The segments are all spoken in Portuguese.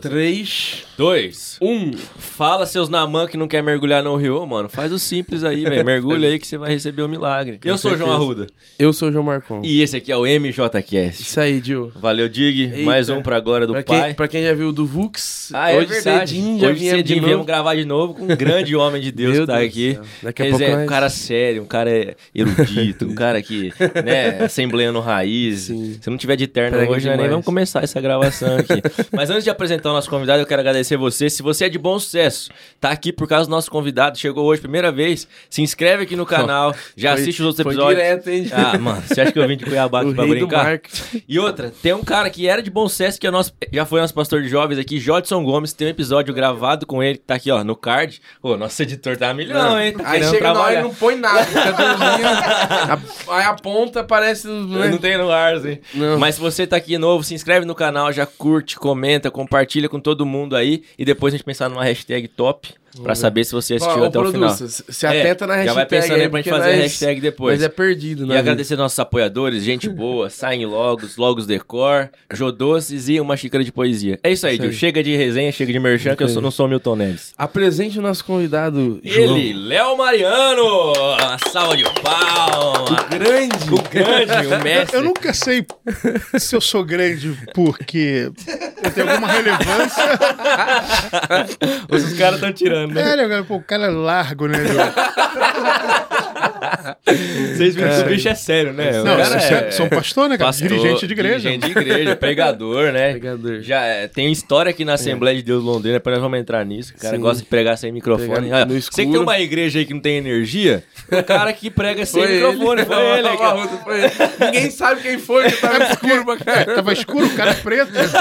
3, Dois. 1. Fala seus namã que não quer mergulhar no rio, mano. Faz o simples aí, velho. Mergulha aí que você vai receber o milagre. Eu sou o João Arruda. Eu sou o João Marcon. E esse aqui é o MJCast. Isso aí, Gil. Valeu, Dig. Eita. Mais um pra glória do Pra pai. quem, pra quem já viu o do Vux, Ah, é hoje verdade. cedinho já Hoje cedinho de novo. gravar de novo com um grande homem de Deus Meu que tá Deus aqui. Daqui a Quer pouco dizer, nós- um cara sério, um cara erudito, um cara que, né, assembleando raiz. Sim. Se não tiver de terno Prega hoje, nem demais. vamos começar essa gravação aqui. Mas antes de apresentar o nosso convidado, eu quero agradecer você. Se você é de bom sucesso, tá aqui por causa do nosso convidado, chegou hoje, primeira vez, se inscreve aqui no canal, já Foi- assiste os outros episódios. direto, hein? Ah, mano, você acha que eu vim de Cuiabá aqui o pra brincar? E outra, tem um cara que era de bom sucesso, que é nosso, já foi nosso pastor de jovens aqui, Jodson Gomes. Tem um episódio gravado com ele, que tá aqui, ó, no card. Ô, nosso editor tá milhão, hein? Tá Aí chega na hora trabalhar. e não põe nada, aí a ponta parece. Eu Né? Não tem no ar, assim. Não. Mas se você tá aqui novo, se inscreve no canal, já curte, comenta, compartilha com todo mundo aí. E depois a gente pensar numa hashtag top pra saber se você assistiu Ó, até o final. se- se atenta na já hashtag. vai pensando aí pra gente fazer a hashtag depois. Mas é perdido, né? E agradecer nossos apoiadores, gente boa, Saem Logos, Logos Decor, Jodoces e uma xícara de poesia. É isso aí, aí. Chega de resenha, chega de merchan, que eu sou- não sou Milton Neves. Apresente o nosso convidado. Ele, Léo Mariano! Uma salva de palmas! Grande. O grande, o mestre. Eu nunca sei se eu sou grande porque eu tenho alguma relevância. Os caras estão tirando, né? É, né, pô, o cara é largo, né, João? Vocês viram que o bicho é sério, né? Não, cara é- sou um pastor, né, cara? pastor, dirigente de igreja. Dirigente de igreja, pregador, né? Pregador. Já é, tem história aqui na Assembleia de Deus Londrina, depois nós vamos entrar nisso. O cara Sim. gosta de pregar sem microfone. Pregar Olha, no você que tem escuro. uma igreja aí que não tem energia, o cara que prega sem Foi microfone, ele. foi ele. Cara. Foi ele. Ninguém sabe quem foi, que tava escuro pra cá. Tava escuro, o cara é preto. É,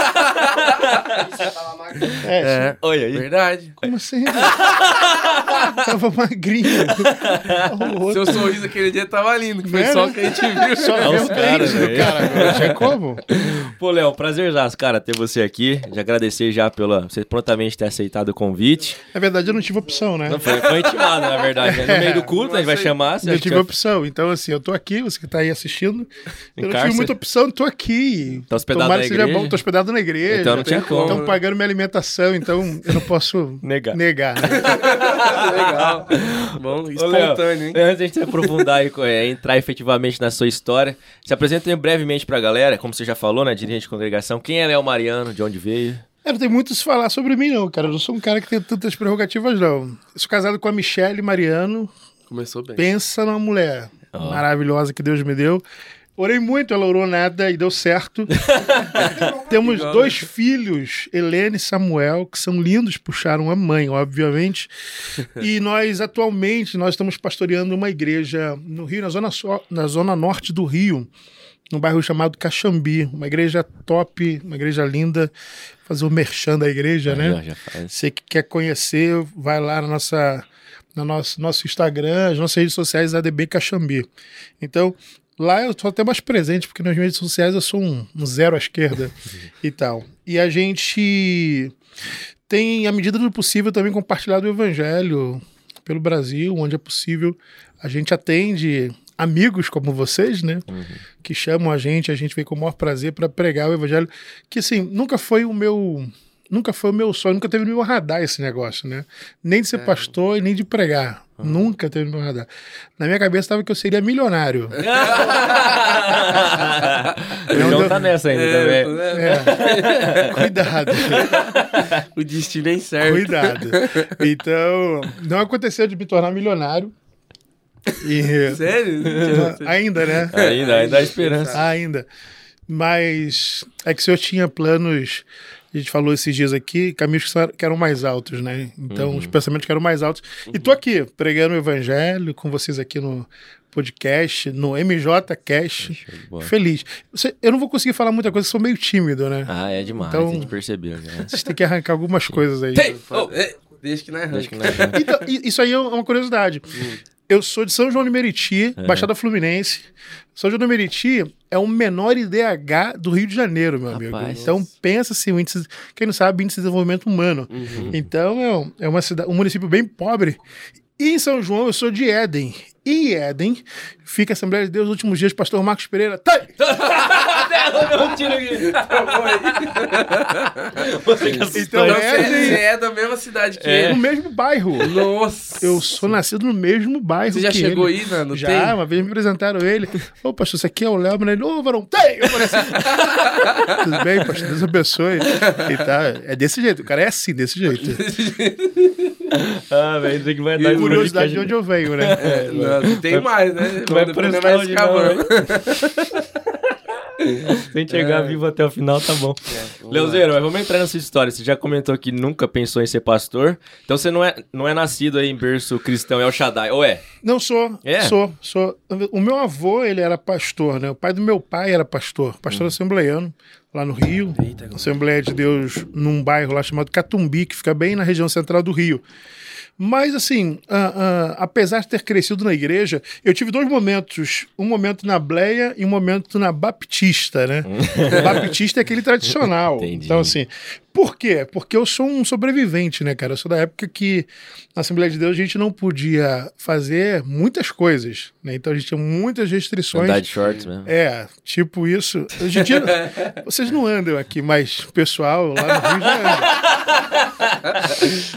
É, Olha aí. verdade. como assim? Tava magrinho. Seu sorriso aquele dia tava lindo, que foi Né, só o que a gente viu. só vê os caras, cara. Agora, tinha como? Pô, Léo, prazerzaço, cara, ter você aqui. Já agradecer já pela você prontamente ter aceitado o convite. Na verdade, eu não tive opção, né? Não, foi, foi intimado, na verdade. né? No meio do culto, a gente vai chamar. Você Eu acha que tive você- opção. Então, assim, eu tô aqui, você que tá aí assistindo. Eu não tive muita opção, tô aqui. Tá hospedado Tomara na seja igreja? bom, tô hospedado na igreja. Então não tinha como. Estão pagando minha alimentação, então eu não posso Negar. negar. né? Legal. Bom, espontâneo, hein? Antes de a gente se aprofundar e é, entrar efetivamente na sua história, se apresenta brevemente pra galera, como você já falou, né, dirigente de congregação. Quem é Léo Mariano, de onde veio? É, não tem muito o que falar sobre mim, não, cara. Eu não sou um cara que tem tantas prerrogativas, não. Eu sou casado com a Michelle Mariano. Começou bem. Pensa numa mulher Ó. maravilhosa que Deus me deu. Orei muito, ela orou nada e deu certo. Temos Igual. dois filhos, Helene e Samuel, que são lindos, puxaram a mãe, obviamente. E nós, atualmente, nós estamos pastoreando uma igreja no Rio, na zona, so- na zona norte do Rio, num bairro chamado Caxambi. Uma igreja top, uma igreja linda. Fazer o merchan da igreja, né? Já faz. Você que quer conhecer, vai lá na nossa, no nosso, nosso Instagram, as nossas redes sociais, ADB Caxambi. Então, lá eu sou até mais presente, porque nas redes sociais eu sou um, um zero à esquerda e tal. E a gente tem, à medida do possível, também compartilhado o evangelho pelo Brasil, onde é possível. A gente atende amigos como vocês, né? Que chamam a gente, a gente vem com o maior prazer para pregar o evangelho, que assim, nunca foi o meu nunca foi o meu sonho, nunca teve no meu radar esse negócio, né? Nem de ser pastor e nem de pregar. Nunca teve no meu radar. Na minha cabeça estava que eu seria milionário. o João tá nessa ainda É, também. É. Cuidado. O destino é incerto. Cuidado. Então, não aconteceu de me tornar milionário. E, Sério? ainda, né? Ainda, ainda há esperança. Ainda. Mas é que se eu tinha planos, a gente falou esses dias aqui, caminhos que são- que eram mais altos, né? Então, os pensamentos que eram mais altos. E tô aqui, pregando o evangelho com vocês aqui no podcast, no MJ Cash. Bola. Feliz. Você- eu não vou conseguir falar muita coisa, sou meio tímido, né? Ah, é demais, Então- a gente percebeu. Né? Vocês têm que arrancar algumas coisas aí. Tem! Oh, É, Deixa que não é Deixa que arranca. nós vamos. Então, isso aí é uma curiosidade. Eu sou de São João de Meriti, Baixada Fluminense. São João de Meriti é o menor IDH do Rio de Janeiro, meu amigo. Rapaz. Então pensa assim, o índice, quem não sabe, índice de desenvolvimento humano. Então é, um- é uma cidade, um município bem pobre. E em São João eu sou de Éden. E em Éden fica a Assembleia de Deus nos últimos dias, pastor Marcos Pereira. Tá! um tiro aqui. Você que. Então, Então, é, você, gente. você é da mesma cidade que É. No ele. mesmo bairro. Nossa. Eu sou nascido no mesmo bairro Você já que chegou ele. aí, né, no Já, tem? uma vez me apresentaram ele. Ô, pastor, isso aqui é o Léo. Mas ele, ô, varão, tem! Eu falei assim, tudo bem, pastor, Deus abençoe. E tá, é desse jeito, o cara é assim, desse jeito. Ah, velho, tem que vai dar Curiosidade de onde eu venho, né? É, não, tem mais, né? Vai Depois não prestar vai onde escavando. não, Sem chegar vivo até o final, tá bom. Leozeiro, mas vamos entrar nessa história. Você já comentou que nunca pensou em ser pastor. Então você não é, não é nascido aí em berço cristão, é o Shaddai, ou é? Não sou, É? sou, sou. O meu avô, ele era pastor, né? O pai do meu pai era pastor, pastor assembleiano, lá no Rio. Eita, Assembleia de Deus num bairro lá chamado Catumbi, que fica bem na região central do Rio. Mas, assim, ah, ah, apesar de ter crescido na igreja, eu tive dois momentos. Um momento na Bleia e um momento na Baptista, né? Baptista é aquele tradicional. Entendi. Então, assim, por quê? Porque eu sou um sobrevivente, né, cara? Eu sou da época que na Assembleia de Deus a gente não podia fazer muitas coisas, né? Então a gente tinha muitas restrições. Andar de shorts mesmo. É, tipo isso. Hoje em dia, vocês não andam aqui, mas o pessoal lá no Rio já anda.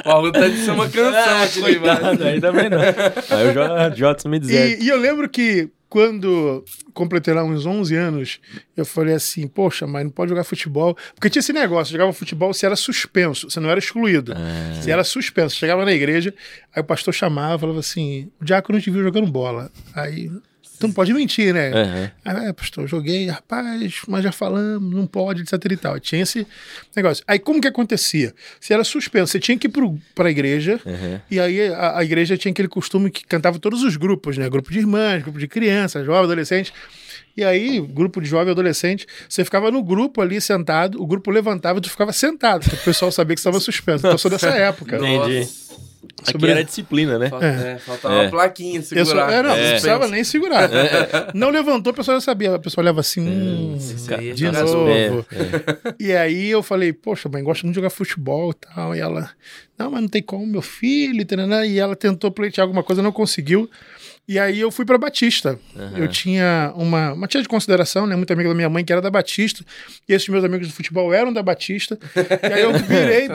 O Raul tá de ser uma canção aqui, né, mano? aí também não. Aí o J- Jotson me dizer. E, e eu lembro que quando completei lá uns 11 anos, eu falei assim, poxa, mas não pode jogar futebol. Porque tinha esse negócio, jogava futebol, você era suspenso, você não era excluído. Você era suspenso. Chegava na igreja, aí o pastor chamava, falava assim, o diácono te viu jogando bola. Aí, tu não pode mentir, né? Aham. Aí, é, pastor, joguei, rapaz, mas já falamos, não pode, etc e tal. Tinha esse negócio. Aí como que acontecia? Você era suspenso, você tinha que ir pro, pra igreja, Uhum. e aí a, a igreja tinha aquele costume que cantava todos os grupos, né? Grupo de irmãs, grupo de crianças, jovens, adolescentes. E aí, grupo de jovem e adolescente, você ficava no grupo ali sentado, o grupo levantava e tu ficava sentado, porque o pessoal sabia que você estava suspenso. Então eu sou dessa época. Entendi. Nossa. Aqui Sobre- era disciplina, né? Falta- é, faltava É. uma plaquinha segurar. é, não, não É. precisava nem segurar. Não levantou, a pessoa já sabia. A pessoa olhava assim, hum, é de jogador. novo. É, E aí eu falei, poxa, mãe, gosta muito de jogar futebol e tal. E ela, não, mas não tem como, meu filho, e ela tentou pleitear alguma coisa, não conseguiu. E aí eu fui pra Batista. Eu tinha uma, uma tia de consideração, né? Muito amiga da minha mãe, que era da Batista. E esses meus amigos do futebol eram da Batista. E aí eu virei.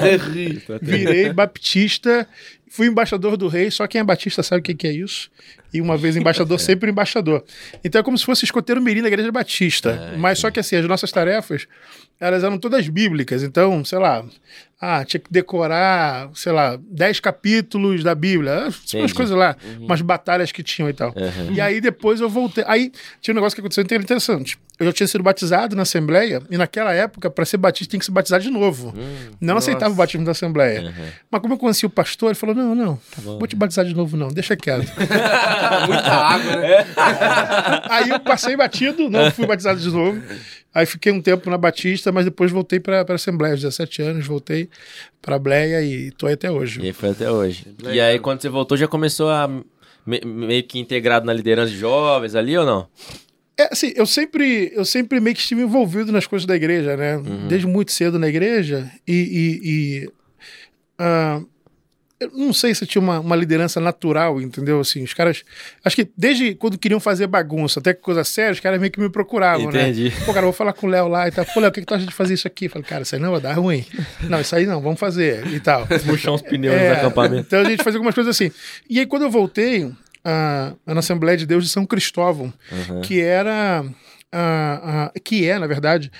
Terrível. Virei Baptista. Fui embaixador do rei, só quem é batista sabe o que que é isso. E uma vez embaixador, sempre embaixador. Então é como se fosse escoteiro mirim da igreja batista. Mas só que assim, as nossas tarefas, elas eram todas bíblicas. Então, sei lá, ah, tinha que decorar, sei lá, 10 capítulos da Bíblia. ah, Umas Entendi. coisas lá, umas batalhas que tinham e tal. E aí depois eu voltei. Aí tinha um negócio que aconteceu interessante. Eu já tinha sido batizado na Assembleia, e naquela época, para ser batista, tem que se batizar de novo. não aceitava o batismo da Assembleia. Mas como eu conheci o pastor, ele falou: não, não, vou te batizar de novo, não, deixa quieto. Muita água, né? Aí eu passei batido, não fui batizado de novo. Aí fiquei um tempo na Batista, mas depois voltei para a Assembleia, aos 17 anos, voltei para a Bleia e tô aí até hoje. E foi até hoje. E aí, quando você voltou, já começou a me- meio que integrado na liderança de jovens ali ou não? É, assim, eu sempre, eu sempre meio que estive envolvido nas coisas da igreja, né? Desde muito cedo na igreja e... e- e, ah, eu não sei se tinha uma, uma liderança natural, entendeu? Assim, os caras... Acho que desde quando queriam fazer bagunça, até coisa séria, os caras meio que me procuravam, Entendi. né? Pô, cara, vou falar com o Léo lá e tal. Pô, Léo, o que, que tu acha de fazer isso aqui? Eu falei, cara, isso aí não vai dar ruim. Não, isso aí não, vamos fazer e tal. Puxar uns pneus É, nos acampamentos. Então a gente fazia algumas coisas assim. E aí, quando eu voltei ah, na Assembleia de Deus de São Cristóvão, que era. ah, ah, que é, na verdade,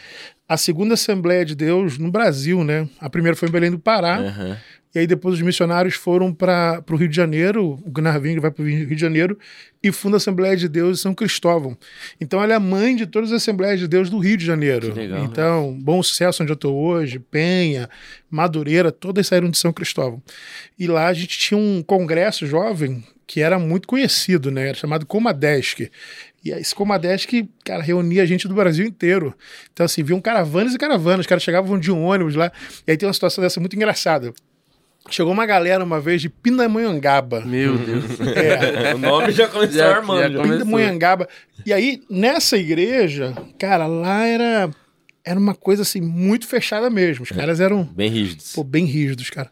a segunda Assembleia de Deus no Brasil, né? A primeira foi em Belém do Pará. Aham. E aí depois os missionários foram para o Rio de Janeiro, o Gunnar Wing vai para o Rio de Janeiro e funda a Assembleia de Deus de São Cristóvão. Então ela é a mãe de todas as Assembleias de Deus do Rio de Janeiro. Legal. Então, Bom Sucesso, onde eu estou hoje, Penha, Madureira, todas saíram de São Cristóvão. E lá a gente tinha um congresso jovem que era muito conhecido, né? Era chamado Comadesc. E esse Comadesc, cara, reunia a gente do Brasil inteiro. Então, assim, viam caravanas e caravanas. Os caras chegavam de um ônibus lá. E aí tem uma situação dessa muito engraçada. Chegou uma galera uma vez de Pindamonhangaba. Meu Deus. É, O nome já começou Já- armando. já já. come- Pindamonhangaba. E aí, nessa igreja, cara, lá era. Era uma coisa assim, muito fechada mesmo. Os caras eram. Bem rígidos. Pô, bem rígidos, cara.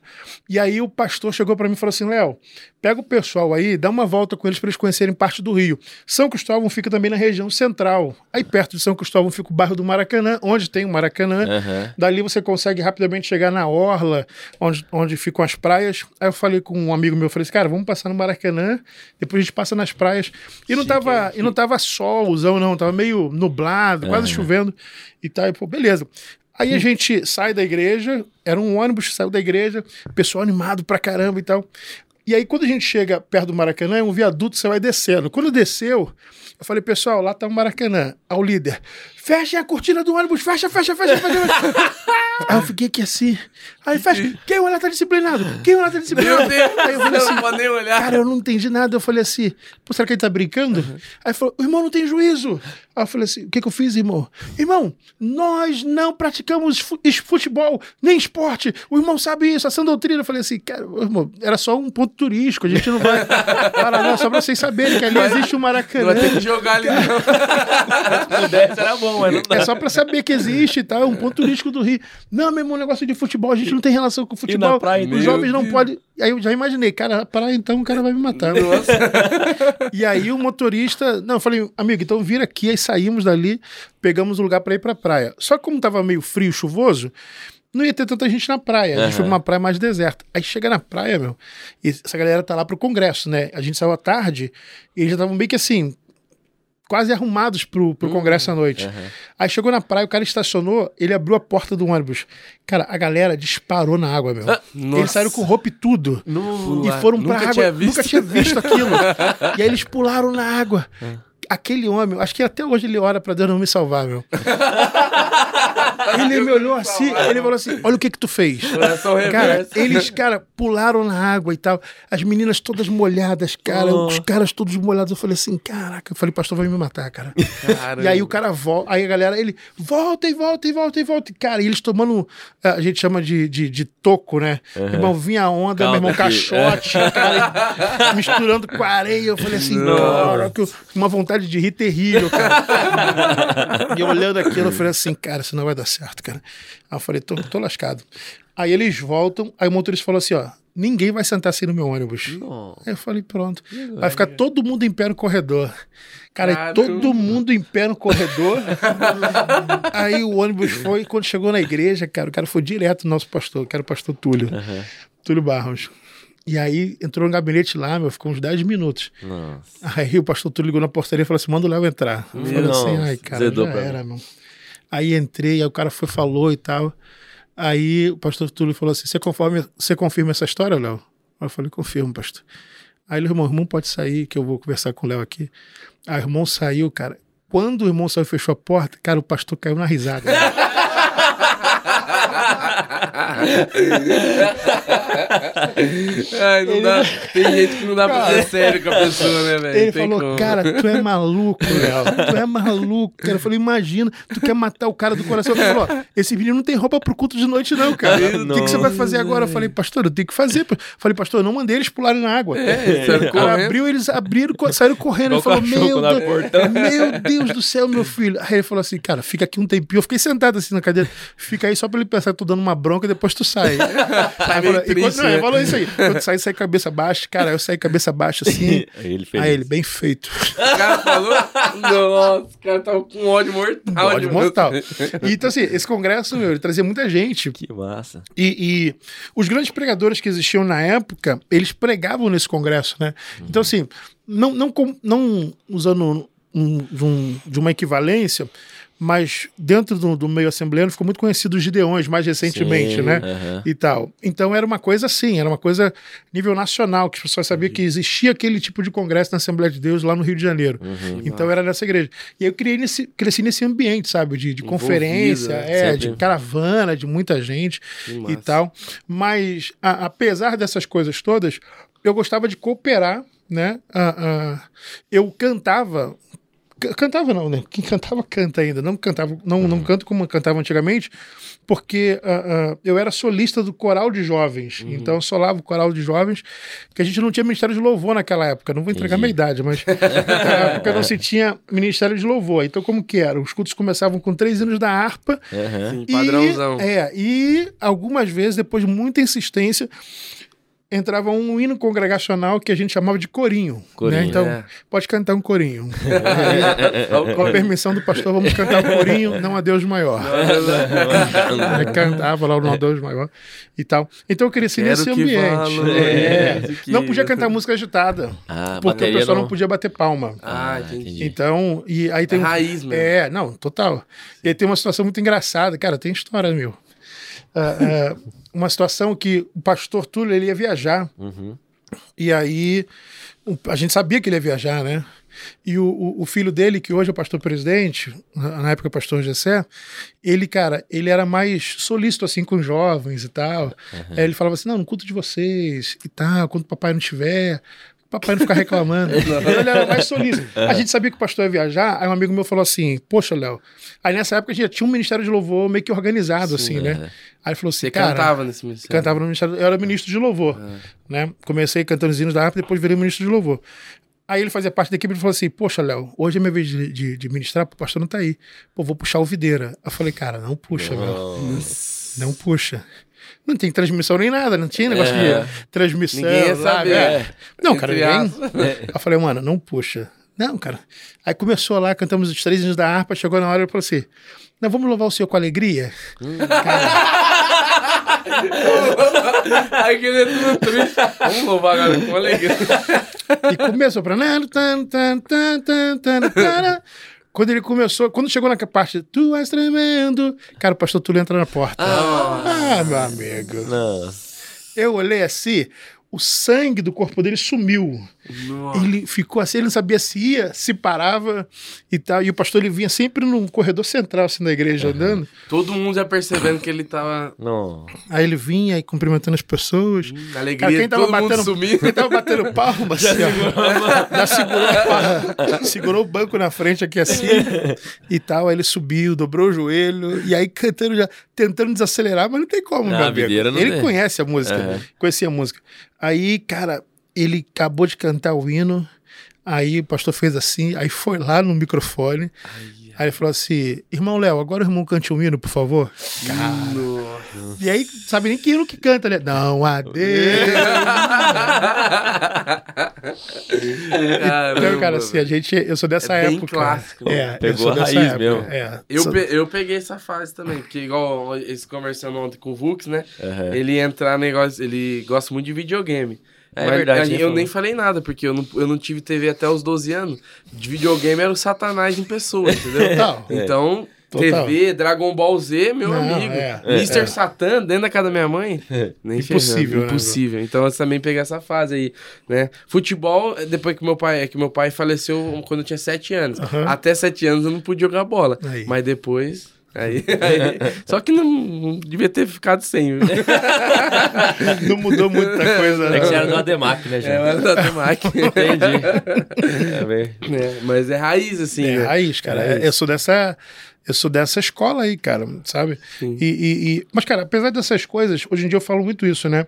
E aí o pastor chegou para mim e falou assim: Léo, pega o pessoal aí, dá uma volta com eles para eles conhecerem parte do Rio. São Cristóvão fica também na região central. Aí perto de São Cristóvão fica o bairro do Maracanã, onde tem o Maracanã. Aham. Dali você consegue rapidamente chegar na Orla, onde, onde ficam as praias. Aí eu falei com um amigo meu, eu falei assim, cara, vamos passar no Maracanã, depois a gente passa nas praias. E não, tava, e não tava solzão, não, tava meio nublado, quase chovendo e tal. Pô, beleza. Aí a gente sai da igreja, era um ônibus que saiu da igreja, pessoal animado pra caramba e tal. E aí, quando a gente chega perto do Maracanã, é um viaduto você vai descendo. Quando desceu, eu falei, pessoal, lá tá o Maracanã. Ao líder, fecha a cortina do ônibus, fecha, fecha, fecha, fecha. aí eu fiquei aqui assim. Aí fecha, quem o tá disciplinado? Quem o tá disciplinado? Meu Deus, Aí eu falei não assim, pode nem olhar. Cara, eu não entendi nada. Eu falei assim, Pô, será que ele tá brincando? Aí ele falou, o irmão não tem juízo. Aí eu falei assim, o que que eu fiz, irmão? Irmão, nós não praticamos futebol, nem esporte. O irmão sabe isso, essa doutrina. Eu falei assim, cara, irmão, era só um ponto turístico. A gente não vai parar, não, só pra vocês saberem que ali existe o Não vai Maracanã. ter que jogar ali, não. Se pudesse, era bom, não dá. É só pra saber que existe e tal, é um ponto turístico do Rio. Não, meu irmão, negócio de futebol, a gente não tem relação com futebol. praia, Os jovens não podem. Aí eu já imaginei, cara, a praia então o cara vai me matar. Nossa. E aí o motorista, não, eu falei, amigo, então vira aqui, aí saímos dali, pegamos um lugar pra ir pra praia. Só que como tava meio frio, chuvoso, não ia ter tanta gente na praia. A gente foi pra uma praia mais deserta. Aí chega na praia, meu, e essa galera tá lá pro congresso, né? A gente saiu à tarde e eles já estavam meio que assim, quase arrumados pro, pro congresso à noite. Aí chegou na praia, o cara estacionou, ele abriu a porta do ônibus. Cara, a galera disparou na água, meu. nossa. Eles saíram com roupa e tudo. No- E foram pra água. tinha. Nunca tinha visto aquilo. e aí eles pularam na água. Aquele homem, acho que até hoje ele ora pra Deus não me salvar, meu. ele me olhou assim, ele falou assim: Olha o que que tu fez. Cara, eles, cara, pularam na água e tal. As meninas todas molhadas, cara. Oh. Os caras todos molhados. Eu falei assim, caraca. Eu falei, pastor, vai me matar, cara. Caramba. E aí o cara volta, aí a galera, ele volta e volta e volta e volta. E, Cara, e eles tomando, eh, a gente chama de, de, de toco, né? Meu irmão, vinha a onda, Calma meu irmão, aqui. caixote, cara, misturando com a areia. Eu falei assim, cara, uma vontade de rir terrível, cara. e eu olhando aquilo, eu falei assim, cara, isso não vai dar certo, cara. Aí eu falei, tô, tô lascado. Aí eles voltam, aí o motorista falou assim, ó, ninguém vai sentar assim no meu ônibus. Nossa. Aí eu falei, pronto. Vai ficar todo mundo em pé no corredor. Cara, Caramba. todo mundo em pé no corredor. Aí o ônibus foi, quando chegou na igreja, cara, o cara foi direto no nosso pastor, que era o pastor Túlio. Túlio Barros. E aí entrou no gabinete lá, meu, ficou uns 10 minutos. Nossa. Aí o pastor Túlio ligou na portaria e falou assim: manda o Léo entrar. Eu falei assim, ai, cara, zedou já mim. era, meu. Aí entrei, aí o cara foi, falou e tal. Aí o pastor Túlio falou assim: você, conforme, você confirma essa história, Léo? Eu falei, confirmo, pastor. Aí ele, irmão, irmão pode sair, que eu vou conversar com o Léo aqui. Aí o irmão saiu, cara. Quando o irmão saiu e fechou a porta, cara, o pastor caiu na risada. Ai, não dá. Tem gente que não dá pra ser sério com a pessoa, né, velho? Ele Tem falou, como. cara, tu é maluco, Léo. Tu é maluco, cara. Eu falei, imagina, tu quer matar o cara do coração. Ele falou, ó, esse menino não tem roupa pro culto de noite, não, cara. O que, que você vai fazer agora? Eu falei, pastor, eu tenho que fazer. Eu falei, pastor, eu não mandei eles pularem na água. É, cara correndo. abriu, eles abriram, saíram correndo. Ele falou, meu Deus, meu Deus do céu, meu filho. Aí ele falou assim, cara, fica aqui um tempinho. Eu fiquei sentado assim na cadeira. Fica aí só pra ele pensar que eu tô dando uma bronca e depois tu sai. Aí meio falou, triste, enquanto, não, né? falou isso aí. Quando sai, sai cabeça baixa. Cara, eu saí cabeça baixa assim. Aí ele fez. Aí ele, bem feito. O cara falou. Nossa, o cara tava com ódio mortal. Ódio mortal. E, então, assim, esse congresso, meu, ele trazia muita gente. Que massa. E, e os grandes pregadores que existiam na época, eles pregavam nesse congresso, né? Então, assim, não, não, não usando um- de, um- de uma equivalência, mas dentro do, do meio assembleano ficou muito conhecido os Gideões mais recentemente, Sim, né? E tal. Então era uma coisa assim, era uma coisa nível nacional, que as pessoas sabiam que existia aquele tipo de congresso na Assembleia de Deus lá no Rio de Janeiro. Uhum. Então era nessa igreja. E aí eu criei nesse, cresci nesse ambiente, sabe? De, de conferência, né? é, de caravana, de muita gente e tal. Mas, a- apesar dessas coisas todas, eu gostava de cooperar, né? Ah, ah, eu cantava Cantava não, né? Quem cantava, canta ainda. Não cantava, não, não canto como cantava antigamente, porque uh, uh, eu era solista do coral de jovens. Uhum. Então eu solava o coral de jovens, porque a gente não tinha ministério de louvor naquela época. Não vou entregar Entendi. minha idade, mas naquela época não se tinha ministério de louvor. Então como que era? Os cultos começavam com três hinos da harpa. Uhum. Sim, padrãozão. É, e algumas vezes, depois de muita insistência, entrava um hino congregacional que a gente chamava de corinho. Né? corinho né? Então, é. pode cantar um corinho. Aí, com a permissão do pastor, vamos cantar um corinho, não a Deus maior. Cantava lá o não a Deus maior e tal. Então eu cresci Quero nesse ambiente. É. Não podia cantar música agitada, ah, porque o pessoal não... não... podia bater palma. Ah, entendi. Então, e aí tem... É raiz, mesmo. É, não, total. E aí tem uma situação muito engraçada. Cara, tem história, meu. Uh, uh, uma situação que o pastor Túlio ele ia viajar. Uhum. E aí a gente sabia que ele ia viajar, né? E o, o, filho dele, que hoje é o pastor presidente, na época o pastor Gessé, ele, cara, ele era mais solícito assim com jovens e tal. Uhum. Aí ele falava assim: não, no culto de vocês e tal, quando o papai não estiver, papai não ficar reclamando. ele era mais solícito. A gente sabia que o pastor ia viajar, aí um amigo meu falou assim: Poxa, Léo. Aí nessa época a gente já tinha um ministério de louvor meio que organizado, Sim, assim, né? é. Aí ele falou assim: Você cara, cantava nesse ministério? Cantava no ministério, eu era ministro de louvor, é. né? Comecei cantando os hinos da harpa, depois virei ministro de louvor. Aí ele fazia parte da equipe e falou assim: Poxa, Léo, hoje é minha vez de, de, de ministrar, o pastor não tá aí. Pô, vou puxar o videira. Eu falei, cara, não puxa, Léo. Não puxa. Não tem transmissão nem nada, não tinha negócio é. de transmissão. Ninguém ia saber. É. Não, cara, ninguém. Eu falei, mano, não puxa. Não, cara. Aí começou lá, cantamos os três anos da harpa, chegou na hora e falou assim: Não, vamos louvar o Senhor com alegria? Hum. Cara. Aquele é tudo triste. Vamos louvar agora com alegria. E começou pra. Quando ele começou, quando chegou na parte, tu és tremendo, cara, o pastor Túlio entra na porta. Ah, ah meu amigo. Nossa. Eu olhei assim, o sangue do corpo dele sumiu. Nossa. Ele ficou assim, ele não sabia se ia, se parava e tal. E o pastor ele vinha sempre num corredor central assim da igreja uhum. andando. Todo mundo já percebendo que ele tava. Não. Aí ele vinha e cumprimentando as pessoas. Hum, alegria, Cara, quem tava todo batendo, mundo Quem tava batendo palma, assim, já, segurou, já segurou, segurou o banco na frente aqui assim e tal. Aí ele subiu, dobrou o joelho e aí cantando já, tentando desacelerar, mas não tem como, não, meu amigo. Ele tem. conhece a música, uhum. conhecia a música. Aí, cara, ele acabou de cantar o hino, aí o pastor fez assim, aí foi lá no microfone, ai, aí ele falou assim, irmão Léo, agora o irmão cante um hino, por favor. Cara, e aí, sabe nem que hino que canta, né? Não, adeus. então, cara, assim, a gente, eu sou dessa é época. clássico. É, Pegou a raiz época, mesmo. É. Eu, pe eu peguei essa fase também, porque igual esse conversando ontem com o Vux, né? Uhum. Ele entrar negócio, ele gosta muito de videogame. É Mas, verdade. Eu, eu nem falei nada, porque eu não, eu não tive TV até os 12 anos. De videogame era o Satanás em pessoa, entendeu? Total. Então, Total. TV, Dragon Ball Z, meu não, amigo. É, Mr. É. Satan dentro da casa da minha mãe. Nem impossível. Né, impossível. Então eu também peguei essa fase aí, né? Futebol, depois que meu pai, é que meu pai faleceu quando eu tinha 7 anos. Uhum. Até 7 anos eu não podia jogar bola. Aí. Mas depois. Aí, aí, só que não, não, devia ter ficado sem. não mudou muita coisa. É que você era do Ademac, né, gente? É, eu era do Ademac. Entendi. É, é, mas é raiz, assim. É né? raiz, cara. É raiz. Eu sou dessa eu sou dessa escola aí, cara, sabe? E, e, e, mas, cara, apesar dessas coisas, hoje em dia eu falo muito isso, né?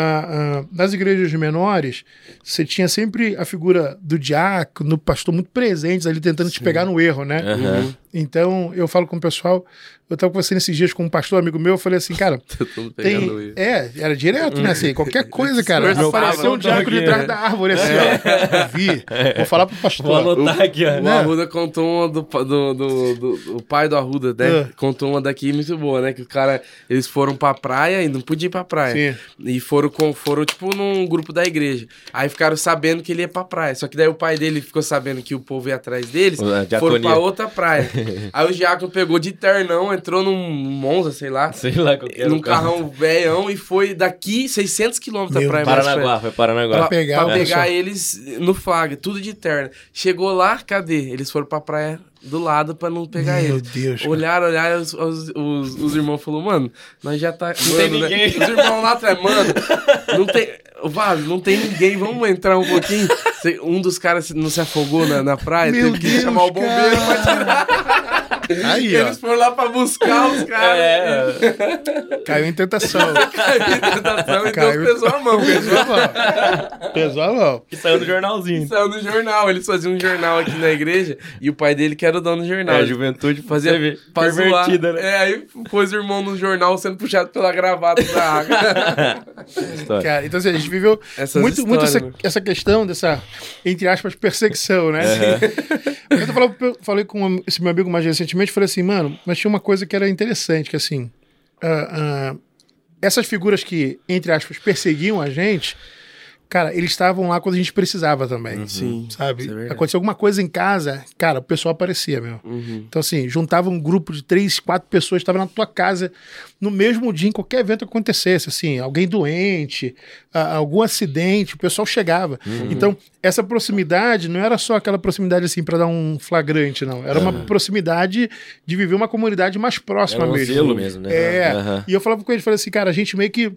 Ah, ah, nas igrejas menores, você tinha sempre a figura do diácono, do pastor muito presentes ali tentando Sim. te pegar no erro, né? Uhum. Então, eu falo com o pessoal, eu estava conversando esses dias com um pastor amigo meu, eu falei assim, cara, tem... é, era direto, né? Assim, qualquer coisa, cara. Apareceu um diácono de trás da árvore, assim, ó. Eu vi. Vou falar pro pastor. Vou anotar aqui, ó. O, né? Arruda contou uma do, do, do, do, o pai do Arruda, né? Uh. Contou uma daqui muito boa, né? Que o cara, eles foram pra praia e não podia ir pra praia. Sim. E foram, com, foram, tipo, num grupo da igreja. Aí ficaram sabendo que ele ia pra praia. Só que daí o pai dele ficou sabendo que o povo ia atrás deles, foram pra outra praia. Aí o diácono pegou de ternão, entrou num Monza, sei lá. Sei lá qual que era Num carrão velhão e foi daqui 600 quilômetros da praia. Paranaguá, foi Paranaguá. Pra pegar, pra pegar eles no flag, tudo de terno. Chegou lá, cadê? Eles foram pra praia do lado pra não pegar Meu eles. Deus. Olharam, olharam, os, os, os, os irmãos falaram, mano, nós já tá. Não tem mano, né? ninguém. Os irmãos lá atrás, mano, não tem. Vale, não tem ninguém, vamos entrar um pouquinho. Um dos caras não se afogou na, na praia, Meu teve que Deus, chamar o bombeiro pra tirar. Aí, ó. Eles foram lá pra buscar os caras. É, Caiu em tentação. Caiu em tentação e Caiu. Deus pesou a mão. Pesou a mão. Pesou a mão. que saiu no jornalzinho. Saiu no jornal, eles faziam um jornal aqui na igreja e o pai dele que era o dono do jornal. É, a juventude fazia zoar. pervertida, né? É, aí pôs o irmão no jornal sendo puxado pela gravata da água. Cara, então assim, a gente viveu Essas muito, muito essa, essa questão dessa, entre aspas, perseguição, né? Eu tô falando- eu falei com esse meu amigo mais recentemente, falei assim, mano, mas tinha uma coisa que era interessante, que assim, ah, ah, essas figuras que, entre aspas, perseguiam a gente, cara, eles estavam lá quando a gente precisava também. Sim, Sabe? é. Aconteceu alguma coisa em casa, cara, o pessoal aparecia, meu. Uhum. Então, assim, juntava um grupo de três, quatro pessoas, estava na tua casa no mesmo dia, em qualquer evento que acontecesse, assim, alguém doente, a- algum acidente, o pessoal chegava. Uhum. Então, essa proximidade não era só aquela proximidade, assim, para dar um flagrante, não. Era uma proximidade de viver uma comunidade mais próxima Era um mesmo. mesmo, né? É. E eu falava com ele, falei assim, cara, a gente meio que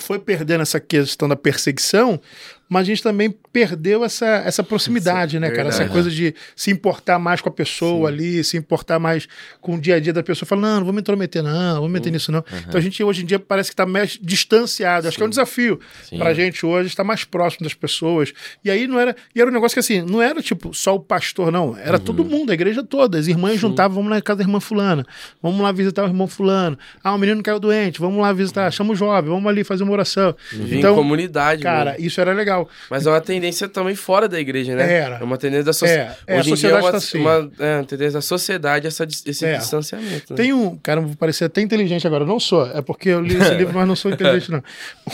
foi perdendo essa questão da perseguição, mas a gente também perdeu essa, essa proximidade, né, cara? Essa verdade. coisa de se importar mais com a pessoa ali, se importar mais com o dia a dia da pessoa. Fala, não, não vou me intrometer, não, não vou me meter nisso, não. Então a gente hoje em dia parece que está mais distanciado. Acho que é um desafio Sim. pra gente hoje estar mais próximo das pessoas. E aí não era. E era um negócio que assim, não era tipo só o pastor, não. Era todo mundo, a igreja toda. As irmãs juntavam, vamos na casa da irmã Fulana, vamos lá visitar o irmão Fulano. Ah, o menino caiu doente, vamos lá visitar, chama o jovem, vamos ali fazer uma oração. Então, comunidade. cara, mesmo. isso era legal. Mas é uma tendência também fora da igreja, né? Era. É uma tendência da sociedade. É, é, a Hoje dia é sociedade uma, tá assim. uma, é, uma tendência da sociedade essa, esse É. distanciamento. né? Tem um. Cara, vou parecer até inteligente agora. Não sou. É porque eu li esse livro, mas não sou inteligente, não.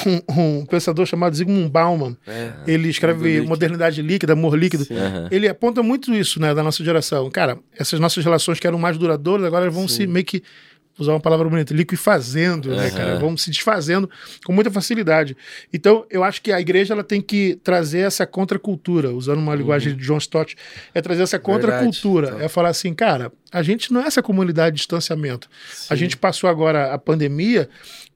Um, um pensador chamado Zygmunt Bauman. É. Ele escreve. Modernidade Líquida, Amor Líquido. Aham. Ele aponta muito isso, né, da nossa geração. Cara, essas nossas relações que eram mais duradouras, agora vão se meio que usar uma palavra bonita, liquefazendo, né, Aham. cara? Vão se desfazendo com muita facilidade. Então, eu acho que a igreja ela tem que trazer essa contracultura, usando uma linguagem de John Stott, é trazer essa contracultura, Verdade. é falar assim, cara, a gente não é essa comunidade de distanciamento. A gente passou agora a pandemia,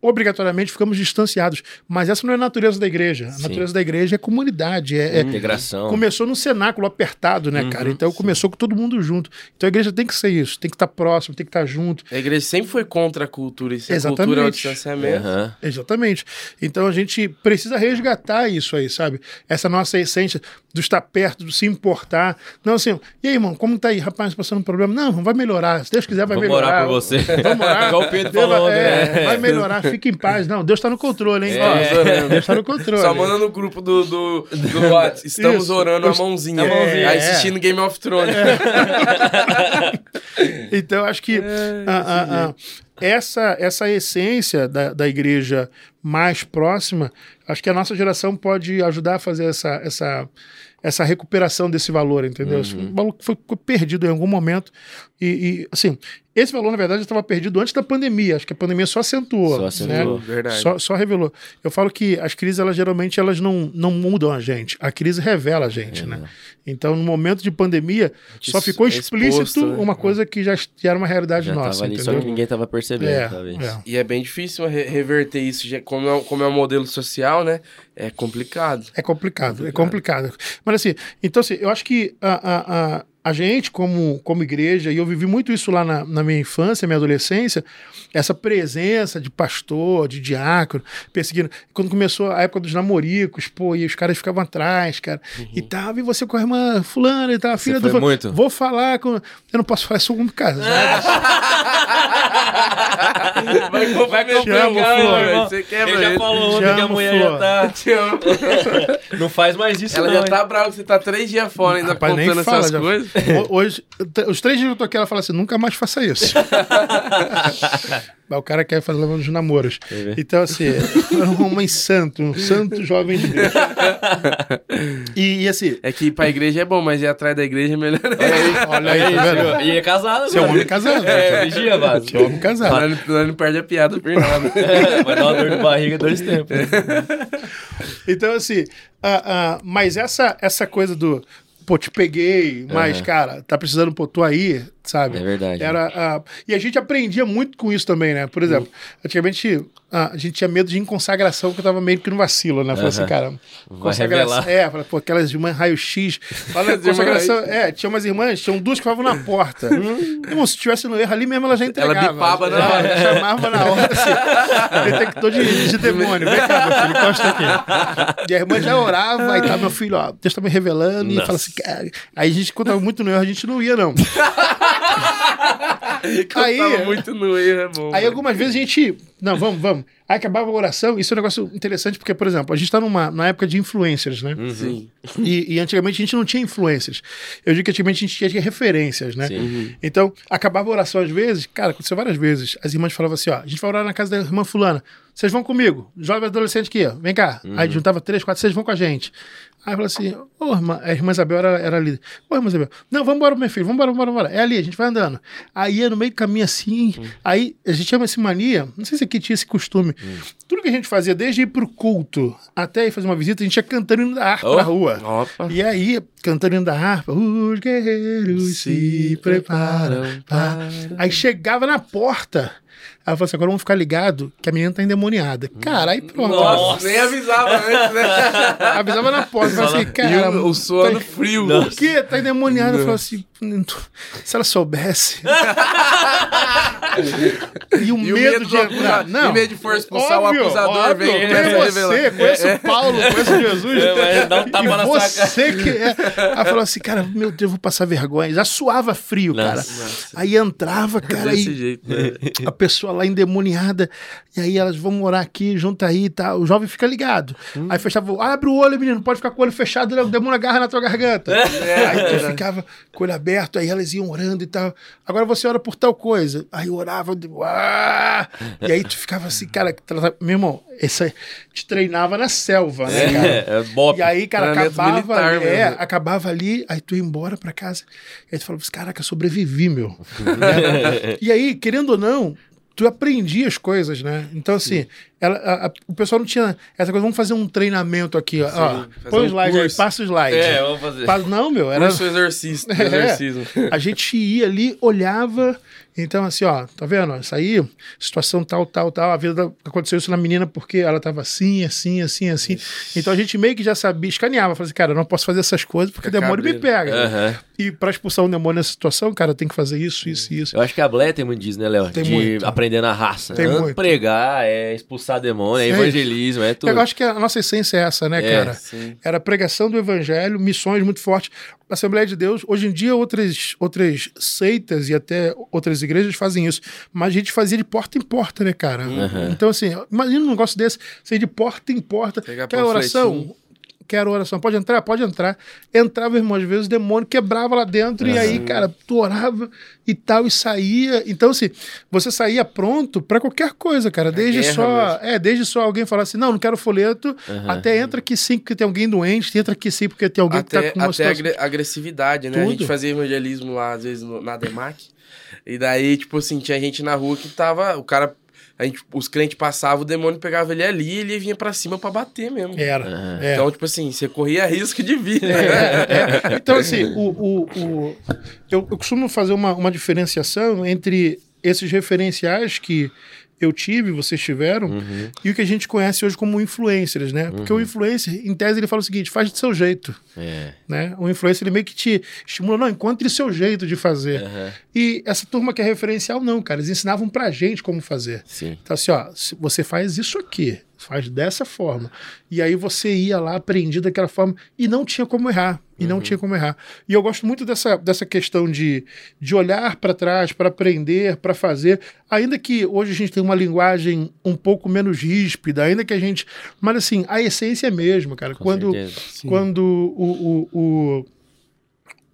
obrigatoriamente ficamos distanciados, mas essa não é a natureza da igreja. A natureza da igreja é comunidade, é, é, Integração. Começou num cenáculo apertado, né, cara? Então começou com todo mundo junto. Então a igreja tem que ser isso, tem que estar próximo, tem que estar junto. A igreja sempre foi contra a cultura. E se a Exatamente. cultura é o distanciamento. Aham. Exatamente. Então a gente precisa resgatar isso aí, sabe? Essa nossa essência do estar perto, do se importar. Não assim, e aí, irmão, como tá aí? Rapaz, passando um problema? Não, vai melhorar. Se Deus quiser, vai Vamos melhorar. orar por você. Vamos orar. Igual o Pedro falou, vai, é, né? vai melhorar, fique em paz. Não, Deus tá no controle, hein? É. Deus tá no controle. Só manda no grupo do, do, do WhatsApp. Estamos Isso. orando a mãozinha. a mãozinha, Aí é. assistindo Game of Thrones. Então, acho que a- a- a- essa, essa essência da, da igreja mais próxima, acho que a nossa geração pode ajudar a fazer essa, essa, essa recuperação desse valor, entendeu? Esse Uhum. valor que foi, ficou perdido em algum momento. E, e, assim, esse valor, na verdade, estava perdido antes da pandemia. Acho que a pandemia só acentuou. Só acentuou. Né? Verdade. Só, só revelou. Eu falo que as crises, elas geralmente elas não, não mudam a gente. A crise revela a gente, né? Então, no momento de pandemia, só Isso ficou é explícito exposto, né? uma coisa que já, já era uma realidade Já nossa, tava ali, só entendeu? que ninguém tava percebendo, É, talvez. é. E é bem difícil re- reverter isso. Como é, como é um modelo social, né? É complicado. É complicado, é complicado. Mas assim, então assim, eu acho que a, a, a, a gente, como, como igreja, e eu vivi muito isso lá na, na minha infância, minha adolescência, essa presença de pastor, de diácono, perseguindo. Quando começou a época dos namoricos, pô, e os caras ficavam atrás, cara, e tava, e você com a irmã fulana e tal, filha do. muito? Vou falar com. Eu não posso falar isso com casado. Vai, vai Flor. velho. Você quebra Ele já falou ontem Te que a mulher Flor. já tá. Te amo. Não faz mais isso, Ela não. já hein? tá brava você tá três dias fora ainda Rapaz, contando fala, essas já- coisas. Hoje, os três dias que eu tô aqui, ela fala assim: nunca mais faça isso. o cara quer fazer levando os namoros. Então, assim, era um homem santo, um santo jovem de Deus. E, e, assim. É que ir pra igreja é bom, mas ir atrás da igreja é melhor. Olha aí, tá vendo? E é casado, Você é um homem casado. É, vigia, Vaz. Você é um homem casado. Não, não perde a piada por nada. vai dar uma dor de barriga dois tempos. então, assim, uh, uh, mas essa, essa coisa do pô, te peguei, mas, uhum. cara, tá precisando, pô, tô aí, sabe? É verdade. Era, uh, e a gente aprendia muito com isso também, né? Por exemplo, uhum. antigamente uh, a gente tinha medo de inconsagração, porque eu tava meio que no vacilo, né? Falei uhum. assim, cara, consagração. É, falei, pô, aquelas irmãs raio-x. Consagração. É, tinha umas irmãs, tinham duas que ficavam na porta. Hum. Irmão, se tivesse no erro ali mesmo, ela já entregava. Ela bipava na hora. Chamava na hora, assim, detector de, de demônio. Vem cá, meu filho, encosta aqui. E a irmã já orava, e tá, meu filho, ó, Deus tá me revelando, Nossa. e fala assim, cara. Aí a gente, quando tava muito no erro, a gente não ia, não. aí, muito no erro, é bom. Aí algumas vezes a gente. Não, vamos, vamos. Aí acabava a oração. Isso é um negócio interessante, porque, por exemplo, a gente está numa, numa época de influencers, né? Uhum. Sim. E, e, antigamente a gente não tinha influencers. Eu digo que antigamente a gente tinha referências, né? Sim. Uhum. Então, acabava a oração às vezes, cara, aconteceu várias vezes. As irmãs falavam assim: ó, a gente vai orar na casa da irmã Fulana. Vocês vão comigo, jovem adolescente aqui, ó. Vem cá. Uhum. Aí juntava três, quatro, vocês vão com a gente. Aí falou assim: Ô, irmã, a irmã Isabel era, era líder. Ô, irmã Isabel, não, vamos embora, meu filho, vamos embora, vamos embora. É ali, a gente vai andando. Aí ia no meio do caminho assim, uhum. aí a gente tinha essa mania, não sei se aqui tinha esse costume. Uhum. Tudo que a gente fazia, desde ir pro culto até ir fazer uma visita, a gente ia cantando indo da harpa oh. na rua. Opa. E aí, cantando indo da harpa, os guerreiros se, se preparam. Para... Aí chegava na porta. Ela falou assim: agora vamos ficar ligado que a menina tá endemoniada. Cara, aí pronto. Nossa, nem avisava antes, né? avisava na porta. Falei assim, cara. o, o sono tá, frio. Por quê? Tá endemoniada. Falou assim: se ela soubesse. e o, e medo, de entrar. Não. E medo de for expulsar óbvio, o acusador, óbvio, vem conhece você, conhece é. o Paulo, conhece Jesus. É, dá um tapa e na você que é. Aí falou assim, cara, meu Deus, vou passar vergonha. Já suava frio, nossa, cara. Nossa. Aí entrava, cara, Desse jeito, né? a pessoa lá endemoniada, e aí elas vão morar aqui, junto aí e tá. tal. O jovem fica ligado. Hum. Aí fechava, abre o olho, menino, pode ficar com o olho fechado, o demônio agarra na tua garganta. É. Aí tu ficava com o olho aberto, aí elas iam orando e tal. Agora você ora por tal coisa. Aí eu orava, ah! e aí tu ficava assim, cara, meu irmão, esse te treinava na selva, né, cara? É, é bop. E aí, cara, acabava, é, acabava ali, aí tu ia embora pra casa. E aí tu falava, caraca, sobrevivi, meu. e aí, querendo ou não, tu aprendia as coisas, né? Então, assim, ela, a, a, o pessoal não tinha essa coisa, vamos fazer um treinamento aqui, ó. ó põe o um slide curso. aí, passa o slide. É, vamos fazer. não, meu, era... Curso exercício, é, A gente ia ali, olhava então, assim, ó, tá vendo? Isso aí, situação tal, tal, tal. A vida aconteceu isso na menina porque ela tava assim, assim, assim, assim. Então a gente meio que já sabia, escaneava. Falei assim, cara, eu não posso fazer essas coisas porque o demônio me pega. Uhum. E pra expulsar um demônio nessa situação, cara, tem que fazer isso, isso e isso. Eu acho que a Blair tem muito disso, né, Léo? Tem De muito. aprender na raça. Tem né? muito. Pregar, é expulsar demônio, é evangelismo, é tudo. Eu acho que a nossa essência é essa, né, é, cara? Sim. Era pregação do evangelho, missões muito fortes. Assembleia de Deus, hoje em dia outras, outras seitas e até outras igrejas fazem isso, mas a gente fazia de porta em porta, né, cara? Uhum. Então, assim, imagina um negócio desse, ser de porta em porta. Pegar Quer oração? Quero oração. Pode entrar? Pode entrar. Entrava, irmão, às vezes o demônio quebrava lá dentro uhum. e aí, cara, tu orava e tal e saía. Então, assim, você saía pronto para qualquer coisa, cara. Desde só, mesmo. é, desde só alguém falar assim, não, não quero folheto, uhum. até entra aqui sim porque tem alguém doente, entra aqui sim porque tem alguém até, que tá com uma Até situação... agressividade, né? Tudo. A gente fazia evangelismo lá, às vezes, na DEMAC. E daí, tipo assim, tinha gente na rua que tava. O cara a gente, os crentes passavam, o demônio pegava ele ali e ele vinha para cima para bater mesmo. Era. Uhum. Então, tipo assim, você corria risco de vida. É, é. Então, assim, o, o, o eu, eu, costumo fazer uma, uma diferenciação entre esses referenciais que eu tive, vocês tiveram, uhum. e o que a gente conhece hoje como influencers, né? Porque uhum. o influencer, em tese, ele fala o seguinte: faz do seu jeito. É. Né? O influencer, ele meio que te estimula, não, encontre seu jeito de fazer. Uhum. E essa turma que é referencial, não, cara, eles ensinavam pra gente como fazer. Sim. Então, assim, ó, você faz isso aqui, faz dessa forma. E aí você ia lá, aprendia daquela forma, e não tinha como errar. E uhum. não tinha como errar. E eu gosto muito dessa, dessa questão de, de olhar para trás, para aprender, para fazer. Ainda que hoje a gente tem uma linguagem um pouco menos ríspida, ainda que a gente. Mas assim, a essência é mesma, cara. Com quando quando o, o, o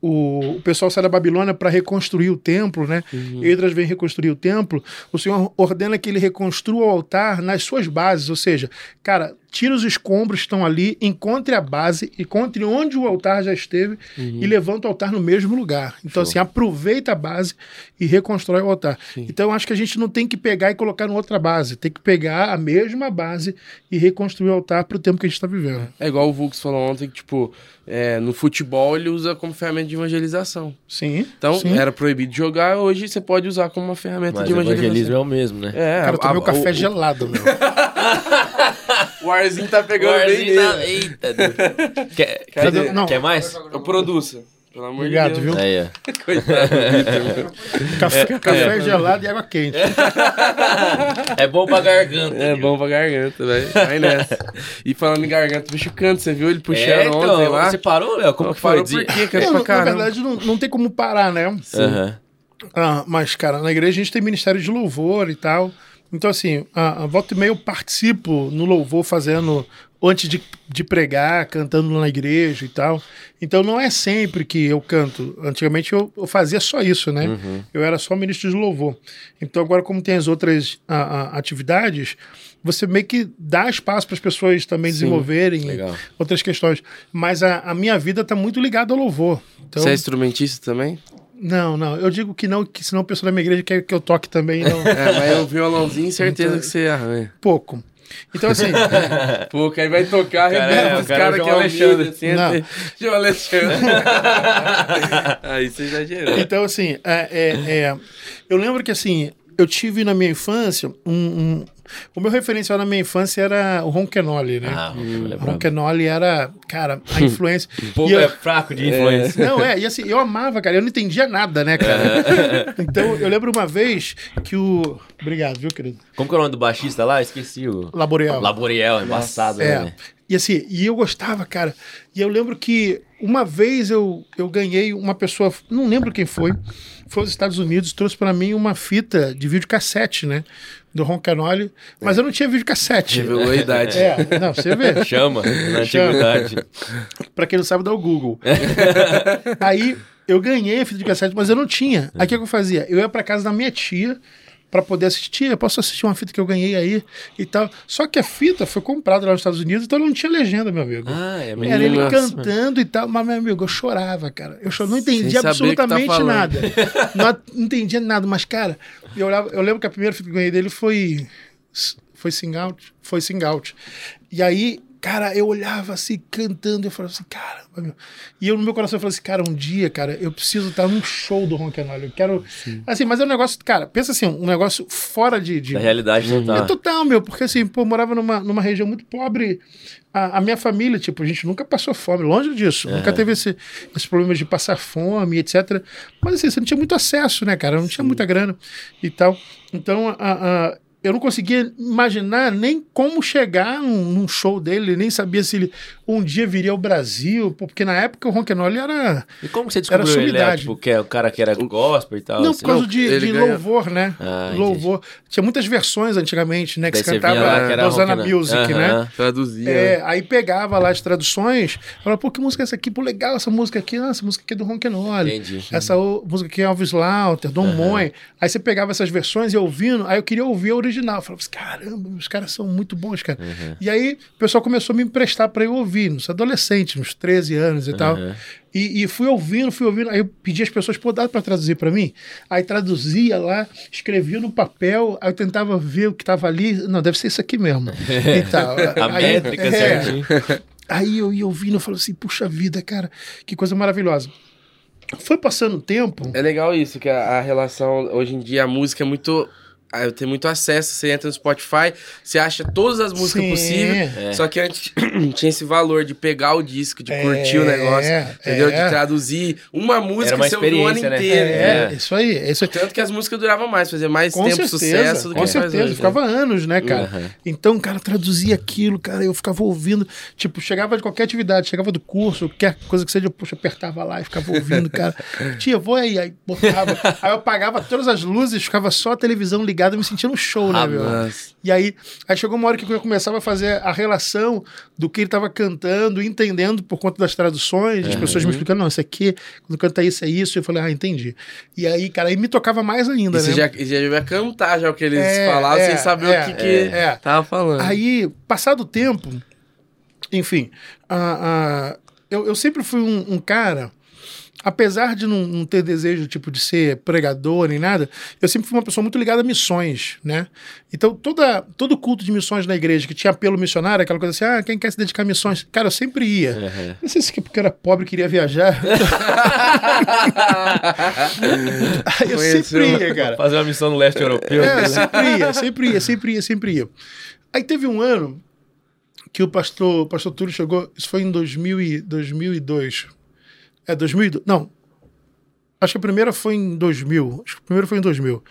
o, o pessoal sai da Babilônia para reconstruir o templo, né? Uhum. Edras vem reconstruir o templo. O Senhor ordena que ele reconstrua o altar nas suas bases, ou seja, cara, tira os escombros que estão ali, encontre a base, encontre onde o altar já esteve uhum. e levanta o altar no mesmo lugar. Então, Show. assim, aproveita a base e reconstrói o altar. Sim. Então, acho que a gente não tem que pegar e colocar em outra base, tem que pegar a mesma base e reconstruir o altar para o tempo que a gente está vivendo. É igual o Vux falou ontem, que, tipo, é, no futebol ele usa como ferramenta de evangelização. Sim. Então, sim. era proibido jogar, hoje você pode usar como uma ferramenta Mas de evangelização. evangelismo é o mesmo, né? É, Cara, eu tomei o café o, gelado, meu. o arzinho tá pegando o arzinho bem tá... Eita, Deus. quer, quer, não. quer mais? Eu produzo. Pelo amor Obrigado, de Deus. viu? Aí, Coitado do Café, café é. gelado e água quente. É bom pra garganta. É bom pra garganta, velho. Vai nessa. E falando em garganta, bicho canto, você viu ele puxando é, então, ontem lá? Você parou, Léo? Como que foi? Parou por quê? Não, na verdade, não, não tem como parar, né? Sim. Uhum. Ah, mas, cara, na igreja a gente tem ministério de louvor e tal. Então, assim, a, a volta e meia eu participo no louvor fazendo antes de, de pregar, cantando na igreja e tal. Então não é sempre que eu canto. Antigamente eu, eu fazia só isso, né? Uhum. Eu era só ministro de louvor. Então agora, como tem as outras a, a, atividades, você meio que dá espaço para as pessoas também Sim, desenvolverem legal. outras questões. Mas a, a minha vida está muito ligada ao louvor. Então, você é instrumentista também? Não, não. Eu digo que não, que senão o pessoal da minha igreja quer que eu toque também. Não. é, mas eu violãozinho, certeza então, que você arranha. Pouco. Então, assim. Que aí vai tocar, cara, é, os caras cara que é o Alexandre. Assim, não. João Alexandre. aí você exagerou. Então, assim, é, é, é, eu lembro que, assim, eu tive na minha infância um, um o meu referencial na minha infância era o Ronquenoli, né? Ah, o Ronquenoli era, cara, a influência. um pouco eu, é fraco de influência. É, não, é, e assim, eu amava, cara, eu não entendia nada, né, cara? É. então, eu lembro uma vez que o. Obrigado, viu, querido? Como que é o nome do baixista lá? Esqueci o. Laboriel. Laboriel, embaçado, é. né? E assim, e eu gostava, cara. E eu lembro que uma vez eu, eu ganhei uma pessoa, não lembro quem foi, foi aos Estados Unidos, trouxe para mim uma fita de videocassete, né? Do Ron Canoli, mas eu não tinha videocassete. Revelou a idade. É, não, você vê. Chama, na antiguidade. pra quem não sabe, dá o Google. Aí eu ganhei a fita de cassete, mas eu não tinha. Aí o que eu fazia? Eu ia para casa da minha tia, para poder assistir. Eu posso assistir uma fita que eu ganhei aí e tal. Só que a fita foi comprada lá nos Estados Unidos, então não tinha legenda, meu amigo. Ah, é Era ele cantando e tal, mas, meu amigo, eu chorava, cara. Eu não entendia tá absolutamente tá nada. Não entendia nada, mas, cara, eu, olhava, eu lembro que a primeira fita que eu ganhei dele foi. Foi Sing Out. Foi Sing Out. E aí Cara, eu olhava assim, cantando, eu falava assim, caramba, meu. E eu no meu coração eu falei assim, cara, um dia, cara, eu preciso estar num show do Ronquenolho. Eu quero. Sim. Assim, mas é um negócio, cara, pensa assim, um negócio fora de. de... Da realidade total. É total, meu, porque assim, pô, eu morava numa, numa região muito pobre. A, a minha família, tipo, a gente nunca passou fome, longe disso. É. Nunca teve esse, esse problema de passar fome, etc. Mas assim, você não tinha muito acesso, né, cara? Não tinha Sim. muita grana e tal. Então, a, a eu não conseguia imaginar nem como chegar num, num, show dele, nem sabia se ele um dia viria ao Brasil, porque na época o Ronquenoli era. E como você descobriu era ele? Era, tipo, que é o cara que era gospel e tal? Não, assim? por causa de, de louvor, né? Ah, louvor. Tinha muitas versões antigamente, né? Que Daí se cantava Rosana Music, uh -huh. né? Traduzia. É, aí pegava lá as traduções, falava, pô, que música é essa aqui? Pô, legal essa música aqui. Ah, essa música aqui é do Ronquenoli. Entendi. Essa música aqui é Elvis Lauter, Dom uh -huh. Moen. Aí você pegava essas versões e ouvindo, aí eu queria ouvir a original. Eu falava assim, caramba, os caras são muito bons, cara. Uhum. E aí o pessoal começou a me emprestar para eu ouvir, nos adolescentes, uns 13 anos e uhum. tal. E, e, fui ouvindo, fui ouvindo. Aí eu pedi às pessoas, pô, dá para traduzir para mim? Aí traduzia lá, escrevia no papel, aí eu tentava ver o que estava ali. Não, deve ser isso aqui mesmo. e tal. a aí, métrica é, certinho. Aí eu ia ouvindo e falava assim, puxa vida, cara, que coisa maravilhosa. Foi passando o tempo. É legal isso, que a, a relação, hoje em dia, a música é muito eu tenho muito acesso, você entra no Spotify, você acha todas as músicas Sim, possíveis, é. só que antes tinha esse valor de pegar o disco, de é, curtir o negócio, entendeu? É. De traduzir uma música que você ouviu o ano né? inteiro. É, é, isso aí, isso aí. Tanto que as músicas duravam mais, fazia mais com tempo certeza, sucesso do com que Com certeza, hoje, ficava né? anos, né, cara? Uhum. Então, cara, traduzia aquilo, cara, eu ficava ouvindo, tipo, chegava de qualquer atividade, chegava do curso, qualquer coisa que seja, puxa, apertava lá e ficava ouvindo, cara. Tia, vou aí, aí botava, aí eu apagava todas as luzes, ficava só a televisão ligada ligado, me sentia no show, né, meu? E aí, aí chegou uma hora que eu começava a fazer a relação do que ele estava cantando, entendendo por conta das traduções, as pessoas me explicando, não, isso aqui, quando canta isso é isso, eu falei, ah, entendi. E aí, cara, aí me tocava mais ainda, e né? Você já, já ia cantar já o que eles é, falavam, é, sem saber é, o que, que é, tava falando. Aí, passado o tempo, enfim, uh, uh, eu, eu sempre fui um, um cara apesar de não, não, ter desejo tipo de ser pregador nem nada, eu sempre fui uma pessoa muito ligada a missões, né? Então toda todo culto de missões na igreja que tinha apelo missionário, aquela coisa assim, ah, quem quer se dedicar a missões, cara, eu sempre ia. Uhum. Não sei se é porque eu era pobre queria viajar. eu sempre ia, cara. Fazer uma missão no leste europeu. É, sempre ia, sempre ia, sempre ia, sempre ia. Aí teve um ano que o pastor, o pastor Túlio chegou, isso foi em 2000 e, 2002 é 2000? Não. Acho que a primeira foi em 2000. Acho que a primeira foi em 2000.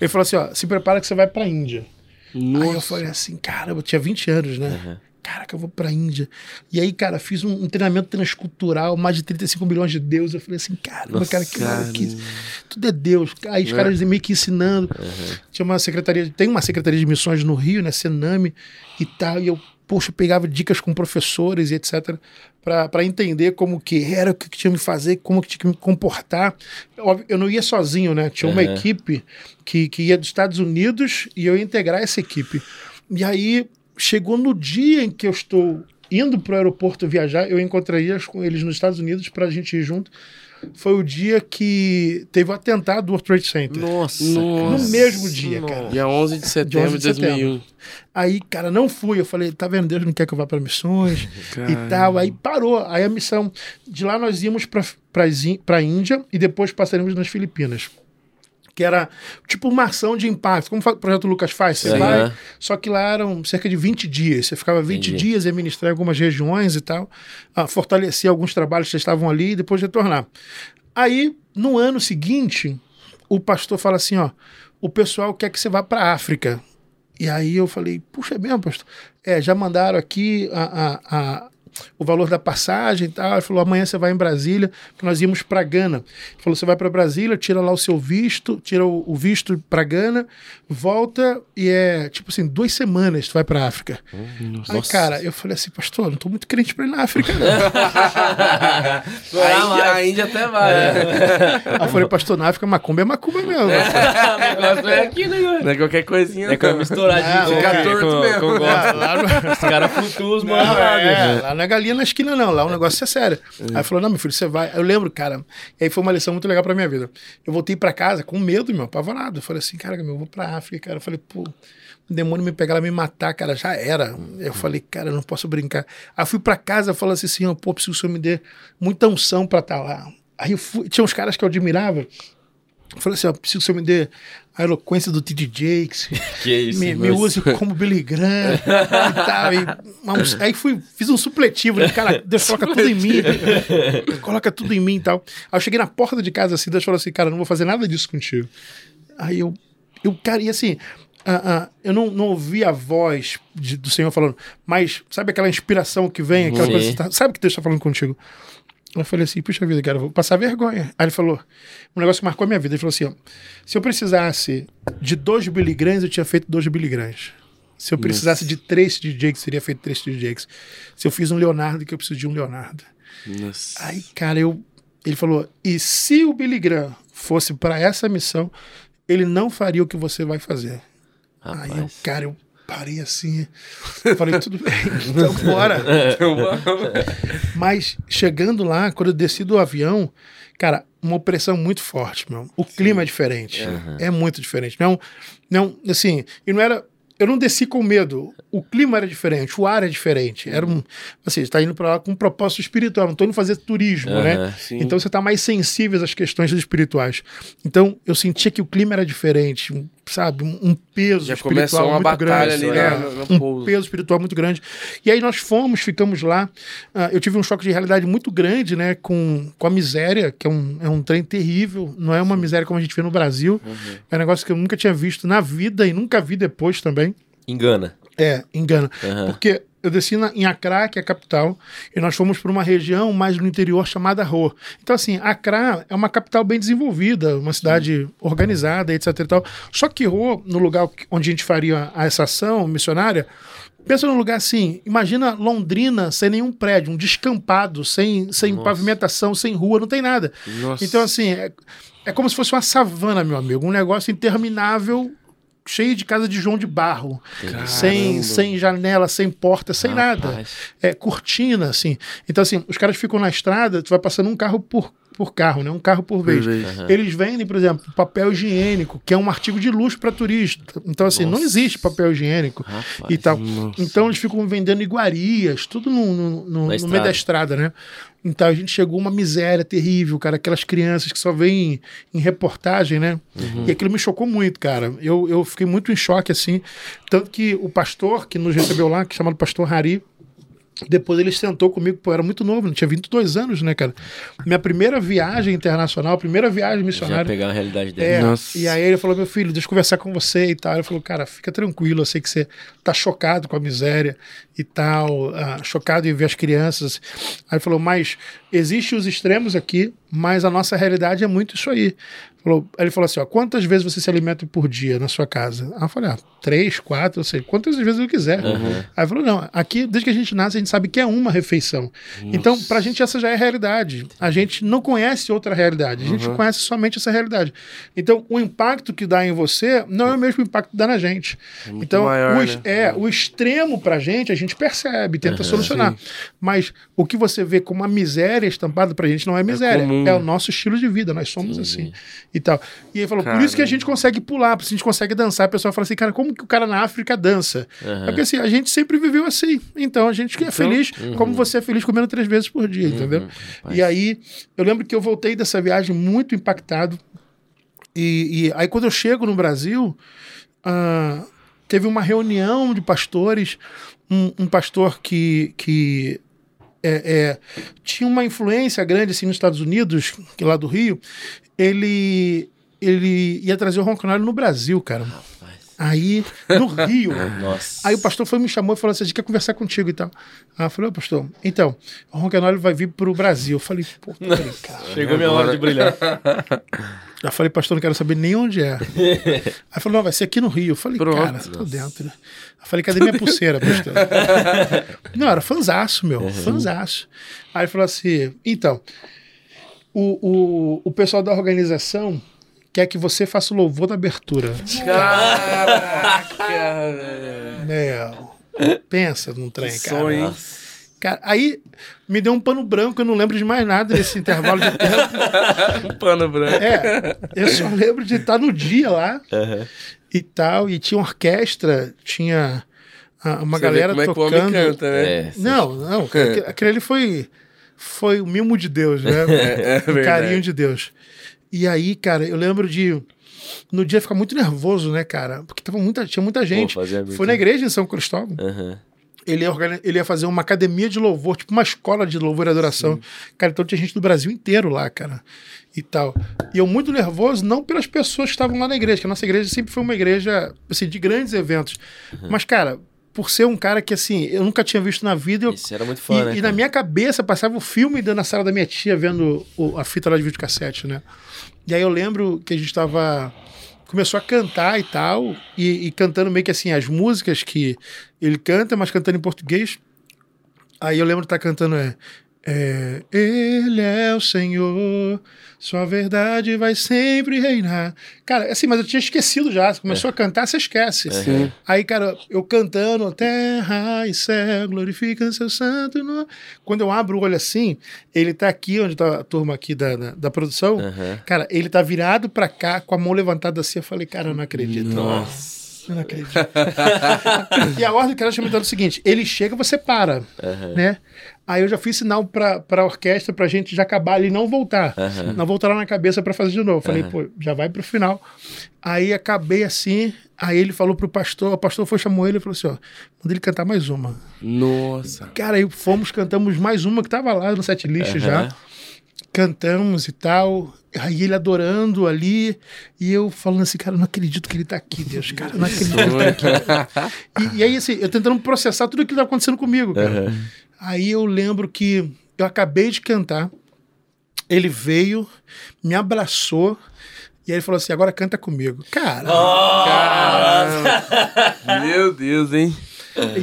Ele falou assim: ó, se prepara que você vai pra Índia. Nossa. Aí eu falei assim: caramba, eu tinha 20 anos, né? Uhum. Caraca, eu vou pra Índia. E aí, cara, fiz um, um, treinamento transcultural, mais de 35 milhões de deuses. Eu falei assim: caramba, Nossa, cara, que maluquice. Tudo é Deus. Aí os é. caras meio que ensinando. Uhum. Tinha uma secretaria, tem uma secretaria de missões no Rio, né? Sename e tal. E eu poxa, pegava dicas com professores e etc. para entender como que era, o que, tinha que fazer, como que tinha que me comportar. Eu não ia sozinho, né? Tinha uma uhum. equipe que, que ia dos Estados Unidos e eu ia integrar essa equipe. E aí chegou no dia em que eu estou indo para o aeroporto viajar, eu encontraria com eles nos Estados Unidos para a gente ir junto foi o dia que teve o atentado do World Trade Center. Nossa. No mesmo dia, nossa. cara. Dia 11 de setembro de 2001. Aí, cara, não fui. Eu falei, tá vendo? Deus não quer que eu vá para missões e tal. Aí parou. Aí a missão. De lá nós íamos para a Índia e depois passaríamos nas Filipinas que era tipo uma ação de impacto, como o projeto Lucas faz. Você vai, só que lá eram cerca de 20 dias. Você ficava 20 Entendi. dias e ministrar algumas regiões e tal, fortalecer alguns trabalhos que estavam ali e depois retornar. Aí, no ano seguinte, o pastor fala assim: ó, o pessoal quer que você vá para a África. E aí eu falei, puxa, é mesmo, pastor? É, já mandaram aqui a, a, a o valor da passagem e tal. Ele falou: amanhã você vai em Brasília, que nós íamos para Gana. Ele falou: você vai para Brasília, tira lá o seu visto, tira o, o visto para Gana, volta e é tipo assim, duas semanas tu vai para África. Hum, Aí, cara, eu falei assim, pastor, não tô muito crente para ir na África, não. a, Índia, a Índia até vai. É. Aí eu falei, pastor, na África, macumba é macumba mesmo. É. o negócio é aqui, né, Não é qualquer coisinha. É com misturadinho. Fica torto mesmo. Com, com é, lá no... Os caras flutuam os mano. É, lá não é galinha na esquina, não. Lá o negócio é sério. Aí falou: não, meu filho, você vai. Eu lembro, cara. E aí foi uma lição muito legal pra minha vida. Eu voltei pra casa com medo, meu, apavorado. Eu falei assim, cara, meu, eu vou pra África, cara. Eu falei, pô, o demônio me pegar, ela me matar, cara, já era. Eu falei, cara, eu não posso brincar. Aí eu fui pra casa falei assim, senhor, pô, preciso que o senhor me dê muita unção pra estar tá lá. Aí eu fui, tinha uns caras que eu admirava. Eu falei assim, ó, preciso que o senhor me dê a eloquência do T.D. Jakes. Que isso, me, me use como Billy Graham e tal. E, aí fui, fiz um supletivo, né? Cara, Deus coloca tudo em mim. coloca tudo em mim e tal. Aí eu cheguei na porta de casa assim, Deus falou assim, cara, não vou fazer nada disso contigo. Aí eu, eu cara, e assim, uh, uh, eu não, não ouvi a voz de, do Senhor falando, mas sabe aquela inspiração que vem, aquela coisa, tá, sabe que Deus está falando contigo? Eu falei assim, puxa vida, cara, vou passar vergonha. Aí ele falou, um negócio que marcou a minha vida. Ele falou assim: ó, se eu precisasse de dois Billy Grahams, eu tinha feito dois Billy Grahams. Se eu precisasse Nossa. de três DJs, seria feito três DJs. Se eu fiz um Leonardo, que eu preciso de um Leonardo. Nossa. Aí, cara, eu. Ele falou: e se o Billy Graham fosse para essa missão, ele não faria o que você vai fazer. Rapaz. Aí eu, cara, eu parei assim. Falei, tudo bem, então bora. Mas chegando lá, quando eu desci do avião, cara, uma opressão muito forte, meu. O Sim. clima é diferente. Uhum. É muito diferente. Não, não, assim, e não era eu não desci com medo. O clima era diferente, o ar é diferente. Era um. Assim, você está indo para lá com um propósito espiritual, não estou indo fazer turismo, uhum, né? Sim. Então você está mais sensível às questões espirituais. Então eu sentia que o clima era diferente, sabe? Um, peso Já espiritual uma muito grande. Ali, né? um peso espiritual muito grande. E aí nós fomos, ficamos lá. Uh, eu tive um choque de realidade muito grande, né? Com, com a miséria, que é um, é um trem terrível. Não é uma miséria como a gente vê no Brasil. Uhum. É um negócio que eu nunca tinha visto na vida e nunca vi depois também. Engana. É, engana. Uhum. Porque eu desci na, em Accra, que é a capital, e nós fomos para uma região mais no interior chamada Ro. Então, assim, Accra é uma capital bem desenvolvida, uma cidade organizada, etc. E tal. Só que Ro, no lugar onde a gente faria essa ação missionária, Pensa num lugar assim, imagina Londrina sem nenhum prédio, um descampado, sem, sem pavimentação, sem rua, não tem nada. Nossa. Então, assim, é, é como se fosse uma savana, meu amigo, um negócio interminável cheio de casa de João de Barro, sem, sem janela, sem porta, sem Rapaz. nada. É cortina, assim. Então, assim, os caras ficam na estrada, tu vai passando um carro por por carro, né? Um carro por vez. Uhum. Eles vendem, por exemplo, papel higiênico, que é um artigo de luxo para turista. Então, assim, nossa. não existe papel higiênico Rapaz, e tal. Nossa. Então, eles ficam vendendo iguarias, tudo no, no, no, no meio da estrada, né? Então, a gente chegou uma miséria terrível, cara. Aquelas crianças que só vêm em, em reportagem, né? Uhum. E aquilo me chocou muito, cara. Eu, eu fiquei muito em choque, assim. Tanto que o pastor que nos recebeu lá, que é chamado Pastor Hari, depois ele sentou comigo, pô, eu era muito novo, não tinha 22 anos, né, cara? Minha primeira viagem internacional, primeira viagem missionária. Já pegar a realidade dele. É, Nossa. E aí ele falou: meu filho, deixa eu conversar com você e tal. Ele falou: cara, fica tranquilo, eu sei que você tá chocado com a miséria e tal, uh, chocado em ver as crianças. Aí ele falou: mas existem os extremos aqui, mas a nossa realidade é muito isso aí. Falou, ele falou assim: ó, quantas vezes você se alimenta por dia na sua casa? Aí eu falei: ah, três, quatro, eu sei, quantas vezes eu quiser. Uhum. Aí ele falou: não, aqui, desde que a gente nasce, a gente sabe que é uma refeição. Nossa. Então, pra gente, essa já é a realidade. A gente não conhece outra realidade, a gente uhum. conhece somente essa realidade. Então, o impacto que dá em você não é o mesmo impacto que dá na gente. É então, maior, o, né? é, o extremo pra gente, a gente percebe, tenta uhum, solucionar. Sim. Mas o que você vê como uma miséria estampada pra gente não é, é miséria, é, é o nosso estilo de vida, nós somos sim. assim e tal. E ele falou, por isso que a gente consegue pular, por isso a gente consegue dançar. A pessoa fala assim, cara, como que o cara na África dança? Uhum. É porque assim, a gente sempre viveu assim. Então a gente então, é feliz, uhum. como você é feliz comendo três vezes por dia, entendeu? Uhum. E aí, eu lembro que eu voltei dessa viagem muito impactado. E, e aí, quando eu chego no Brasil, uh, teve uma reunião de pastores, um, um pastor que, que é, é, tinha uma influência grande assim nos Estados Unidos, que lá do Rio, ele ele ia trazer o ronconalho no Brasil, cara. Rapaz. Aí, no Rio. Nossa. Aí o pastor foi me chamou e falou assim: a gente quer conversar contigo e tal. Aí eu falei, pastor, então, o ronconalho vai vir pro Brasil. Eu falei, pô, peraí, cara. Chegou minha hora de brilhar. Já falei, pastor, não quero saber nem onde é. Aí falou, não, vai ser aqui no Rio. Eu falei, Pronto. cara, tô dentro, né? Eu falei, cadê minha pulseira, pastor? não, era fanzaço, meu, uhum. fanzaço. Aí falou assim, então, o, o, o pessoal da organização quer que você faça o louvor na abertura. Caraca, velho. Pensa num trem, cara. Sonho. Cara, aí me deu um pano branco, eu não lembro de mais nada nesse intervalo de tempo. um pano branco. É, eu só lembro de estar no dia lá uhum. e tal, e tinha uma orquestra, tinha uma Você galera como tocando. É que o homem canta, né? É, não, não, aquele ali foi, foi o mimo de Deus, né? É, é o carinho de Deus. E aí, cara, eu lembro de no dia ficar muito nervoso, né, cara? Porque tava muita, tinha muita gente. Pô, Foi na igreja em São Cristóvão. Uhum. Ele ia, ele ia fazer uma academia de louvor, tipo uma escola de louvor e adoração. Sim. Cara, então tinha gente do Brasil inteiro lá, cara. E tal. E eu muito nervoso, não pelas pessoas que estavam lá na igreja, que a nossa igreja sempre foi uma igreja assim, de grandes eventos. Uhum. Mas, cara, por ser um cara que, assim, eu nunca tinha visto na vida. Eu, Isso era muito fã, e, né? E na minha cabeça passava o filme na sala da minha tia, vendo o, a fita lá de videocassete, né? E aí eu lembro que a gente estava começou a cantar e tal, e, e, cantando meio que assim, as músicas que ele canta, mas cantando em português. Aí eu lembro de estar tá cantando é, é, Ele é o Senhor, sua verdade vai sempre reinar. Cara, assim, mas eu tinha esquecido já. Você começou é. a cantar, você esquece. É. Aí, cara, eu cantando, terra e céu, glorificam seu santo nome. Quando eu abro o olho assim, ele tá aqui, onde tá a turma aqui da, da, da produção. Uhum. Cara, ele tá virado pra cá, com a mão levantada assim. Eu falei, cara, eu não acredito. Nossa. Eu não acredito. e a ordem que ela chama é o seguinte: ele chega, você para, uhum. né? Aí eu já fiz sinal pra, pra orquestra pra gente já acabar ali e não voltar. Uhum. Não voltar lá na cabeça pra fazer de novo. Falei, uhum. pô, já vai pro final. Aí acabei assim, aí ele falou pro pastor, o pastor foi, chamou ele e falou assim, ó, manda ele cantar mais uma. Nossa. Cara, aí fomos, cantamos mais uma que tava lá no set list já. Cantamos e tal. Aí ele adorando ali, e eu falando assim, cara, não acredito que ele tá aqui, Deus, cara, não acredito que ele tá aqui. e, e, aí, assim, eu tentando processar tudo aquilo que tá acontecendo comigo, cara. Uhum. Aí eu lembro que eu acabei de cantar, ele veio, me abraçou, e aí ele falou assim: agora canta comigo. Cara. Oh, Meu Deus, hein?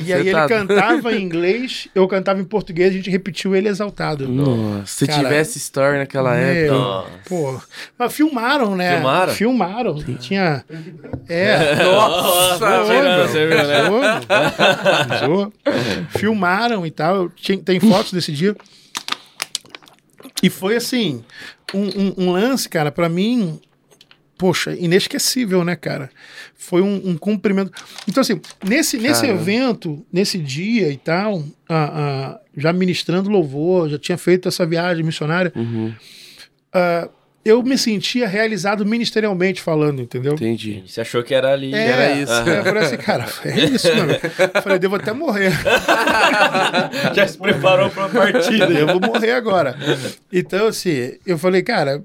E aí tá... ele cantava em inglês, eu cantava em português, a gente repetiu ele exaltado. Nossa, se Cara, tivesse story naquela meu, época. Pô. Mas filmaram, né? Filmaram? Filmaram. Tinha. É. Nossa, você viu, né? Filmaram e tal. Tem fotos desse dia. E foi assim, um, um, um lance, cara, para mim, poxa, inesquecível, né, cara? Foi um, um cumprimento. Então, assim, nesse, nesse evento, nesse dia e tal, a, a, já ministrando louvor, já tinha feito essa viagem missionária. Uhum. Uh, eu me sentia realizado ministerialmente falando, entendeu? Entendi. Você achou que era ali. É, era isso. É, eu falei assim, cara, é isso, mano. Eu falei, devo até morrer. Já se preparou para a partida. Eu vou morrer agora. Então, assim, eu falei, cara,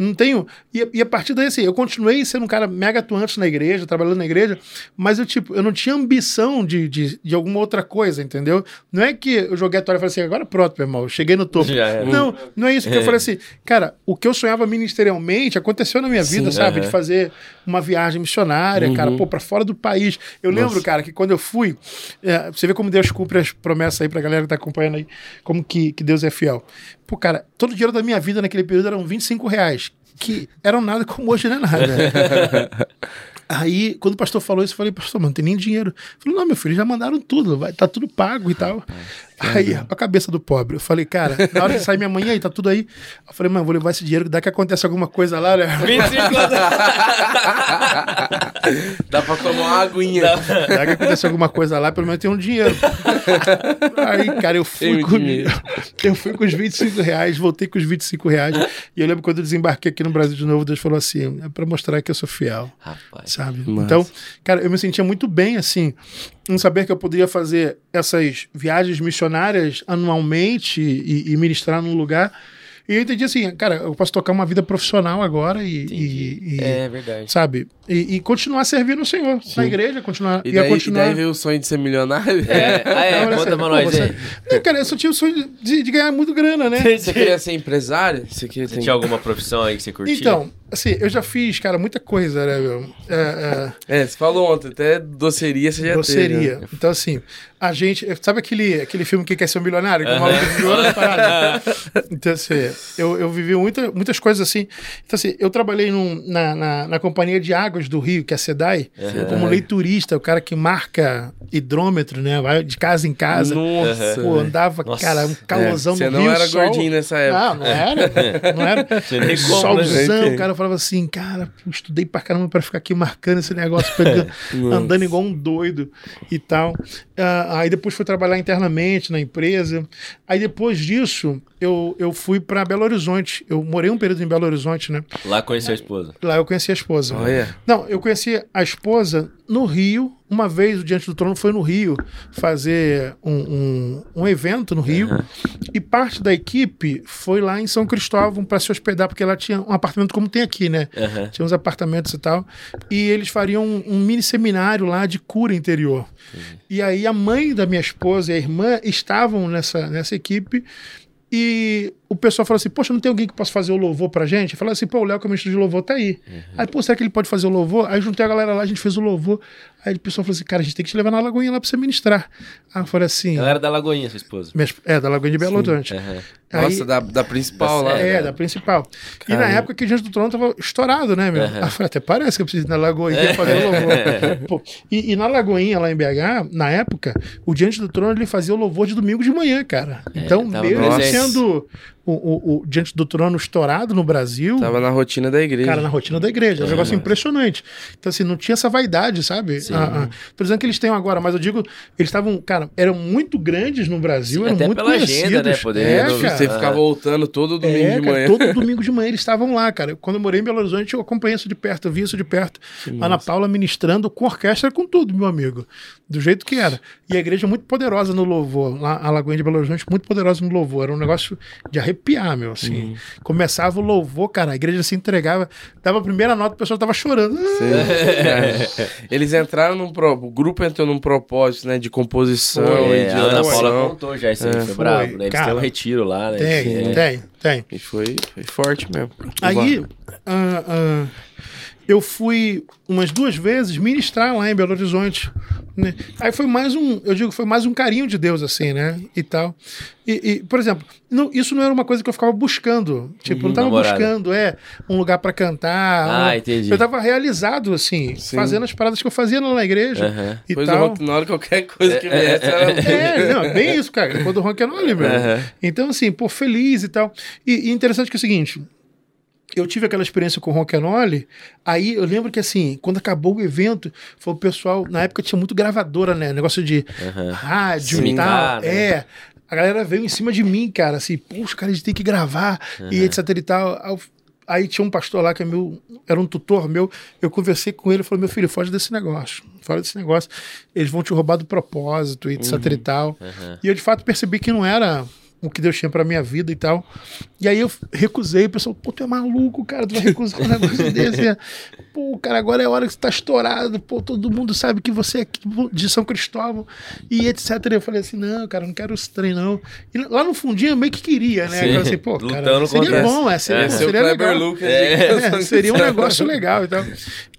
não tenho. E, e, a partir daí, assim, eu continuei sendo um cara mega atuante na igreja, trabalhando na igreja, mas eu, tipo, eu não tinha ambição de, de, de alguma outra coisa, entendeu? Não é que eu joguei a toalha e falei assim, agora pronto, meu irmão, cheguei no topo. Não, não é isso que eu falei assim, cara, o que eu sonhava ministerialmente aconteceu na minha vida, Sim, sabe? De fazer uma viagem missionária, uhum. cara, pô, pra fora do país. Eu Nossa. lembro, cara, que quando eu fui, é, você vê como Deus cumpre as promessas aí pra galera que tá acompanhando aí, como que, que Deus é fiel. Pô, cara, todo o dinheiro da minha vida naquele período eram 25 reais que eram nada como hoje não é nada. Aí, quando o pastor falou isso, eu falei, pastor, mas não tem nem dinheiro. Ele falou, não, meu filho, já mandaram tudo, vai, tá tudo pago e tal. Aí, a cabeça do pobre. Eu falei, cara, na hora de sair minha mãe aí, tá tudo aí. Eu falei, mano, vou levar esse dinheiro, dá que acontece alguma coisa lá, né? 25 Dá pra tomar uma aguinha. Dá, dá que acontece alguma coisa lá, pelo menos tem um dinheiro. aí, cara, eu fui, com, eu fui com os 25 reais, voltei com os 25 reais. E eu lembro quando eu desembarquei aqui no Brasil de novo, Deus falou assim: é pra mostrar que eu sou fiel. Rapaz. Sabe? Mas... Então, cara, eu me sentia muito bem, assim, em saber que eu poderia fazer essas viagens missionárias anualmente e, e ministrar num lugar e eu entendi assim, cara, eu posso tocar uma vida profissional agora e. e, e é verdade. Sabe? E, e, continuar servindo o Senhor Sim. na igreja, continuar. E daí, continuar... e daí veio o sonho de ser milionário? É, ah, é, conta assim, pra nós você... é, Cara, eu só tinha o sonho de, de ganhar muito grana, né? Você queria ser empresário? Você, queria você tinha alguma profissão aí que você curtia? Então, assim, eu já fiz, cara, muita coisa, né, meu? É, é... é você falou ontem, até doceria você já doceria. teve. Né? Então, assim, a gente. Sabe aquele, aquele filme que quer ser um milionário? Que uh Então, assim, eu, eu vivi muita, muitas coisas assim. Então, assim, eu trabalhei num, na, na, na, Companhia de Águas do Rio, que é a SEDAI, uhum. como leiturista, o cara que marca hidrômetro, né? Vai de casa em casa. Nossa. Pô, andava, Nossa. cara, um calorzão é. no Rio. Você não era sol. gordinho nessa época. Não, não era. Não era. Né? Solzão, o cara falava assim, cara, estudei pra caramba pra ficar aqui marcando esse negócio, pegando, andando igual um doido e tal. Uh, aí depois fui trabalhar internamente na empresa. Aí depois disso, eu, eu fui para Belo Horizonte. Eu morei um período em Belo Horizonte, né? Lá conheci a esposa. Lá eu conheci a esposa. Oh, yeah. Não, eu conheci a esposa no Rio. Uma vez o Diante do Trono foi no Rio fazer um, um, um evento no Rio. Uhum. E parte da equipe foi lá em São Cristóvão para se hospedar, porque lá tinha um apartamento como tem aqui, né? Uhum. Tinha uns apartamentos e tal. E eles fariam um, um mini seminário lá de cura interior. Uhum. E aí a mãe da minha esposa e a irmã estavam nessa, nessa equipe. E o pessoal falou assim: Poxa, não tem alguém que possa fazer o louvor pra gente? Falaram assim: Pô, o Léo, que é o ministro de louvor, tá aí. Uhum. Aí, pô, será que ele pode fazer o louvor? Aí juntei a galera lá, a gente fez o louvor. Aí o pessoal falou assim: Cara, a gente tem que te levar na Lagoinha lá pra você ministrar. Aí eu falei assim. Ela era da Lagoinha, sua esposa. é, da Lagoinha de Belo Horizonte. Uhum. Nossa, da, da principal da, lá. É, da principal. Caramba. E na época que o Diante do Trono tava estourado, né, meu? Uhum. Aí eu falei: Até parece que eu preciso ir na Lagoinha é. fazer o louvor. pô, e, e, na Lagoinha, lá em BH, na época, o Diante do Trono ele fazia o louvor de domingo de manhã, cara. É, então, mesmo sendo o, o, o, Diante do Trono estourado no Brasil. Tava na rotina da igreja. Cara, na rotina da igreja. É um negócio impressionante. Então, assim, não tinha essa vaidade, sabe? Sim. Ah, ah. Tô dizendo que eles têm agora, mas eu digo, eles estavam, cara, eram muito grandes no Brasil, Sim, eram até muito pela conhecidos. agenda, né? Poder, é, cara. Você ficava voltando todo domingo é, de manhã. Cara, todo domingo de manhã eles estavam lá, cara. Quando eu morei em Belo Horizonte, eu acompanhei isso de perto, eu vi isso de perto. Que Ana massa. Paula ministrando com orquestra, com tudo, meu amigo. Do jeito que era. E a igreja muito poderosa no louvor. Lá, a Lagoinha de Belo Horizonte, muito poderosa no louvor. Era um negócio de arrepiar arrepiar, meu, assim. Uhum. Começava o louvor, cara, a igreja se entregava, dava a primeira nota, o pessoal tava chorando. É. Eles entraram num pro... o grupo entrou num propósito, né, de composição foi, e de a Ana Paula contou já isso aí, é. foi bravo, né? Eles cara, têm um retiro lá, né? Tem, tem, tem. E foi, foi forte mesmo. Aí, uh, uh, eu fui umas duas vezes ministrar lá em Belo Horizonte. Né? Aí foi mais um, eu digo, foi mais um carinho de Deus, assim, né? E tal. E, e por exemplo, não, isso não era uma coisa que eu ficava buscando. Tipo, uhum, não tava namorada. buscando, é, um lugar para cantar. Ah, um... entendi. Eu tava realizado, assim, Sim. fazendo as paradas que eu fazia lá na igreja. Uhum. E Depois tal. na hora qualquer coisa que viesse era... É, não, bem isso, cara. Depois do rock and roll, meu. Uhum. Então, assim, pô, feliz e tal. E, e interessante que é o seguinte eu tive aquela experiência com o Ronquenole, aí eu lembro que assim, quando acabou o evento, foi o pessoal, na época tinha muito gravadora, né? Negócio de uhum. rádio Sim, e tal. Cara. É. A galera veio em cima de mim, cara, assim, puxa, cara, a gente tem que gravar uhum. e etc e tal. Aí tinha um pastor lá que é meu, era um tutor meu. Eu conversei com ele e falei: Meu filho, foge desse negócio. Fora desse negócio. Eles vão te roubar do propósito, etc uhum. e tal. E eu de fato percebi que não era o que Deus tinha pra minha vida e tal. E aí eu recusei, o pessoal, pô, tu é maluco, cara, tu vai recusar um negócio desse. Pô, cara, agora é a hora que você tá estourado, pô, todo mundo sabe que você é de São Cristóvão e etc. E eu falei assim, não, cara, não quero esse trem, não. E lá no fundinho eu meio que queria, né? Sim, eu assim, pô, cara, seria bom, é, seria, é, seria legal. Lucas, é, é, seria um negócio legal e tal.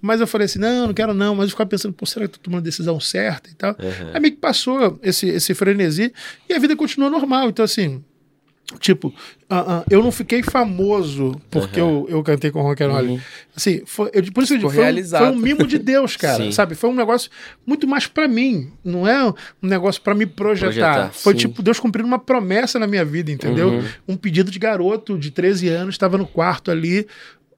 Mas eu falei assim, não, não quero não. Mas eu ficava pensando, pô, será que eu tô tomando a decisão certa e tal? Uhum. Aí meio que passou esse, esse frenesi e a vida continuou normal. Então, assim, Tipo, uh, uh, eu não fiquei famoso porque uhum. eu, eu cantei com o Rock'n'Roll. Uhum. Assim, foi, eu, por isso que eu digo, foi, foi, um mimo de Deus, cara. sabe? Foi um negócio muito mais para mim. Não é um negócio para me projetar. projetar foi sim. tipo Deus cumprindo uma promessa na minha vida, entendeu? Uhum. Um pedido de garoto de 13 anos, estava no quarto ali,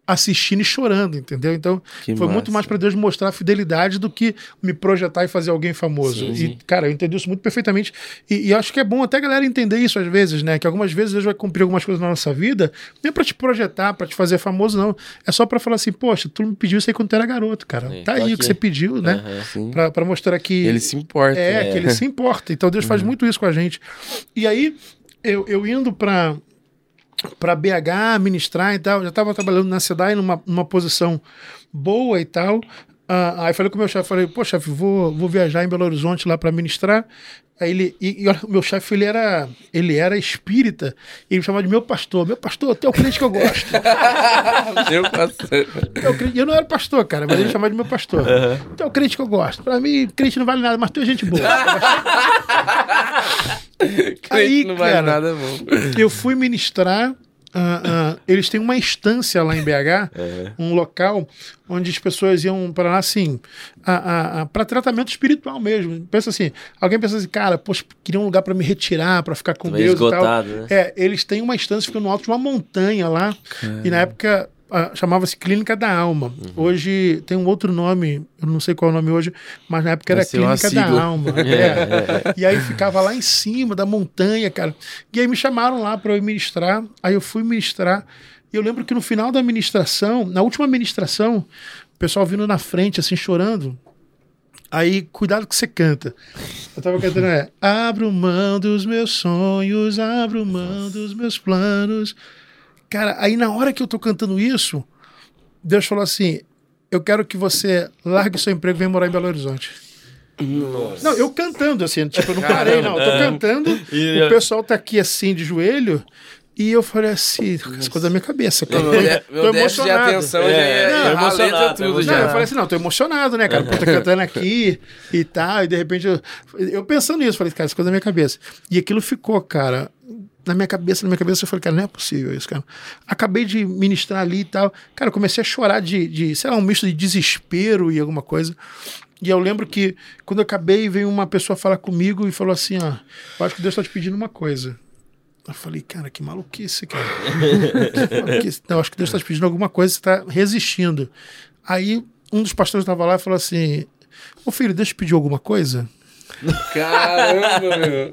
assistindo e chorando, entendeu? Então, que foi massa. muito mais para Deus mostrar a fidelidade do que me projetar e fazer alguém famoso. Sim. E, cara, eu entendi isso muito perfeitamente. E, e, acho que é bom até a galera entender isso às vezes, né? Que algumas vezes Deus vai cumprir algumas coisas na nossa vida, nem para te projetar, para te fazer famoso, não. É só para falar assim, poxa, tu me pediu isso aí quando tu era garoto, cara. Sim, tá aí o que você pediu, né? Uhum, para mostrar que. Ele se importa. É, é, que ele se importa. Então, Deus faz uhum. muito isso com a gente. E aí, eu, eu indo para para BH ministrar e tal. Já estava trabalhando na SEDAI numa, numa posição boa e tal. Uh, aí falei com o meu chefe, falei, pô, chefe, vou, vou viajar em Belo Horizonte lá para ministrar. Aí ele, e, o meu chefe, ele era, ele era espírita, e ele me chamava de meu pastor. Meu pastor, tu é o crente que eu gosto. meu pastor. Eu, eu não era pastor, cara, mas ele me chamava de meu pastor. Uhum. É o crente que eu gosto. Pra mim, crente não vale nada, mas tu é gente boa. Aí, não vale cara, nada, bom. Eu fui ministrar Uh, uh, eles têm uma instância lá em BH, é. um local onde as pessoas iam para lá assim, para tratamento espiritual mesmo. Pensa assim, alguém pensa assim, cara, poxa, queria um lugar para me retirar, para ficar com Deus esgotado, e tal. Né? É, eles têm uma instância fica no alto de uma montanha lá. E na época chamava-se Clínica da Alma. Uhum. Hoje tem um outro nome, eu não sei qual é o nome hoje, mas na época era Clínica da Alma. É, é. É. E aí ficava lá em cima da montanha, cara. E aí me chamaram lá para eu ministrar. Aí eu fui ministrar. E eu lembro que no final da ministração, na última ministração, o pessoal vindo na frente, assim, chorando. Aí, cuidado que você canta. Eu tava cantando, é. Abro mão dos meus sonhos, abro mão dos meus planos. Cara, aí na hora que eu tô cantando isso, Deus falou assim: Eu quero que você largue seu emprego e venha morar em Belo Horizonte. Nossa. Não, eu cantando assim, tipo, eu não parei, não. Eu tô cantando, e o pessoal tá aqui assim de joelho. E eu falei assim, as coisas da minha cabeça, cara. Meu, tô emocionado. De atenção é, já é, não, emocionado, tudo já. Não, eu falei assim, não, tô emocionado, né, cara? Pô, tô cantando aqui e tal. E de repente eu, eu pensando nisso, falei, cara, as coisas da minha cabeça. E aquilo ficou, cara na minha cabeça, na minha cabeça, eu falei, cara, não é possível isso, cara. Acabei de ministrar ali e tal. Cara, comecei a chorar de, de, sei lá, um misto de desespero e alguma coisa. E eu lembro que quando eu acabei, veio uma pessoa falar comigo e falou assim: ó, eu acho que Deus está te pedindo uma coisa. Eu falei, cara, que maluquice, cara. que maluquice. Não, acho que Deus está te pedindo alguma coisa, você está resistindo. Aí um dos pastores estava lá e falou assim: Ô filho, Deus te pediu alguma coisa? Caramba, meu.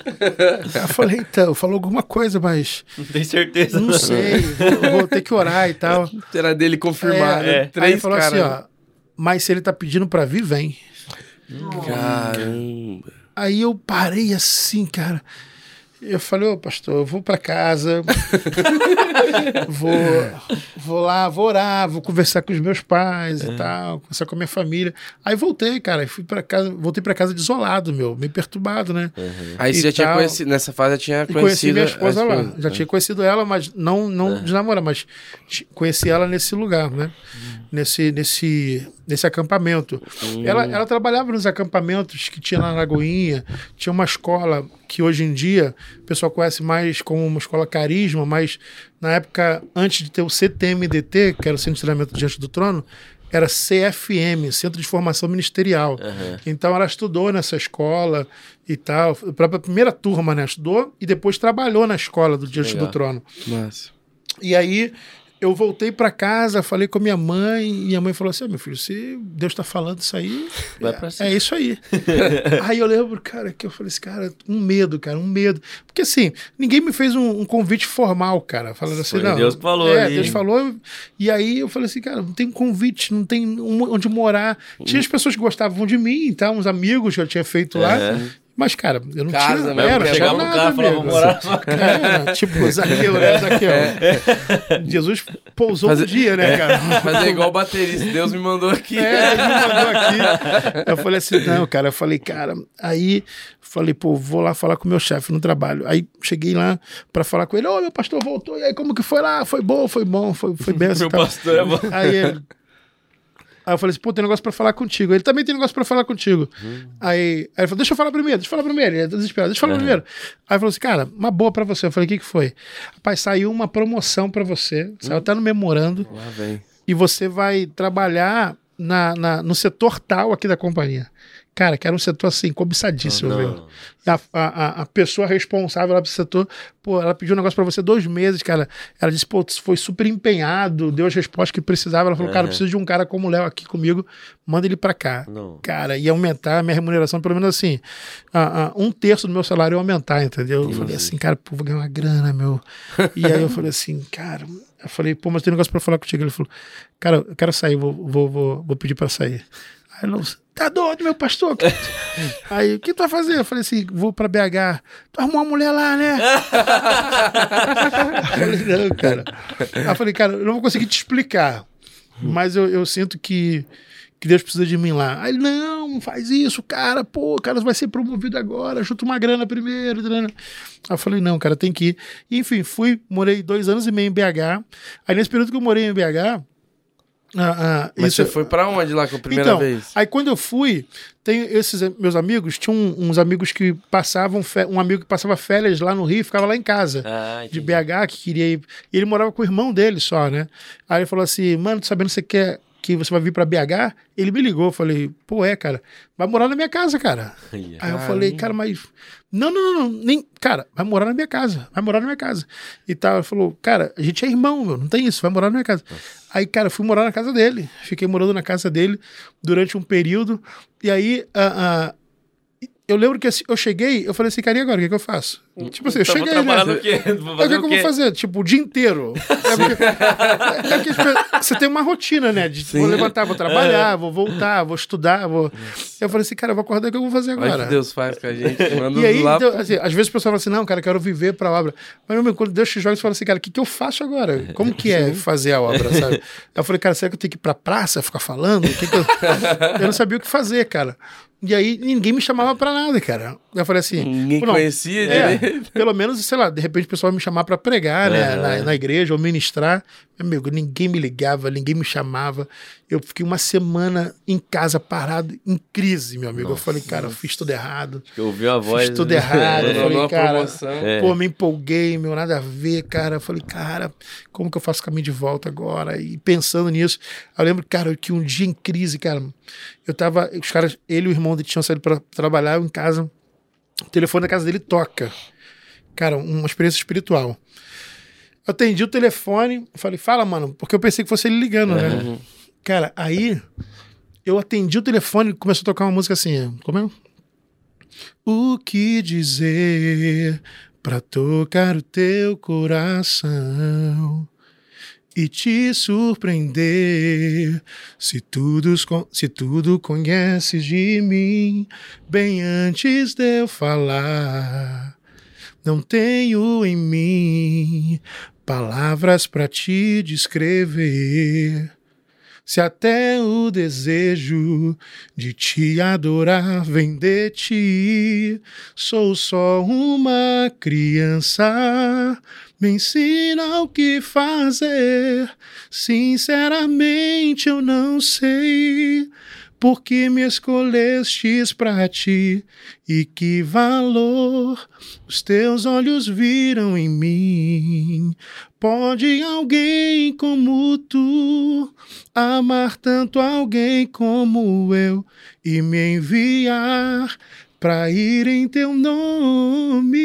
Eu falei, então, falou alguma coisa, mas. Não tem certeza. Não sei, vou, vou, ter que orar e tal. Será dele confirmar, é, né? Três Aí ele falou cara... assim, ó, mas se ele tá pedindo pra vir, vem. Caramba. Aí eu parei assim, cara. Eu falei, ô pastor, eu vou para casa, vou, vou lá, vou orar, vou conversar com os meus pais é. e tal, conversar com a minha família. Aí voltei, cara, fui para casa, voltei para casa desolado, meu, meio perturbado, né? Uhum. Aí você já tinha conhecido, nessa fase já tinha conhecido. conheci minha esposa lá. Já é. tinha conhecido ela, mas não, não é. de namorar, mas conheci ela nesse lugar, né? Uhum. Nesse, nesse, nesse acampamento. Uhum. Ela, ela trabalhava nos acampamentos que tinha lá na Lagoinha, tinha uma escola que hoje em dia o pessoal conhece mais como uma escola carisma, mas na época, antes de ter o CTMDT, que era o Centro de Treinamento Diante do Trono, era CFM, Centro de Formação Ministerial. Uhum. Então ela estudou nessa escola e tal, para a primeira turma, né? Estudou e depois trabalhou na escola do Diante Legal. do Trono. Nossa. E aí eu voltei para casa, falei com a minha mãe, e minha mãe falou assim: ah, meu filho, se Deus está falando isso aí, Vai pra é, é isso aí. aí eu lembro, cara, que eu falei assim, cara, um medo, cara, um medo. Porque assim, ninguém me fez um, um convite formal, cara, falando assim, Foi não. Deus falou. É, ali. Deus falou. E aí eu falei assim, cara, não tem convite, não tem onde morar. Tinha as pessoas que gostavam de mim, tá? uns amigos que eu tinha feito lá. É. Mas, cara, eu não Casa, tinha. Mesmo, era, chegava no carro e falava, vou morar na sua casa. tipo, Zaqueu, né? Zaqueu. É. Jesus pousou Fazer, um dia, né, cara? Mas é igual baterista, Deus me mandou aqui. É, ele me mandou aqui. Eu falei assim, não, cara, eu falei, cara, aí falei, pô, vou lá falar com o meu chefe no trabalho. Aí cheguei lá pra falar com ele, ô, meu pastor voltou, e aí como que foi lá? Foi bom, foi bom, foi, foi bem. meu pastor é bom. Aí ele, Aí eu falei assim, pô, tem negócio pra falar contigo. Ele também tem negócio pra falar contigo. Uhum. Aí, aí ele falou, deixa eu falar primeiro, deixa eu falar primeiro. Ele é desesperado, deixa eu falar uhum. primeiro. Aí ele falou assim, cara, uma boa pra você. Eu falei, o que que foi? Rapaz, saiu uma promoção pra você, saiu até no memorando. Lá vem. E você vai trabalhar na, na, no setor tal aqui da companhia. Cara, que era um setor assim, cobiçadíssimo, velho. A, a, a, pessoa responsável lá pro setor, pô, ela pediu um negócio pra você dois meses, cara. Ela disse, pô, foi super empenhado, deu as respostas que precisava. Ela falou, uhum. cara, preciso de um cara como o Léo aqui comigo, manda ele pra cá. Não. Cara, ia aumentar a minha remuneração, pelo menos assim, um terço do meu salário ia aumentar, entendeu? Eu falei assim, cara, pô, vou ganhar uma grana, meu. e aí eu falei assim, cara, eu falei, pô, mas tem um negócio pra falar contigo. Ele falou, cara, eu quero sair, vou, vou, vou, vou pedir pra sair. Aí ele tá doido, meu pastor? Aí, o que tu vai fazer? Eu falei assim, vou pra BH. Tu arrumou uma mulher lá, né? eu falei, não, cara. Aí eu falei, cara, eu não vou conseguir te explicar, mas eu, eu sinto que, que Deus precisa de mim lá. Aí não, faz isso, cara, pô, o cara vai ser promovido agora, chuta uma grana primeiro. Grana. Aí eu falei, não, cara, tem que ir. E, enfim, fui, morei dois anos e meio em BH. Aí nesse período que eu morei em BH, ah, ah, Mas isso... você foi para onde lá com a primeira então, vez? Aí quando eu fui, tem esses meus amigos, tinha uns amigos que passavam, um amigo que passava férias lá no Rio, ficava lá em casa, ah, de BH, que queria ir. E ele morava com o irmão dele só, né? Aí ele falou assim: mano, tô sabendo que você quer que você vai vir para BH? Ele me ligou, eu falei, pô, é, cara, vai morar na minha casa, cara. Aí eu falei, cara, mas. Não, não, não, nem. Cara, vai morar na minha casa, vai morar na minha casa. E tal. Ele falou, cara, a gente é irmão, meu, não tem isso, vai morar na minha casa. Nossa. Aí, cara, fui morar na casa dele. Fiquei morando na casa dele durante um período. E aí, uh, uh, eu lembro que assim, eu cheguei, eu falei assim, cara, e agora? O que, que eu faço? Hum, tipo assim, eu tá, cheguei, né? O quê? Vou fazer o que, que eu vou fazer? Tipo, o dia inteiro. É porque, é porque tipo, você tem uma rotina, né? De, vou levantar, vou trabalhar, é. vou voltar, vou estudar. Vou... Eu falei assim, cara, eu vou acordar, o que eu vou fazer agora? Olha que Deus faz com a gente. Manda e aí, lá... então, assim, às vezes o pessoal fala assim, não, cara, eu quero viver pra obra. Mas meu, quando Deus te joga, você fala assim, cara, o que, que eu faço agora? Como que é fazer a obra, sabe? Eu falei, cara, será que eu tenho que ir pra praça, ficar falando? Que que eu... eu não sabia o que fazer, cara. E aí ninguém me chamava pra nada, cara. Eu falei assim. Ninguém não, conhecia é, Pelo menos, sei lá, de repente o pessoal vai me chamar para pregar, né? Na, na, igreja ou ministrar. Meu amigo, ninguém me ligava, ninguém me chamava. Eu fiquei uma semana em casa parado, em crise, meu amigo. Nossa, eu falei, cara, eu fiz tudo errado. Eu ouvi a voz. Fiz tudo errado. eu falei, cara, é. pô, me empolguei, meu, nada a ver, cara. Eu falei, cara, como que eu faço o caminho de volta agora? E pensando nisso, eu lembro, cara, que um dia em crise, cara, eu tava, os caras, ele e o irmão dele tinham saído para trabalhar, eu em casa o telefone da casa dele toca. Cara, uma experiência espiritual. Eu atendi o telefone, falei, fala, mano, porque eu pensei que fosse ele ligando, né? Cara, aí eu atendi o telefone e começou a tocar uma música assim, como é? O que dizer para tocar o teu coração? e te surpreender. Se tudo, se tudo conheces de mim, bem antes de eu falar. Não tenho em mim palavras para te descrever. Se até o desejo de te adorar vem de ti, sou só uma criança. Me ensina o que fazer. Sinceramente, eu não sei porque me escolhestes para ti e que valor os teus olhos viram em mim. Pode alguém como tu amar tanto alguém como eu e me enviar para ir em teu nome?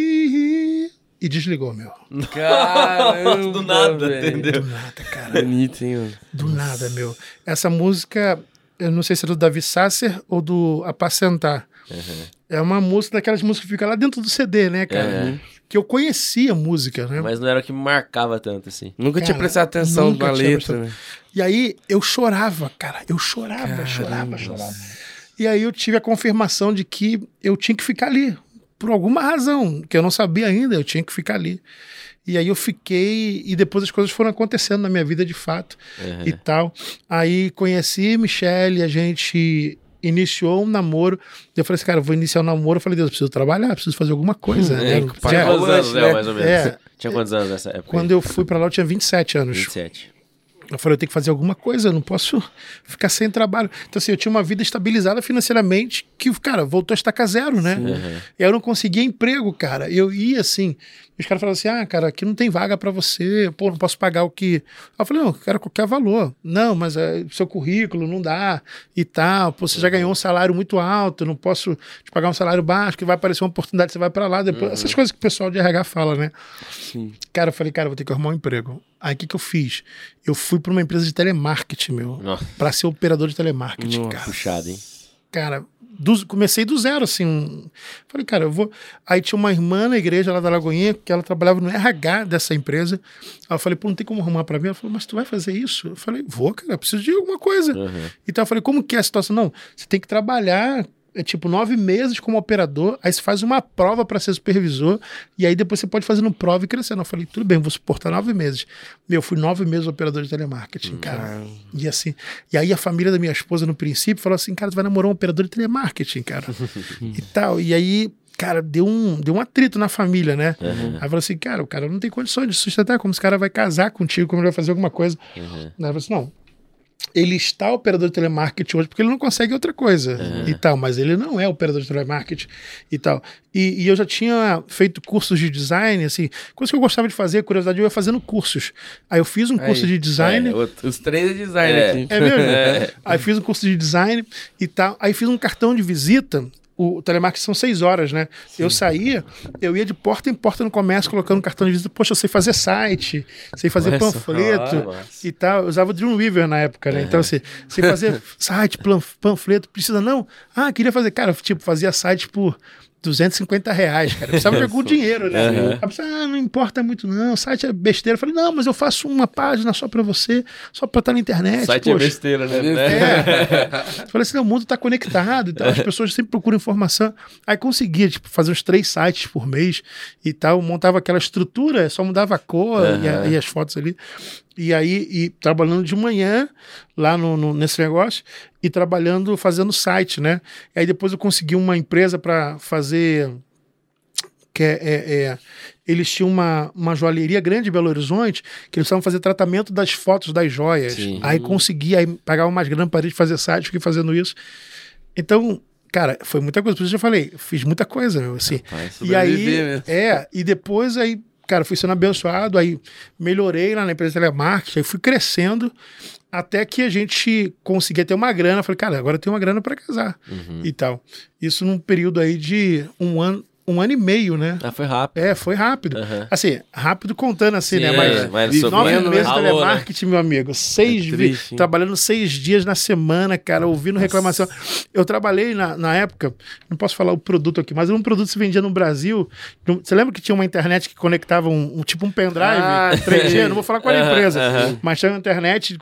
E desligou, meu. Caramba, do nada, entendeu? Do nada, cara. Bonito, hein, Do nada, meu. Essa música eu não sei se é do Davi Sasser ou do Apacentar. Uhum. É uma música daquelas músicas que fica lá dentro do CD, né, cara? Uhum. Que eu conhecia a música, né? Mas não era o que me marcava tanto, assim. Nunca cara, tinha prestado atenção na letra, né? E aí eu chorava, cara. Eu chorava, Caramba. chorava, chorava. E aí eu tive a confirmação de que eu tinha que ficar ali. Por alguma razão, que eu não sabia ainda, eu tinha que ficar ali. E aí eu fiquei, e depois as coisas foram acontecendo na minha vida de fato uhum. e tal. Aí conheci Michelle, a gente iniciou um namoro. Eu falei assim, cara, vou iniciar um namoro. Eu falei, Deus, eu preciso trabalhar, preciso fazer alguma coisa. É, né? Tinha quantos anos, Léo, mais ou menos? É. Tinha quantos anos nessa época? Quando eu fui para lá, eu tinha 27 anos. 27. Eu falei, eu tenho que fazer alguma coisa, eu não posso ficar sem trabalho. Então, assim, eu tinha uma vida estabilizada financeiramente que, cara, voltou a estacar zero, né? Uhum. E eu não conseguia emprego, cara. Eu ia, assim, os caras falavam assim: ah, cara, aqui não tem vaga para você, pô, não posso pagar o que. Eu falei: não, eu quero qualquer valor. Não, mas é, seu currículo não dá e tal. Pô, você já ganhou um salário muito alto, não posso te pagar um salário baixo, que vai aparecer uma oportunidade, você vai para lá. Depois, uhum. Essas coisas que o pessoal de RH fala, né? Sim. Cara, eu falei: cara, vou ter que arrumar um emprego. Aí o que, que eu fiz? Eu fui para uma empresa de telemarketing, meu, para ser operador de telemarketing, Nossa, cara. Puxado, hein? Cara, do, comecei do zero, assim. Falei, cara, eu vou. Aí tinha uma irmã na igreja lá da Lagoinha, que ela trabalhava no RH dessa empresa. Aí eu falei, pô, não tem como arrumar para mim? Ela falou, mas tu vai fazer isso? Eu falei, vou, cara, preciso de alguma coisa. Uhum. Então eu falei, como que é a situação? Não, você tem que trabalhar é tipo nove meses como operador, aí você faz uma prova para ser supervisor, e aí depois você pode fazer no prova e crescendo. Eu falei, tudo bem, vou suportar nove meses. Meu, fui nove meses operador de telemarketing, cara. E assim, e aí a família da minha esposa, no princípio, falou assim: cara, tu vai namorar um operador de telemarketing, cara. e tal. E aí cara, deu um, deu um atrito na família, né? Uhum. Aí falou assim, cara, o cara não tem condições de sustentar, como esse cara vai casar contigo, como ele vai fazer alguma coisa. Uhum. Aí falou assim, não, ele está operador de telemarketing hoje porque ele não consegue outra coisa uhum. e tal, mas ele não é operador de telemarketing e tal. E, e, eu já tinha feito cursos de design, assim, coisa que eu gostava de fazer, curiosidade, eu ia fazendo cursos. Aí eu fiz um curso Aí, de design. É, os três é design é, aqui. É mesmo? É. Aí fiz um curso de design e tal. Aí fiz um cartão de visita o, telemarketing são seis horas, né? Sim. Eu saía, eu ia de porta em porta no comércio colocando cartão de visita. Poxa, eu sei fazer site, sei fazer nossa, panfleto e tal. Eu usava o Dreamweaver na época, né? Então, é. Então, assim, sei fazer site, panfleto, precisa não? Ah, queria fazer. Cara, tipo, fazia site por 250 reais, cara. Eu precisava de algum dinheiro, né? Uhum. Ah, não importa muito não, o site é besteira. Eu falei, não, mas eu faço uma página só pra você, só pra estar na internet. O site é poxa. é besteira, né? É. eu falei assim, o mundo tá conectado e tal, as pessoas sempre procuram informação. Aí conseguia, tipo, fazer uns três sites por mês e tal, montava aquela estrutura, só mudava a cor uhum. e, a, e as fotos ali. E aí, e trabalhando de manhã lá no, no, nesse negócio e trabalhando fazendo site, né? E aí depois eu consegui uma empresa para fazer. Que é, é, é, eles tinham uma, uma joalheria grande em Belo Horizonte que eles precisavam fazer tratamento das fotos das joias. Sim. Aí consegui, aí pagava mais grana para fazer site, fiquei fazendo isso. Então, cara, foi muita coisa. Por isso eu falei, fiz muita coisa, assim. Rapaz, e aí, é, e depois aí cara, fui sendo abençoado, aí melhorei lá na empresa de telemarketing, aí fui crescendo até que a gente conseguia ter uma grana. Falei, cara, agora eu tenho uma grana para casar uhum. e tal. Isso num período aí de um ano, um ano e meio, né? Ah, foi rápido. É, foi rápido. Uhum. Assim, rápido contando assim, né? Sim, né? Mas, mas nove meses de telemarketing, né? meu amigo. Seis, é triste, trabalhando seis dias na semana, cara, ouvindo Nossa. reclamação. Eu trabalhei na, na época, não posso falar o produto aqui, mas um produto se vendia no Brasil. Você lembra que tinha uma internet que conectava um, um tipo um pendrive, ah, 3G? Não vou falar qual era a empresa, uhum. mas tinha uma internet que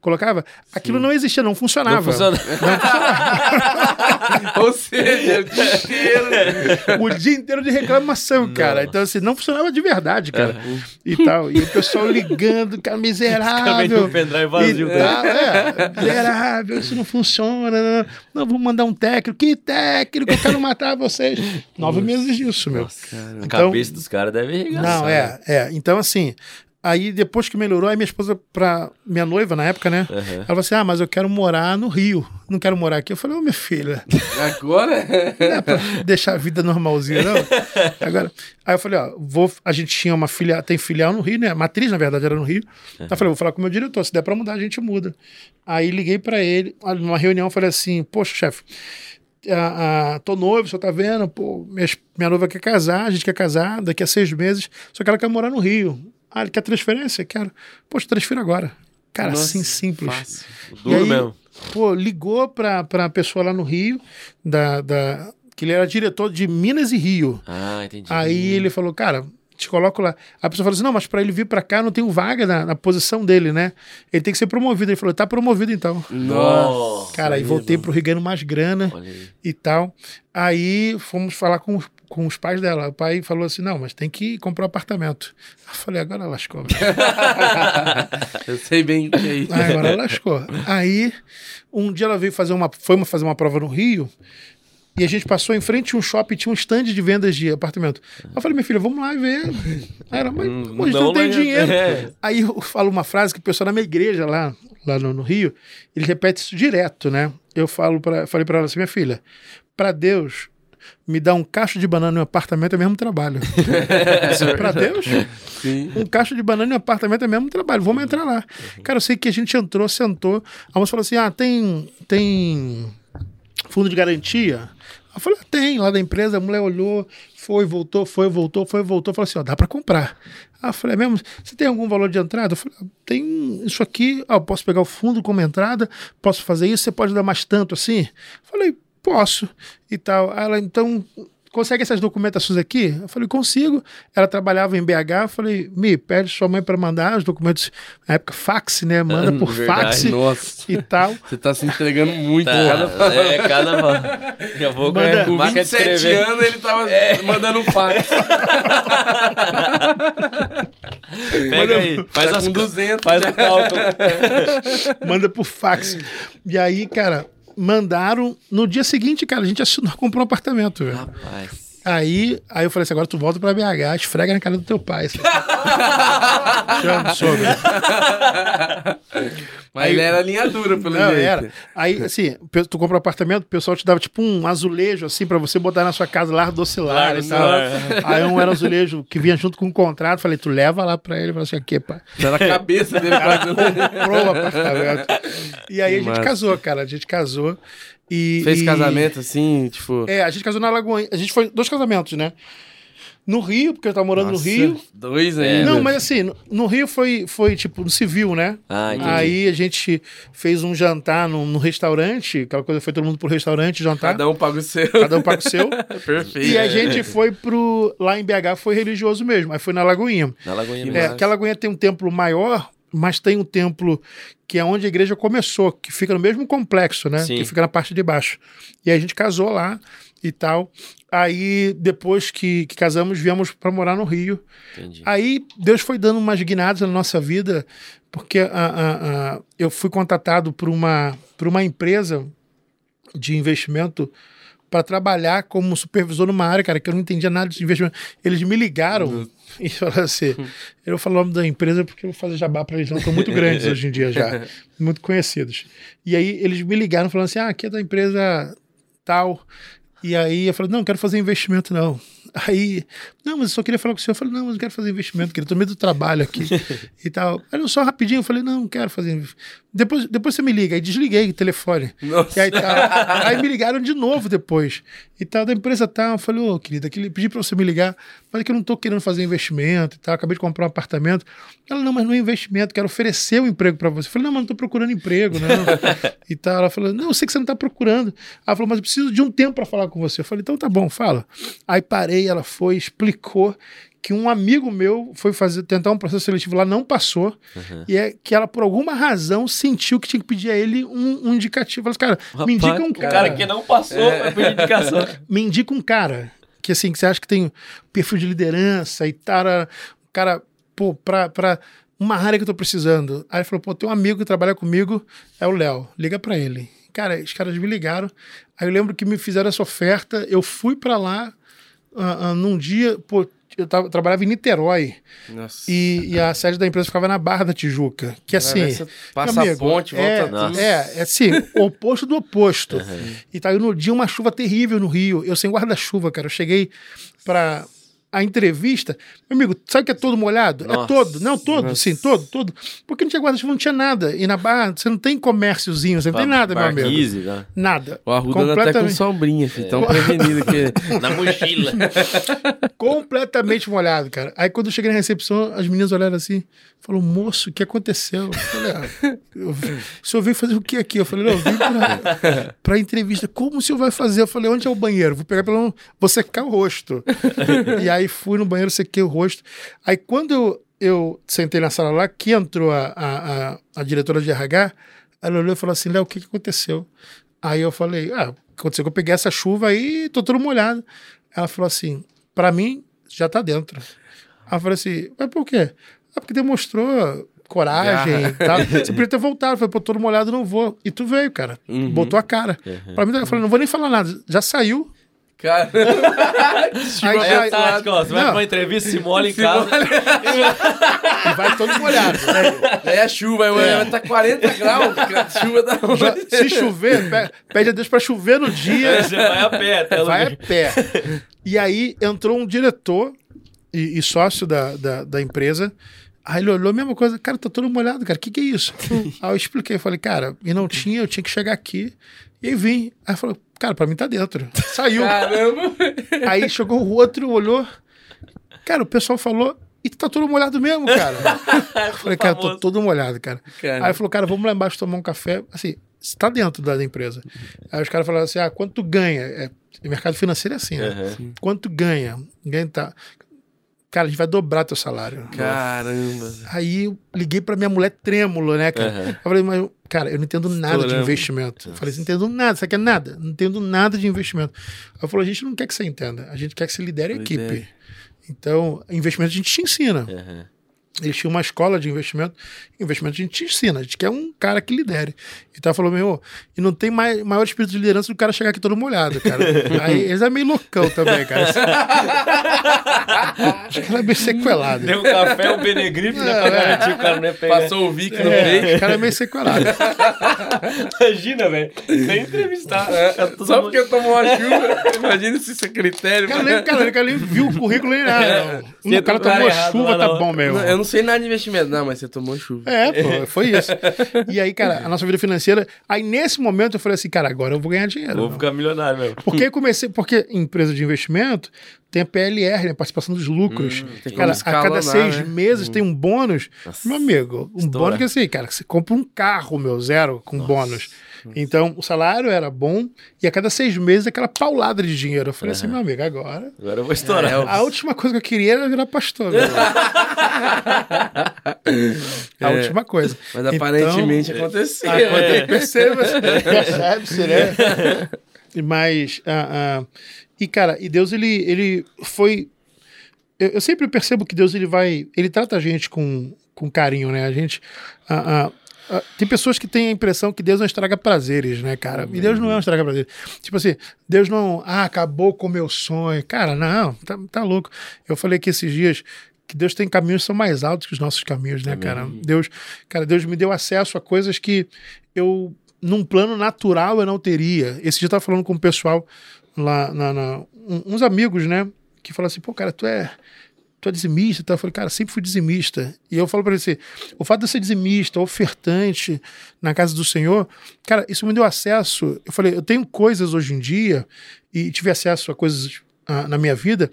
colocava. Aquilo Sim. não existia, não funcionava. Não funcionava. Não funcionava. Ou seja, o dia inteiro. o dia inteiro de reclamação, cara. Então, assim, não funcionava de verdade, cara. Uhum. E tal. E o pessoal ligando, cara, miserável. Pendrive vazio, e tal, é, miserável, isso não funciona. Não, não, vou mandar um técnico. Que técnico? Eu quero matar vocês. Nove meses disso, meu. Nossa, cara. Então, a cabeça dos caras deve regaçar. Não, é, é. Então, assim, Aí depois que melhorou, aí minha esposa, pra minha noiva na época, né? Uhum. Ela falou assim: Ah, mas eu quero morar no Rio, não quero morar aqui. Eu falei, ô oh, minha filha. Agora? Não é pra deixar a vida normalzinha, não. Agora. Aí eu falei, ó, vou. A gente tinha uma filha, tem filial no Rio, né? Matriz, na verdade, era no Rio. Uhum. Então eu falei, vou falar com o meu diretor, se der pra mudar, a gente muda. Aí liguei para ele, numa reunião, falei assim, poxa, chefe. Ah, ah, tô noivo, você tá vendo? Pô, minha, minha noiva quer casar, a gente quer casar daqui a seis meses, só que ela quer morar no Rio. Ah, ele quer transferência? Quero. Poxa, transfira agora. Cara, Nossa, assim simples. Fácil. Duro aí, mesmo. Pô, ligou pra, pra pessoa lá no Rio, da, da, que ele era diretor de Minas e Rio. Ah, entendi. Aí ele falou, cara, te coloco lá. A pessoa falou assim: não, mas para ele vir para cá não tem vaga na, na, posição dele, né? Ele tem que ser promovido. Ele falou: tá promovido então. Nossa. Cara, aí voltei pro Rio ganhando mais grana e tal. Aí fomos falar com, com os pais dela. O pai falou assim: não, mas tem que comprar um apartamento. Eu falei: agora lascou. Eu sei bem o que é isso. Aí, agora lascou. Aí, um dia ela veio fazer uma. Foi fazer uma prova no Rio. E a gente passou em frente a um shopping, tinha um stand de vendas de apartamento. Eu falei, minha filha, vamos lá ver. Aí ela, mas hum, a gente não, não tem dinheiro. É. Aí eu falo uma frase que o pessoal na minha igreja lá, lá no, no Rio, ele repete isso direto, né? Eu falo pra, falei para ela assim, minha filha, para Deus, me dar um cacho de banana em um apartamento é mesmo trabalho. para Deus, Sim. um cacho de banana em um apartamento é mesmo trabalho. Vamos entrar lá. Uhum. Cara, eu sei que a gente entrou, sentou. A moça falou assim: ah, tem, tem fundo de garantia? Eu falei, ah, tem, lá da empresa, a mulher olhou, foi, voltou, foi, voltou, foi, voltou, falou assim, ó, dá para comprar. Eu falei, é mesmo, você tem algum valor de entrada? Eu falei, ah, tem isso aqui, ó, posso pegar o fundo como entrada, posso fazer isso, você pode dar mais tanto assim? Eu falei, posso, e tal. Ela, então, consegue essas documentações aqui? Eu falei, consigo. Ela trabalhava em BH, eu falei, me pede sua mãe para mandar os documentos, na época fax, né? Manda por fax Nossa. e tal. Você tá se entregando muito. Tá, cada... É, cada... Já vou Manda, com 27 anos ele tava é. mandando um fax. Pega Manda, aí, faz tá as, com 200. Faz o cálculo. Manda por fax. E aí, cara, mandaram. No dia seguinte, cara, a gente assinou, comprou um apartamento, velho. Rapaz. Aí, aí eu falei assim: agora tu volta pra BH, esfrega na cara do teu pai. Chama, Mas aí, ele era linha dura, pelo não, jeito. Era. Aí, assim, tu compra um apartamento, o pessoal te dava tipo um azulejo, assim, pra você botar na sua casa lá docilar e tal. Aí um era azulejo que vinha junto com um contrato. Falei, tu leva lá pra ele. Falei assim, aqui, pá. Tá na cabeça dele. Ela comprou o apartamento. E aí que a gente massa. casou, cara. A gente casou. E, Fez e... casamento assim, tipo. É, a gente casou na Lagoa. A gente foi dois casamentos, né? No Rio, porque eu tava morando Nossa, no Rio. Dois aí. Não, mas assim, no, no, Rio foi, foi tipo no civil, né? Ah, entendi. Aí a gente fez um jantar no, no restaurante, aquela coisa foi todo mundo pro restaurante jantar. Cada um paga o seu. Cada um paga o seu. Perfeito. E a gente foi pro. Lá em BH foi religioso mesmo, aí foi na Lagoinha. Na Lagoinha mesmo. É, que a Lagoinha tem um templo maior, mas tem um templo que é onde a igreja começou, que fica no mesmo complexo, né? Sim. Que fica na parte de baixo. E a gente casou lá e tal. Aí, depois que, que casamos, viemos para morar no Rio. Entendi. Aí, Deus foi dando umas guinadas na nossa vida, porque a, a, a, eu fui contatado por uma, por uma empresa de investimento para trabalhar como supervisor numa área, cara, que eu não entendia nada de investimento. Eles me ligaram uhum. e falaram assim: eu vou falar o nome da empresa porque eu vou fazer jabá para eles, não estão muito grandes hoje em dia já, muito conhecidos. E aí eles me ligaram falando assim: ah, aqui é da empresa tal. E aí eu falei: não, quero fazer investimento não. Aí, não, mas eu só queria falar com o senhor. Eu falei, não, mas eu quero fazer investimento, queria, tô meio do trabalho aqui e tal. Aí só rapidinho, eu falei, não, não quero fazer. Depois, depois você me liga. Aí desliguei o telefone. Nossa. Aí, tal. aí me ligaram de novo depois. E tal, da empresa tal. Eu falei, ô, oh, querida, pedi pra você me ligar, mas é que eu não tô querendo fazer investimento e tal. Acabei de comprar um apartamento. Ela, não, mas não é investimento, quero oferecer um emprego para você. Eu falei, não, mas não tô procurando emprego, não. e tal. Ela falou, não, eu sei que você não tá procurando. Ela falou, mas eu preciso de um tempo para falar com você. Eu falei, então tá bom, fala. Aí parei, ela foi, explicou que um amigo meu foi fazer tentar um processo seletivo lá, não passou, uhum. e é que ela, por alguma razão, sentiu que tinha que pedir a ele um, um indicativo. Falei, cara, Rapaz, me indica um cara. cara que não passou, é. vai indicação. me indica um cara que assim, que você acha que tem perfil de liderança e tal, um cara, pô, pra, pra uma área que eu tô precisando. Aí ele falou, pô, tem um amigo que trabalha comigo, é o Léo, liga para ele. Cara, os caras me ligaram. Aí eu lembro que me fizeram essa oferta, eu fui para lá uh, uh, num dia, pô, eu, tava, trabalhava em Niterói. Nossa. E, e, a sede da empresa ficava na Barra da Tijuca. Que assim. Passa amigo, a ponte, é, volta. É, é assim, o oposto do oposto. Uhum. E tá aí no dia uma chuva terrível no Rio. Eu sem guarda-chuva, cara. Eu cheguei para a entrevista, meu amigo, sabe que é todo molhado? É Nossa. É todo, não todo, Nossa. sim, todo, todo. Porque não tinha guarda-chuva, não tinha nada. E na barra, você não tem comérciozinho, você não tem nada, meu amigo. Né? Nada. O Arruda Completamente... até com sombrinha, filho, é. tão prevenido que... na mochila. Completamente molhado, cara. Aí quando eu cheguei na recepção, as meninas olharam assim, falou, moço, o que aconteceu? Eu falei, ah, eu, o senhor veio fazer o que aqui? Eu falei, não, eu vim pra, pra entrevista. Como o senhor vai fazer? Eu falei, onde é o banheiro? Vou pegar pelo... Vou secar o rosto. e aí fui no banheiro, sequei o rosto. Aí quando eu, eu sentei na sala lá, que entrou a, a, a, a diretora de RH, ela olhou e falou assim, Léo, o que, que aconteceu? Aí eu falei, ah, aconteceu que eu peguei essa chuva aí tô todo molhado. Ela falou assim, para mim, já tá dentro. Aí eu falei assim, mas por quê? Ah, porque demonstrou coragem e tal. Você podia ter voltado. Falei, pô, todo molhado, não vou. E tu veio, cara. Uhum. Botou a cara. Uhum. Pra mim, eu falei, não vou nem falar nada. Já saiu. Cara. aí, aí, é tática, ó. Você vai pra uma entrevista, se molha em se casa. Molha. e vai todo molhado. Aí é a chuva, aí é. vai tá 40 graus. Chuva da Já, Se chover, pede a Deus pra chover no dia. Você vai a pé, até Vai a pé. E aí entrou um diretor e, e sócio da, da, da empresa Aí ele olhou a mesma coisa, cara, tá todo molhado, cara, o que, que é isso? aí eu expliquei, eu falei, cara, e não tinha, eu tinha que chegar aqui. E vim. Aí falou, cara, pra mim tá dentro. Saiu. Caramba! Aí chegou o outro, olhou. Cara, o pessoal falou, e tá todo molhado mesmo, cara. eu falei, cara, tô todo molhado, cara. cara. Aí falou, cara, vamos lá embaixo tomar um café. Assim, você tá dentro da empresa. Aí os caras falaram assim: ah, quanto tu ganha? É, mercado financeiro é assim, né? Uhum. Quanto ganha? Ganha tá. Cara, a gente vai dobrar teu salário. Caramba. Aí eu liguei pra minha mulher trêmulo, né, cara? Uhum. Eu falei, mas, cara, eu não entendo nada Estouramos. de investimento. Eu falei, você não entendo nada, você quer nada? Não entendo nada de investimento. Ela falou, a gente não quer que você entenda, a gente quer que você lidere a equipe. Então, investimento a gente te ensina. Uhum. Eles tinham uma escola de investimento. Investimento a gente te ensina, a gente quer um cara que lidere. Então falou, meu, e não tem mais, maior espírito de liderança do cara chegar aqui todo molhado, cara. Aí eles é meio loucão também, cara. Acho que ela é meio sequelado. Deu um café, um Benegripe, né? Pra garantir o cara não é pegar. Passou o Vic no é, O cara é meio sequelado. Imagina, velho. Sem entrevistar. É, só porque tomou uma chuva. Imagina se isso é critério. Cara, nem, cara, cara nem viu o currículo nem nada. Não. O cara tomou chuva, tá bom mesmo. Eu não sei nada de investimento. Não, mas você tomou chuva. É, pô, foi isso. E aí, cara, a nossa vida financeira. Aí nesse momento eu falei assim, cara, agora eu vou ganhar dinheiro. Vou ficar milionário mesmo. Porque eu comecei, porque empresa de investimento tem a PLR, né? Participação dos lucros. Hum, cara, a cada seis né? meses hum. tem um bônus. Nossa. Meu amigo, um Estoura. bônus que assim, cara, você compra um carro, meu, zero, com Nossa. bônus. Então, o salário era bom e a cada seis meses aquela paulada de dinheiro. Eu falei uhum. assim, meu amigo, agora. Agora eu vou estourar. É, a última coisa que eu queria era virar pastor. a é, última coisa. Mas então, aparentemente aconteceu. É. Perceba-se, percebe-se, né? Mas. Uh, uh, e, cara, e Deus, ele, ele foi. Eu, eu, sempre percebo que Deus ele vai. Ele trata a gente com, com carinho, né? A gente. Uh, Uh, tem pessoas que têm a impressão que Deus não estraga prazeres, né, cara? E Deus não é um estraga prazeres. Tipo assim, Deus não. Ah, acabou com o meu sonho. Cara, não, tá, tá louco. Eu falei que esses dias que Deus tem caminhos que são mais altos que os nossos caminhos, né, Amém. cara? Deus, cara, Deus me deu acesso a coisas que eu, num plano natural, eu não teria. Esse dia eu tava falando com o pessoal lá, na, na uns amigos, né? Que falaram assim, pô, cara, tu é tu é dizimista? Então, eu falei, cara, sempre fui dizimista. E eu falo para você, o fato de eu ser dizimista, ofertante na casa do Senhor, cara, isso me deu acesso. Eu falei, eu tenho coisas hoje em dia e tive acesso a coisas na minha vida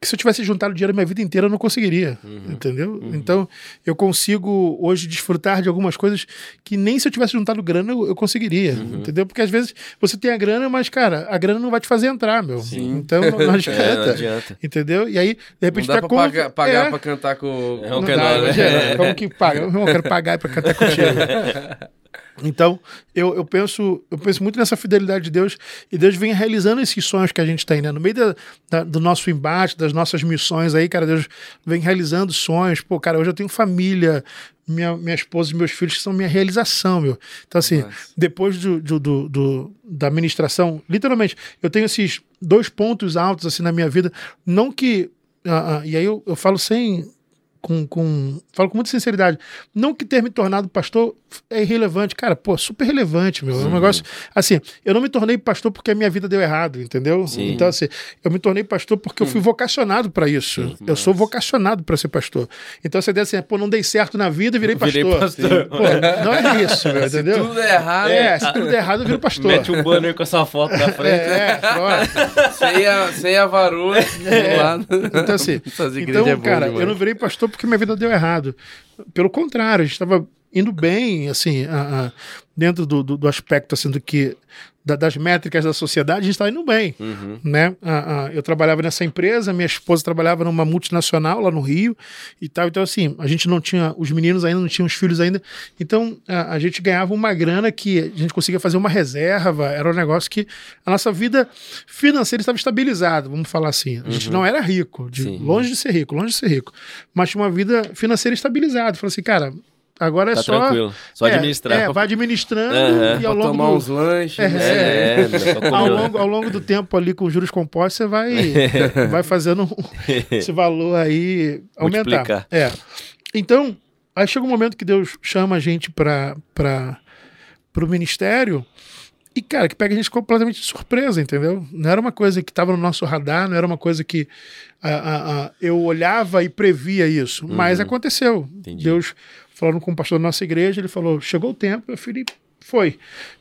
que se eu tivesse juntado dinheiro a minha vida inteira eu não conseguiria, uhum. entendeu? Uhum. Então eu consigo hoje desfrutar de algumas coisas que nem se eu tivesse juntado grana eu, eu conseguiria, uhum. entendeu? Porque às vezes você tem a grana, mas cara, a grana não vai te fazer entrar, meu. Sim. Então não, não, adianta, é, não, adianta, entendeu? E aí de repente não dá pra conta, pagar, pagar é, pra cantar com, é, o canal, né? Como que paga? Eu quero pagar para cantar contigo. Então, eu, eu, penso, eu penso muito nessa fidelidade de Deus e Deus vem realizando esses sonhos que a gente tem, né? No meio da, da, do nosso embate, das nossas missões aí, cara, Deus vem realizando sonhos. Pô, cara, hoje eu tenho família, minha, minha esposa e meus filhos que são minha realização, meu. Então, assim, Nossa. depois do, do, do, do, da administração, literalmente, eu tenho esses dois pontos altos, assim, na minha vida. Não que. Uh, uh, e aí eu, eu falo sem com, com. Falo com muita sinceridade. Não que ter me tornado pastor é irrelevante. Cara, pô, super relevante, meu. Sim. É um negócio. Assim, eu não me tornei pastor porque a minha vida deu errado, entendeu? Sim. Então, assim, eu me tornei pastor porque eu fui vocacionado para isso. Sim. Eu sou vocacionado para ser pastor. Então, você ideia assim, pô, não dei certo na vida, virei pastor. Virei pastor. Pô, não é isso, meu, entendeu? Se tudo der errado. É, se tudo der errado, eu viro pastor. Mete um banner com a sua foto na frente. É, é sem, a, sem a varoa. É. Então, assim, então, é cara, eu não virei pastor porque minha vida deu errado. Pelo contrário, a gente estava indo bem, assim, a, a, dentro do, do, do, aspecto assim do que da, das métricas da sociedade, a gente está indo bem, uhum. né? A, eu trabalhava nessa empresa, minha esposa trabalhava numa multinacional lá no Rio e tal, então assim, a gente não tinha, os meninos ainda não tinham os filhos ainda, então a, gente ganhava uma grana que a gente conseguia fazer uma reserva, era um negócio que a nossa vida financeira estava estabilizada, vamos falar assim, a gente uhum. não era rico, de, longe de ser rico, longe de ser rico, mas tinha uma vida financeira estabilizada, falou assim, cara, Agora é tá só. Tranquilo. Só é, administrar. É, vai administrando uhum. e ao longo. Tomar do... uns lanches. É, né? é, ao, longo, ao longo do tempo ali com juros compostos, você vai, vai fazendo esse valor aí aumentar. Multiplicar. É. Então, aí chega um momento que Deus chama a gente para o ministério. E, cara, que pega a gente completamente de surpresa, entendeu? Não era uma coisa que estava no nosso radar, não era uma coisa que a, a, a, eu olhava e previa isso. Uhum. Mas aconteceu. Entendi. Deus falando com o pastor da nossa igreja, ele falou: chegou o tempo, eu falei, foi,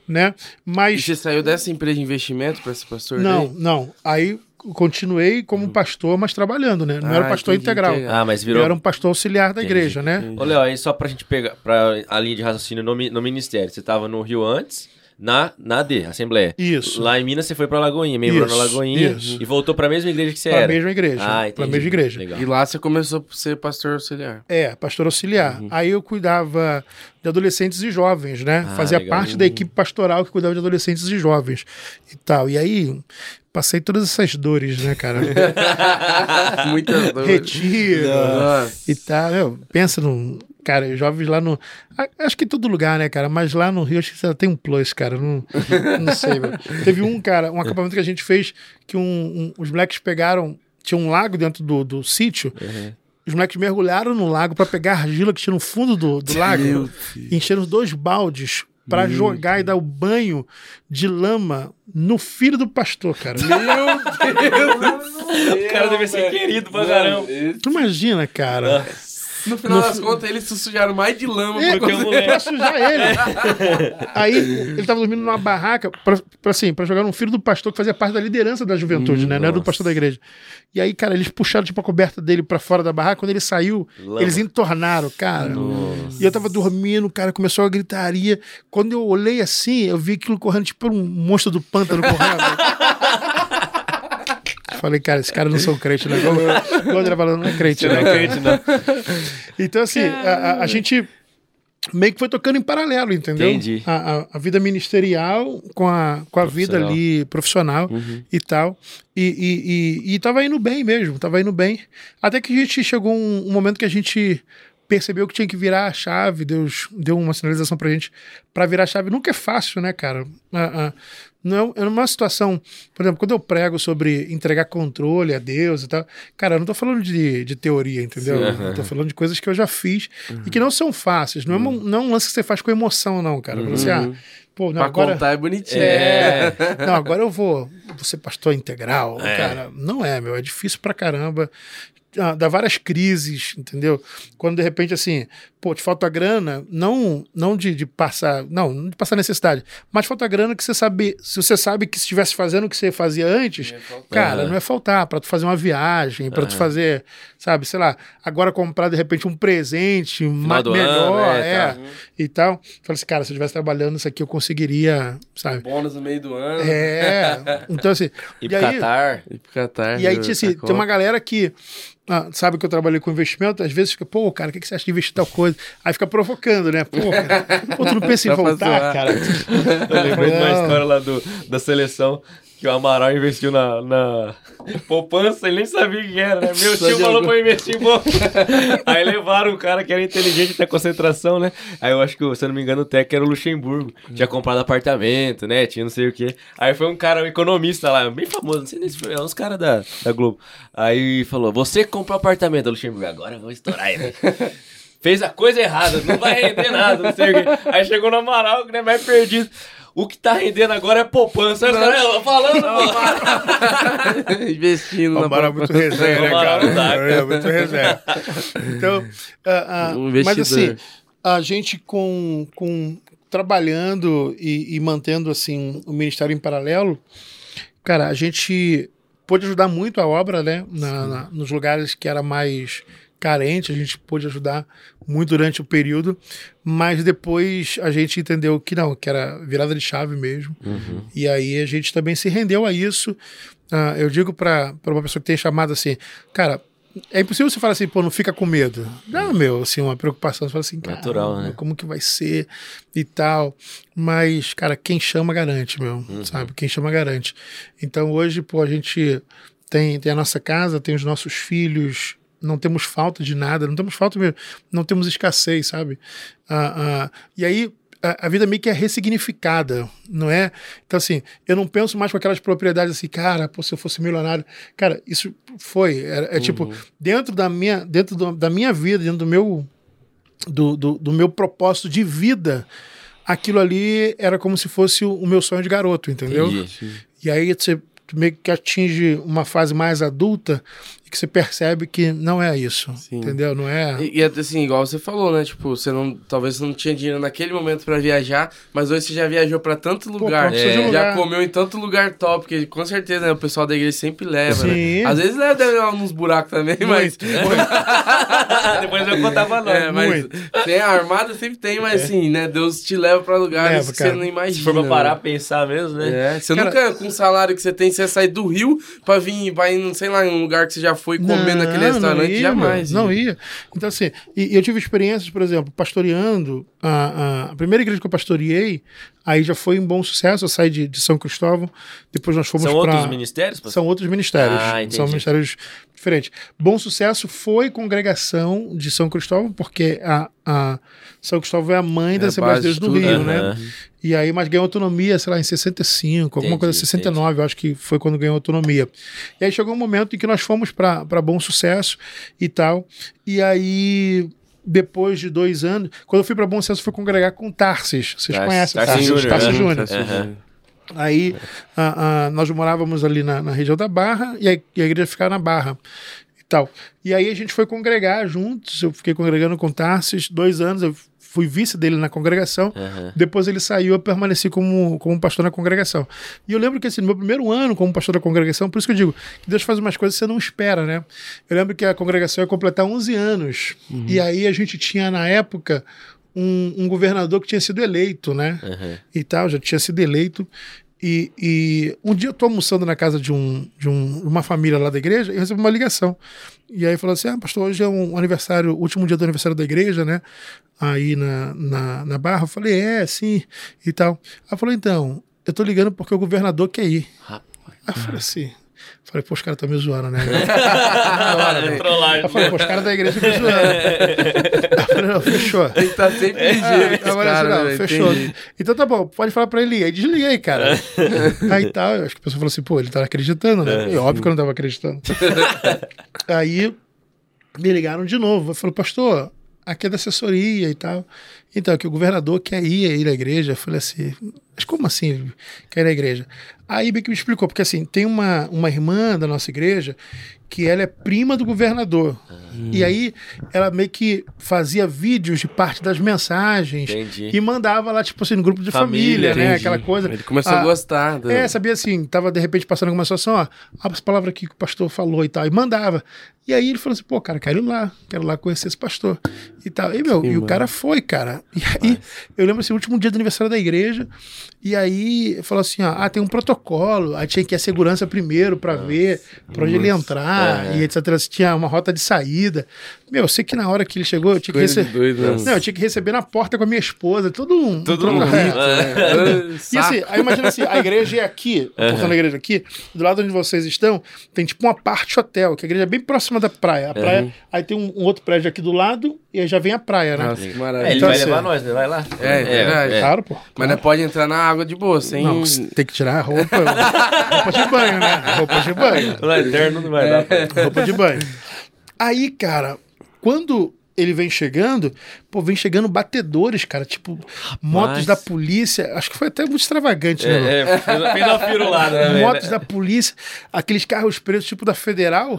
né? Mas. E você saiu dessa empresa de investimento para ser pastor? Não, daí? não. Aí continuei como uhum. pastor, mas trabalhando, né? Não ah, era pastor entendi, integral. Entendi. Ah, mas virou. Eu era um pastor auxiliar da entendi, igreja, né? Ô, Léo, aí só pra gente pegar pra a linha de raciocínio no, no ministério. Você tava no Rio antes na, na AD, Assembleia. Isso. Lá em Minas você foi pra Lagoinha, membro na Lagoinha. Isso. E voltou pra mesma igreja que você pra era. Pra mesma igreja. Ah, entendi. Pra mesma igreja. Legal. E lá você começou a ser pastor auxiliar. É, pastor auxiliar. Uhum. Aí eu cuidava de adolescentes e jovens, né? Ah, Fazia legal. parte uhum. da equipe pastoral que cuidava de adolescentes e jovens e tal. E aí passei todas essas dores, né, cara? Muitas dores. Retiro Nossa. e tal. Meu, pensa num Cara, jovens lá no. Acho que em todo lugar, né, cara? Mas lá no Rio, acho que você tem um plus, cara. Não, não sei, velho. Teve um, cara, um acampamento que a gente fez que um, um, os moleques pegaram. Tinha um lago dentro do, do sítio. Uhum. Os moleques mergulharam no lago para pegar a argila que tinha no fundo do, do lago. e encheram dois baldes para jogar e dar o banho de lama no filho do pastor, cara. Meu Deus! o cara deve ser querido pra caramba. Tu imagina, cara. Nossa. No final no das contas, eles se sujaram mais de lama é, do que o moleque. Pra sujar ele. Aí, ele tava dormindo numa barraca, pra, pra, assim, pra jogar um filho do pastor que fazia parte da liderança da juventude, hum, né? Não era do pastor da igreja. E aí, cara, eles puxaram, tipo, a coberta dele pra fora da barraca. Quando ele saiu, lama. eles entornaram, cara. Nossa. E eu tava dormindo, cara, começou a gritaria. Quando eu olhei assim, eu vi aquilo correndo, tipo, um monstro do pântano correndo. Falei, cara, esse cara não são crente, né? Ele falando, não é crente. Não é crente, não. Então, assim, a, a, gente meio que foi tocando em paralelo, entendeu? Entendi. A, a, a vida ministerial com a, com a vida ali profissional uhum. e tal. E, e, e, e tava indo bem mesmo, tava indo bem. Até que a gente chegou um, um momento que a gente percebeu que tinha que virar a chave, Deus deu uma sinalização pra gente para virar a chave. Nunca é fácil, né, cara? Ah, ah, não é, é uma situação, por exemplo, quando eu prego sobre entregar controle a Deus e tal, cara, eu não tô falando de, de teoria, entendeu? Sim, uhum. Eu tô falando de coisas que eu já fiz uhum. e que não são fáceis. Não, uhum. é, um, não é um lance que você faz com emoção, não, cara. Uhum. Você, ah, Pô, não, pra agora, contar é bonitinho. É, não, agora eu vou, vou ser pastor integral. É. Cara, não é, meu. É difícil pra caramba dá várias crises, entendeu? Quando de repente assim, pô, te falta grana, não não de, de passar, não, de passar necessidade, mas falta grana que você sabe, se você sabe que se estivesse fazendo o que você fazia antes, cara, uhum. não é faltar para tu fazer uma viagem, para uhum. tu fazer, sabe, sei lá, agora comprar de repente um presente melhor, ano, é, é tá. e tal. Falei assim, cara, se eu estivesse trabalhando isso aqui eu conseguiria, sabe? bônus no meio do ano. É. Então assim, e, e pro aí, Qatar, e pro Qatar. E aí assim, tem uma galera que ah, sabe que eu trabalhei com investimento, às vezes fica, pô, cara, o que, que você acha de investir tal coisa? Aí fica provocando, né? Pô, cara, pô, tu não pensa em voltar, cara? Eu lembrei de uma história lá do, da seleção que o Amaral investiu na, na poupança, ele nem sabia o que era, né? Meu tio falou pra investir em bolsa. Aí levaram um cara que era inteligente até concentração, né? Aí eu acho que, se eu não me engano, o Tec era o Luxemburgo. Tinha comprado apartamento, né? Tinha não sei o quê. Aí foi um cara, um economista lá, bem famoso, não sei nem se foi, é uns caras da, da Globo. Aí falou: Você comprou apartamento, Luxemburgo, agora eu vou estourar ele. Fez a coisa errada, não vai render nada, não sei o quê. Aí chegou no Amaral, que né, mais perdido. O que tá rendendo agora é poupança. Não, não, falando. Não, Investindo na poupança. muito reserva, né, cara? É muito reserva. Então, uh, uh, mas assim, a gente com, com trabalhando e, e mantendo assim o ministério em paralelo, cara, a gente pôde ajudar muito a obra, né? Na, na, nos lugares que era mais carente, a gente pôde ajudar muito durante o período, mas depois a gente entendeu que não, que era virada de chave mesmo. Uhum. E aí a gente também se rendeu a isso. Uh, eu digo para uma pessoa que tem chamado assim, cara, é impossível você falar assim, pô, não fica com medo. Não, meu, assim, uma preocupação. Você fala assim, cara, Natural, né? como que vai ser e tal. Mas, cara, quem chama garante, meu, uhum. sabe? Quem chama garante. Então hoje, pô, a gente tem, tem a nossa casa, tem os nossos filhos, não temos falta de nada, não temos falta mesmo, não temos escassez, sabe? Ah, ah, e aí a, a, vida meio que é ressignificada, não é? Então, assim, eu não penso mais com aquelas propriedades assim, cara, pô, se eu fosse milionário. Cara, isso foi. É, é tipo, uhum. tipo, dentro da minha, dentro do, da minha vida, dentro do meu, do, do, do, meu propósito de vida, aquilo ali era como se fosse o, o meu sonho de garoto, entendeu? Entendi. E aí você meio que atinge uma fase mais adulta e que você percebe que não é isso, Sim. entendeu? Não é... E, e, assim, igual você falou, né? Tipo, você não, talvez você não tinha dinheiro naquele momento para viajar, mas hoje você já viajou para tanto lugar, Pô, é. já comeu em tanto lugar top, que com certeza né, o pessoal da igreja sempre leva, né? Sim. né? Às vezes leva uns buracos também, muito, mas... Muito. Depois eu contava não. É, mas muito. tem a armada, sempre tem, mas é. assim, né? Deus te leva para lugares leva, que cara. você não imagina. Se for pra parar, né? pensar mesmo, né? É, você cara... nunca, com o salário que você tem, você sair do Rio pra vir, vai, sei lá, em um lugar que você já foi comer naquele restaurante, ia, jamais. Não ia. Então, assim, e, eu tive experiências, por exemplo, pastoreando. A, a, primeira igreja que eu pastoreei, aí já foi um bom sucesso. Eu saí de, de São Cristóvão, depois nós fomos para. São pra, outros ministérios? São outros ministérios. Ah, são ministérios diferentes. Bom sucesso foi congregação de São Cristóvão, porque a, a São Cristóvão é a mãe é da Assembleia de Deus do Rio, né? E aí, mas ganhou autonomia, sei lá, em 65, entendi, alguma coisa, 69, entendi. eu acho que foi quando ganhou autonomia. E aí chegou um momento em que nós fomos para bom sucesso e tal. E aí depois de dois anos, quando eu fui para Bom Sucesso, fui congregar com Tarsis. Vocês Tarsis, conhecem Tarsis, Tarsis Júnior. Uhum. Aí a, a, nós morávamos ali na, na, região da Barra e a, e a igreja ficava na Barra e tal. E aí a gente foi congregar juntos. Eu fiquei congregando com Tarsis dois anos. Eu fui vice dele na congregação. Uhum. Depois ele saiu, eu permaneci como, como pastor na congregação. E eu lembro que, assim, no meu primeiro ano como pastor da congregação, por isso que eu digo que Deus faz umas coisas que você não espera, né? Eu lembro que a congregação ia completar 11 anos. Uhum. E aí a gente tinha, na época, um, um, governador que tinha sido eleito, né? Uhum. E tal, já tinha sido eleito. E, e, um dia eu tô almoçando na casa de, um, de um, uma família lá da igreja e recebi uma ligação. E aí falou assim: Ah, pastor, hoje é um aniversário, último dia do aniversário da igreja, né? Aí na, na, na Barra. Eu falei: É, sim, e tal. Ela falou: Então, eu tô ligando porque o governador quer ir. Rapaz. Aí eu falei assim: Falei, pô, os caras estão me zoando, né? hora, Trollagem. Eu falei, pô, os caras da igreja me zoando. eu falei, não, fechou. Tem que estar tá sempre. Ah, agora, cara, não, fechou. Entendi. Então tá bom, pode falar pra ele. Aí desliguei, cara. aí tal, acho que a pessoa falou assim, pô, ele tava acreditando, né? É, e óbvio que eu não tava acreditando. aí me ligaram de novo. Falou, pastor, aqui é da assessoria e tal. Então, que o governador quer ir aí na igreja. Eu falei assim, Mas como assim quer ir na igreja? Aí Beck me explicou, porque assim, tem uma, uma irmã da nossa igreja que ela é prima do governador. Hum. E aí ela meio que fazia vídeos de parte das mensagens entendi. e mandava lá, tipo assim, no grupo de família, família né? Aquela coisa. Ele começou a, a ah, gostar. Do... É, sabia assim, tava de repente passando alguma situação, ó, abre essa palavra aqui que o pastor falou e tal, e mandava. E aí ele falou assim, pô, cara, quero ir lá, quero ir lá conhecer esse pastor e tal. E, meu, Sim, e mano. o cara foi, cara. E aí, eu lembro assim, o último dia do aniversário da igreja, e aí falou assim, ó, ah, tem um protocolo, aí tinha que ir a segurança primeiro para ver pra onde ele entrar, é. e etc. Tinha uma rota de saída. Meu, eu sei que na hora que ele chegou, eu tinha que receber. Né? Não, eu tinha que receber na porta com a minha esposa, todo um. Todo um. É. É. E assim, aí imagina assim, a igreja é aqui, a igreja aqui, do lado onde vocês estão, tem tipo uma parte hotel, que a igreja é bem próxima próxima da praia. A praia, uhum. aí tem um, um, outro prédio aqui do lado e aí já vem a praia, né? Nossa, que maravilha. É, ele então, vai assim, levar nós, né? Vai lá. É, é, é verdade. É. Claro, pô. Mas não pode entrar na água de boa, sem. Não, tem que tirar a roupa. roupa de banho, né? Roupa de banho. Lá eterno não vai dar. Roupa de banho. Aí, cara, quando ele vem chegando, pô, vem chegando batedores, cara, tipo, motos da polícia. Acho que foi até muito extravagante, né? É, é fez uma firulada, né? Motos da polícia, aqueles carros presos, tipo da Federal.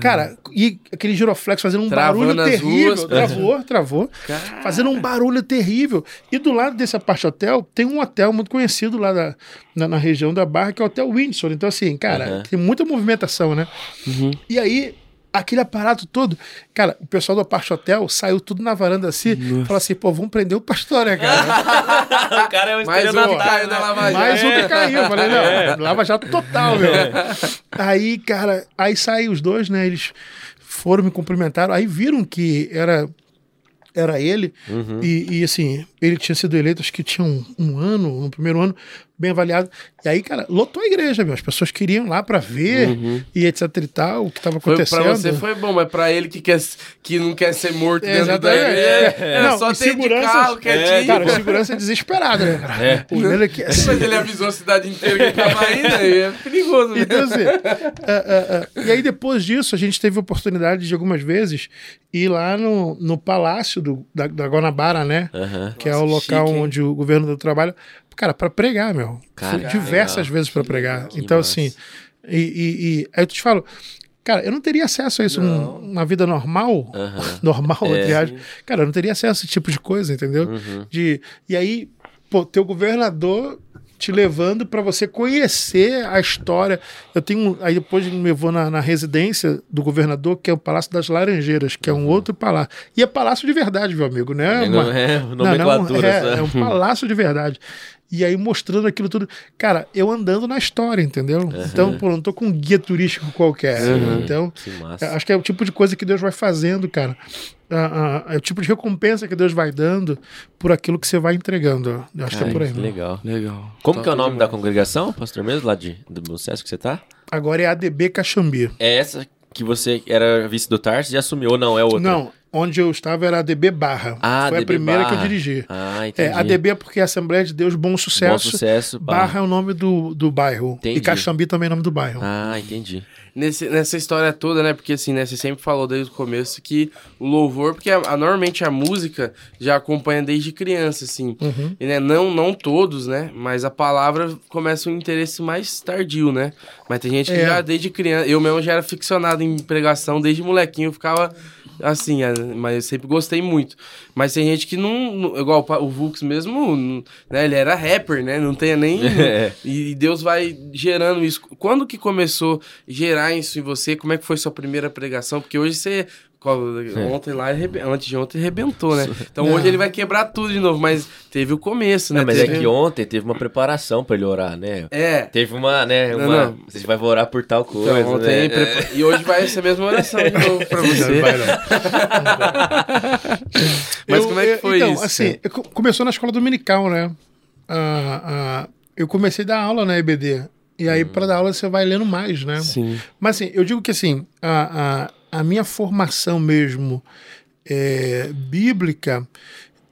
Cara, e aquele giroflex fazendo um Travando barulho terrível. Ruas, travou, travou. Cara. Fazendo um barulho terrível. E do lado desse aparte hotel, tem um hotel muito conhecido lá da, na, na, região da Barra, que é o Hotel Windsor. Então, assim, cara, tem muita movimentação, né? Uhum. E aí, aquele aparato todo. Cara, o pessoal do Aparte Hotel saiu tudo na varanda assim, falou assim, pô, vamos prender o pastor, né, cara? o cara é um Mais um que caiu na Lava Jato. Mais um que caiu. Falei, não, é. Lava Jato total, meu. É. Aí, cara, aí saem os dois, né, eles foram me cumprimentaram, aí viram que era era ele, uhum. e, e, assim, ele tinha sido eleito, acho que tinha um, um ano, no primeiro ano, bem avaliado. E aí, cara, lotou a igreja, meu. As pessoas queriam lá para ver uhum. e etc e tal, o que tava acontecendo. Foi, pra você foi bom, mas pra ele que, quer, que não quer ser morto é, dentro da igreja, é, é, não, só tem segurança, de carro, quietinho. É, cara, segurança é desesperado, né, cara? É. Pô, ele aqui, assim. Mas ele avisou a cidade inteira que tava aí é perigoso. Né? Então, assim, uh, uh, uh, e aí depois disso, a gente teve oportunidade de algumas vezes ir lá no, no palácio do, da, da Guanabara, né? -huh. Que Nossa, é o local chique, onde o governo do trabalho cara, para pregar, meu. Cara, diversas legal. vezes para pregar. Que então, massa. assim, e, e, e, aí eu te falo, cara, eu não teria acesso a isso numa vida normal, normal, é. Cara, eu não teria acesso a esse tipo de coisa, entendeu? Uhum. De, e aí, pô, teu governador te levando para você conhecer a história. Eu tenho. Aí depois me levou na, na, residência do governador, que é o Palácio das Laranjeiras, que é um uhum. outro palácio. E é palácio de verdade, meu amigo, né? Não é nomenclatura. Não, não, é, é um palácio de verdade. E aí mostrando aquilo tudo. Cara, eu andando na história, entendeu? Uhum. Então, pô, não tô com um guia turístico qualquer. Uhum. Então, que acho que é o tipo de coisa que Deus vai fazendo, cara. é o tipo de recompensa que Deus vai dando por aquilo que você vai entregando. Eu acho Ai, que é por aí. Que legal. legal. Como que é o nome da congregação, pastor mesmo, lá de, do processo que você tá? Agora é ADB Caxambi. É essa que você era vice do Tarso e assumiu ou não? É outra? Não, onde eu estava era a DB Barra. Ah, Foi DB a primeira Barra. que eu dirigi. Ah, entendi. É, a DB é porque é Assembleia de Deus Bom Sucesso. Bom Sucesso. Barra, Barra é o nome do, do bairro. Entendi. E Caxambi também é o nome do bairro. Ah, entendi. Nesse, nessa história toda, né? Porque assim, né? Você sempre falou desde o começo que o louvor, porque a, a normalmente a música já acompanha desde criança, assim. Uhum. E, né, não, não todos, né? Mas a palavra começa um interesse mais tardio, né? Mas tem gente que é. já desde criança. Eu mesmo já era ficcionado em pregação desde molequinho, eu ficava assim, é, mas eu sempre gostei muito. Mas tem gente que não, igual o Vux mesmo, né, ele era rapper, né, não tem nem... É. E Deus vai gerando isso. Quando que começou a gerar isso em você? Como é que foi sua primeira pregação? Porque hoje você Ontem lá, antes de ontem, arrebentou, né? Então não. hoje ele vai quebrar tudo de novo, mas teve o começo, né? Não, mas teve... é que ontem teve uma preparação pra ele orar, né? É. Teve uma, né? Uma... Não, não. Você vai orar por tal coisa. Então, ontem, né? É. E hoje vai ser a mesma oração de novo pra você. Não. mas eu, como é que foi então, isso? Assim, começou na escola dominical, né? Ah, ah, eu comecei a dar aula na EBD. E aí, hum. para dar aula, você vai lendo mais, né? Sim. Mas assim, eu digo que assim, a, a a minha formação mesmo é, bíblica,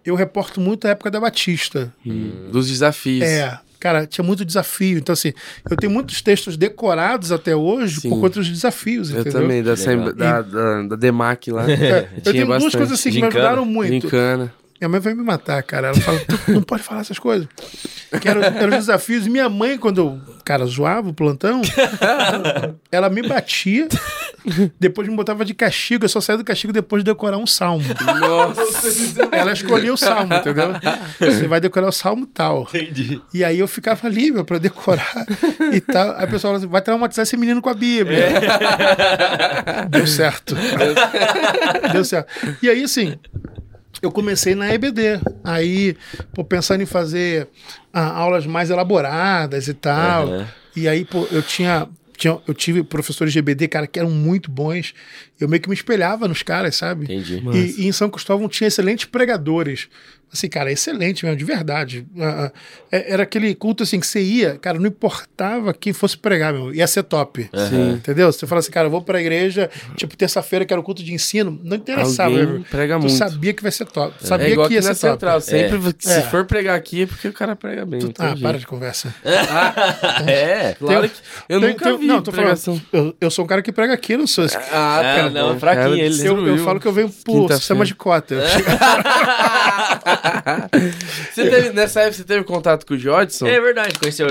eu reporto muito a época da Batista. Hum, dos desafios. É, cara, tinha muito desafio. Então, assim, eu tenho muitos textos decorados até hoje Sim. por conta dos desafios. Eu entendeu? também, da, da, da, da, DEMAC lá. É, eu tenho bastante. duas coisas assim que Gincana. me ajudaram muito. Gincana. Minha mãe vai me matar, cara. Ela fala, tu não pode falar essas coisas. Que eram, eram desafios. E minha mãe, quando eu, cara, zoava o plantão, ela me batia, depois me botava de castigo. Eu só saía do castigo depois de decorar um salmo. Nossa! Ela escolhia o salmo, entendeu? Você vai decorar o salmo tal. Entendi. E aí eu ficava meu, pra decorar e tal. Aí o pessoal assim, vai traumatizar esse menino com a Bíblia. É. Deu certo. Deu certo. E aí, assim, eu comecei na EBD. Aí, pô, pensando em fazer ah, aulas mais elaboradas e tal. Uhum. E aí, pô, eu tinha, tinha. Eu tive professores de EBD, cara, que eram muito bons. Eu meio que me espelhava nos caras, sabe? Entendi. E, e em São Cristóvão tinha excelentes pregadores. Assim, cara, excelente mesmo, de verdade. Uh, era aquele culto assim que você ia, cara, não importava quem fosse pregar, meu, ia ser top. Uhum. Entendeu? Você fala assim, cara, eu vou pra igreja, tipo, terça-feira, que era o culto de ensino, não interessava. Alguém prega tu muito. sabia que vai ser top. É. Sabia é que ia ser central, top. Sempre, é. se é. for pregar aqui, é porque o cara prega bem. Tu, ah, jeito. para de conversa. é, claro que eu tem, nunca tem, vi não, tô pregação. Falando, eu, eu sou um cara que prega aqui, não sou. Ah, ah cara, não, fraquinho ele. Eu, eu falo que eu venho por sistema de cota. Você teve, nessa época você teve contato com o Jodson? É verdade, conheceu.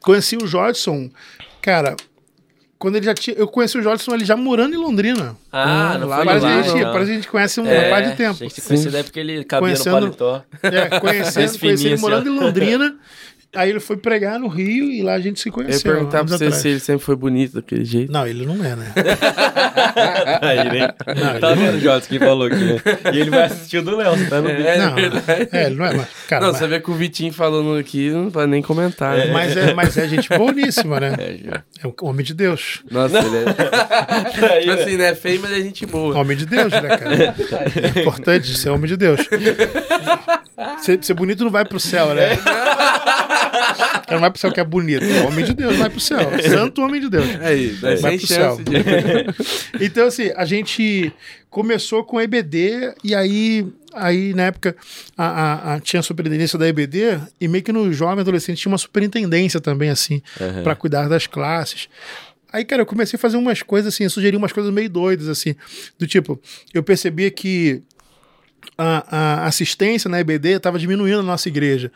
Conheci o Jodson, cara, quando ele já tinha. Eu conheci o Jodson ele já morando em Londrina. Ah, não lá, parece, lá, a gente, não. parece a gente conhece um é, par de tempo. A gente conheceu daí porque ele cabia conhecendo, no paletó. É, conhecendo, conheci ele morando em Londrina. Aí ele foi pregar no Rio e lá a gente se conheceu. Eu ia perguntar pra você atrás. se ele sempre foi bonito daquele jeito. Não, ele não é, né? Aí, né? Não, tá vendo o Jota que falou aqui, né? E ele vai assistir o do Léo, tá no é, não, é, ele não é, mas, cara, Não, mas... você vê que o Vitinho falando aqui, não pode nem comentar. É. Né? Mas, é, mas é gente boníssima, né? É, já. é um homem de Deus. Nossa, ele é... tipo assim, né? Feio, mas é gente boa. Homem de Deus, né, cara? É importante ser homem de Deus. Ser, ser bonito não vai pro céu, né? Não vai pro céu que é bonito. O homem de Deus vai pro céu. Santo homem de Deus. É isso. É, vai pro céu. De... então, assim, a gente começou com EBD e aí aí na época a, a, a, tinha a superintendência da EBD e meio que no jovem adolescente tinha uma superintendência também assim uhum. para cuidar das classes aí cara eu comecei a fazer umas coisas assim sugerir umas coisas meio doidas assim do tipo eu percebia que a, a assistência na EBD estava diminuindo na nossa igreja,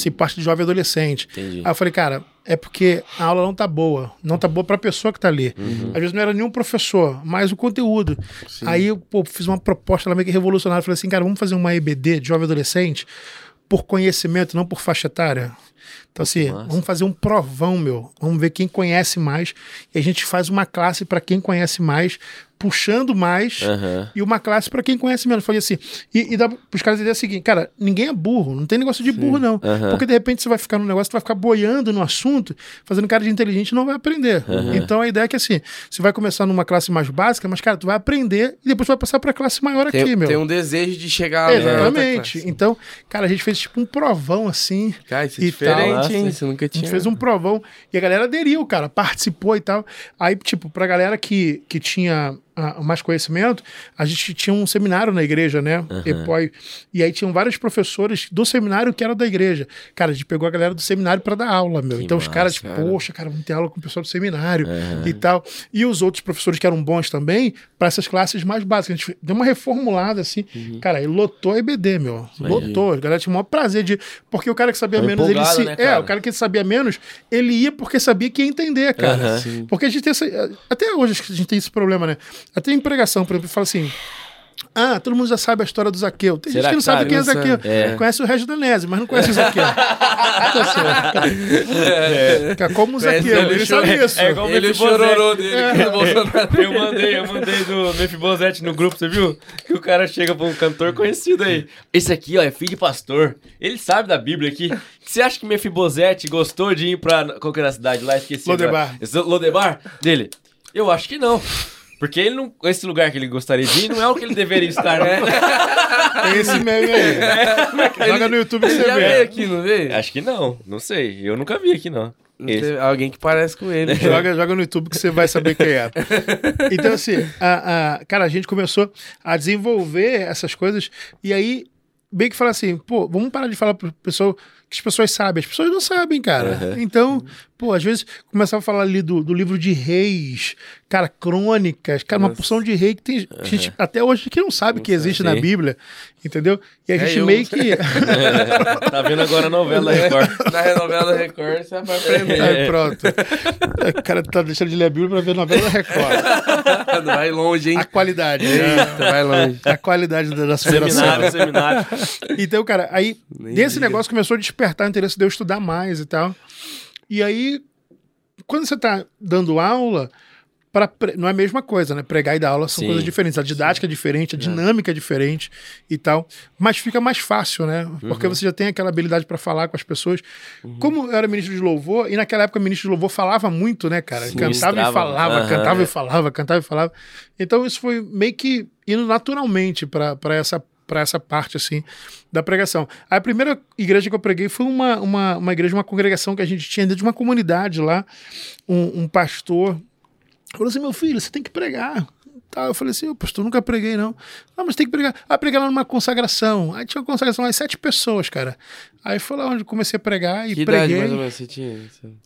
assim, parte de jovem adolescente. Entendi. Aí eu falei, cara, é porque a aula não tá boa, não tá boa para a pessoa que tá ali. Uhum. Às vezes não era nenhum professor, mas o conteúdo. Sim. Aí eu pô, fiz uma proposta lá meio que revolucionária, falei assim, cara, vamos fazer uma EBD de jovem adolescente por conhecimento, não por faixa etária. Então, assim, Nossa. vamos fazer um provão, meu. Vamos ver quem conhece mais. E a gente faz uma classe para quem conhece mais, puxando mais uhum. e uma classe para quem conhece menos. Falei assim, e, e dá pros caras dizer o seguinte, cara, ninguém é burro, não tem negócio de Sim. burro, não. Uhum. Porque de repente você vai ficar no negócio, você vai ficar boiando no assunto, fazendo cara de inteligente e não vai aprender. Uhum. Então a ideia é que assim, você vai começar numa classe mais básica, mas, cara, tu vai aprender e depois vai passar pra classe maior tem, aqui, meu. Tem um desejo de chegar Exatamente. Então, cara, a gente fez tipo um provão assim. Cara, isso é diferente, tal. hein? Você nunca tinha. A gente fez um provão e a galera aderiu, cara, participou e tal. Aí, tipo, pra galera que, que tinha mais conhecimento, a gente tinha um seminário na igreja, né? Uhum. E aí tinham vários professores do seminário que eram da igreja. Cara, a gente pegou a galera do seminário para dar aula, meu. Que então massa, os caras, cara. poxa, cara, vamos ter aula com o pessoal do seminário uhum. e tal. E os outros professores que eram bons também, para essas classes mais básicas. A gente deu uma reformulada assim. Uhum. Cara, aí lotou a EBD, meu. Lotou. A galera tinha o maior prazer de. Porque o cara que sabia menos, ele se. Né, é, o cara que sabia menos, ele ia porque sabia que ia entender, cara. Porque a gente tem essa. Até hoje a gente tem esse problema, né? Até em pregação, por exemplo, fala assim: ah, todo mundo já sabe a história do Zaqueu. Tem Será gente que não sabe, sabe quem é Zaqueu. É. Conhece o Regis Danese, mas não conhece o Zaqueu. então, é. é. Como o Zaqueu, ele, ele sabe isso. É igual ele chororou dele. É. Eu mandei, eu mandei do Mefibosete no grupo, você viu? Que o cara chega pra um cantor conhecido aí. Esse aqui, ó, é filho de pastor. Ele sabe da Bíblia aqui. Você acha que Mefibosete gostou de ir pra... Qual que era a cidade lá? Esqueci. Lodebar. Lodebar? Dele. Eu acho que não. Porque ele não, esse lugar que ele gostaria de ir não é o que ele deveria estar, né? Tem esse meme aí. É. Joga no YouTube que você já vê. veio aqui, não veio? Acho que não, não sei. Eu nunca vi aqui, não. Alguém que parece com ele. joga, joga no YouTube que você vai saber quem é. Então, assim, a, a, cara, a gente começou a desenvolver essas coisas e aí bem que falar assim, pô, vamos parar de falar pro pessoal que as pessoas sabem. As pessoas não sabem, cara. Uhum. Então, pô, às vezes começava a falar ali do, do livro de reis, cara, crônicas, cara, Nossa. uma porção de rei que tem uhum. gente até hoje que não sabe não que existe na Bíblia, entendeu? E a é gente eu. meio que. tá vendo agora a novela da Record. Na novela da Record você vai aprender. Aí pronto. O cara tá deixando de ler a Bíblia pra ver a novela da Record. vai longe, hein? A qualidade. Eita, vai longe. A qualidade da, da Seminário, seminário. Então, cara, aí Nem desse diga. negócio começou a despertar o interesse de eu estudar mais e tal. E aí, quando você tá dando aula para não é a mesma coisa, né? Pregar e dar aula são sim, coisas diferentes. A didática sim. é diferente, a é. dinâmica é. é diferente e tal. Mas fica mais fácil, né? Porque uhum. você já tem aquela habilidade para falar com as pessoas. Uhum. Como eu era ministro de louvor, e naquela época o ministro de louvor falava muito, né, cara? Sim, cantava e falava, uhum. cantava e falava, cantava e falava. Então isso foi meio que indo naturalmente para essa para essa parte assim da pregação. A primeira igreja que eu preguei foi uma, uma, uma igreja, uma congregação que a gente tinha dentro de uma comunidade lá, um, um pastor Falou assim: meu filho, você tem que pregar. Tá, eu falei assim, pastor, nunca preguei, não. Não, mas tem que pregar. Ah, pregar lá numa consagração. Aí tinha uma consagração lá, sete pessoas, cara. Aí foi lá onde comecei a pregar e que preguei. Idade, mais ou menos, você tinha?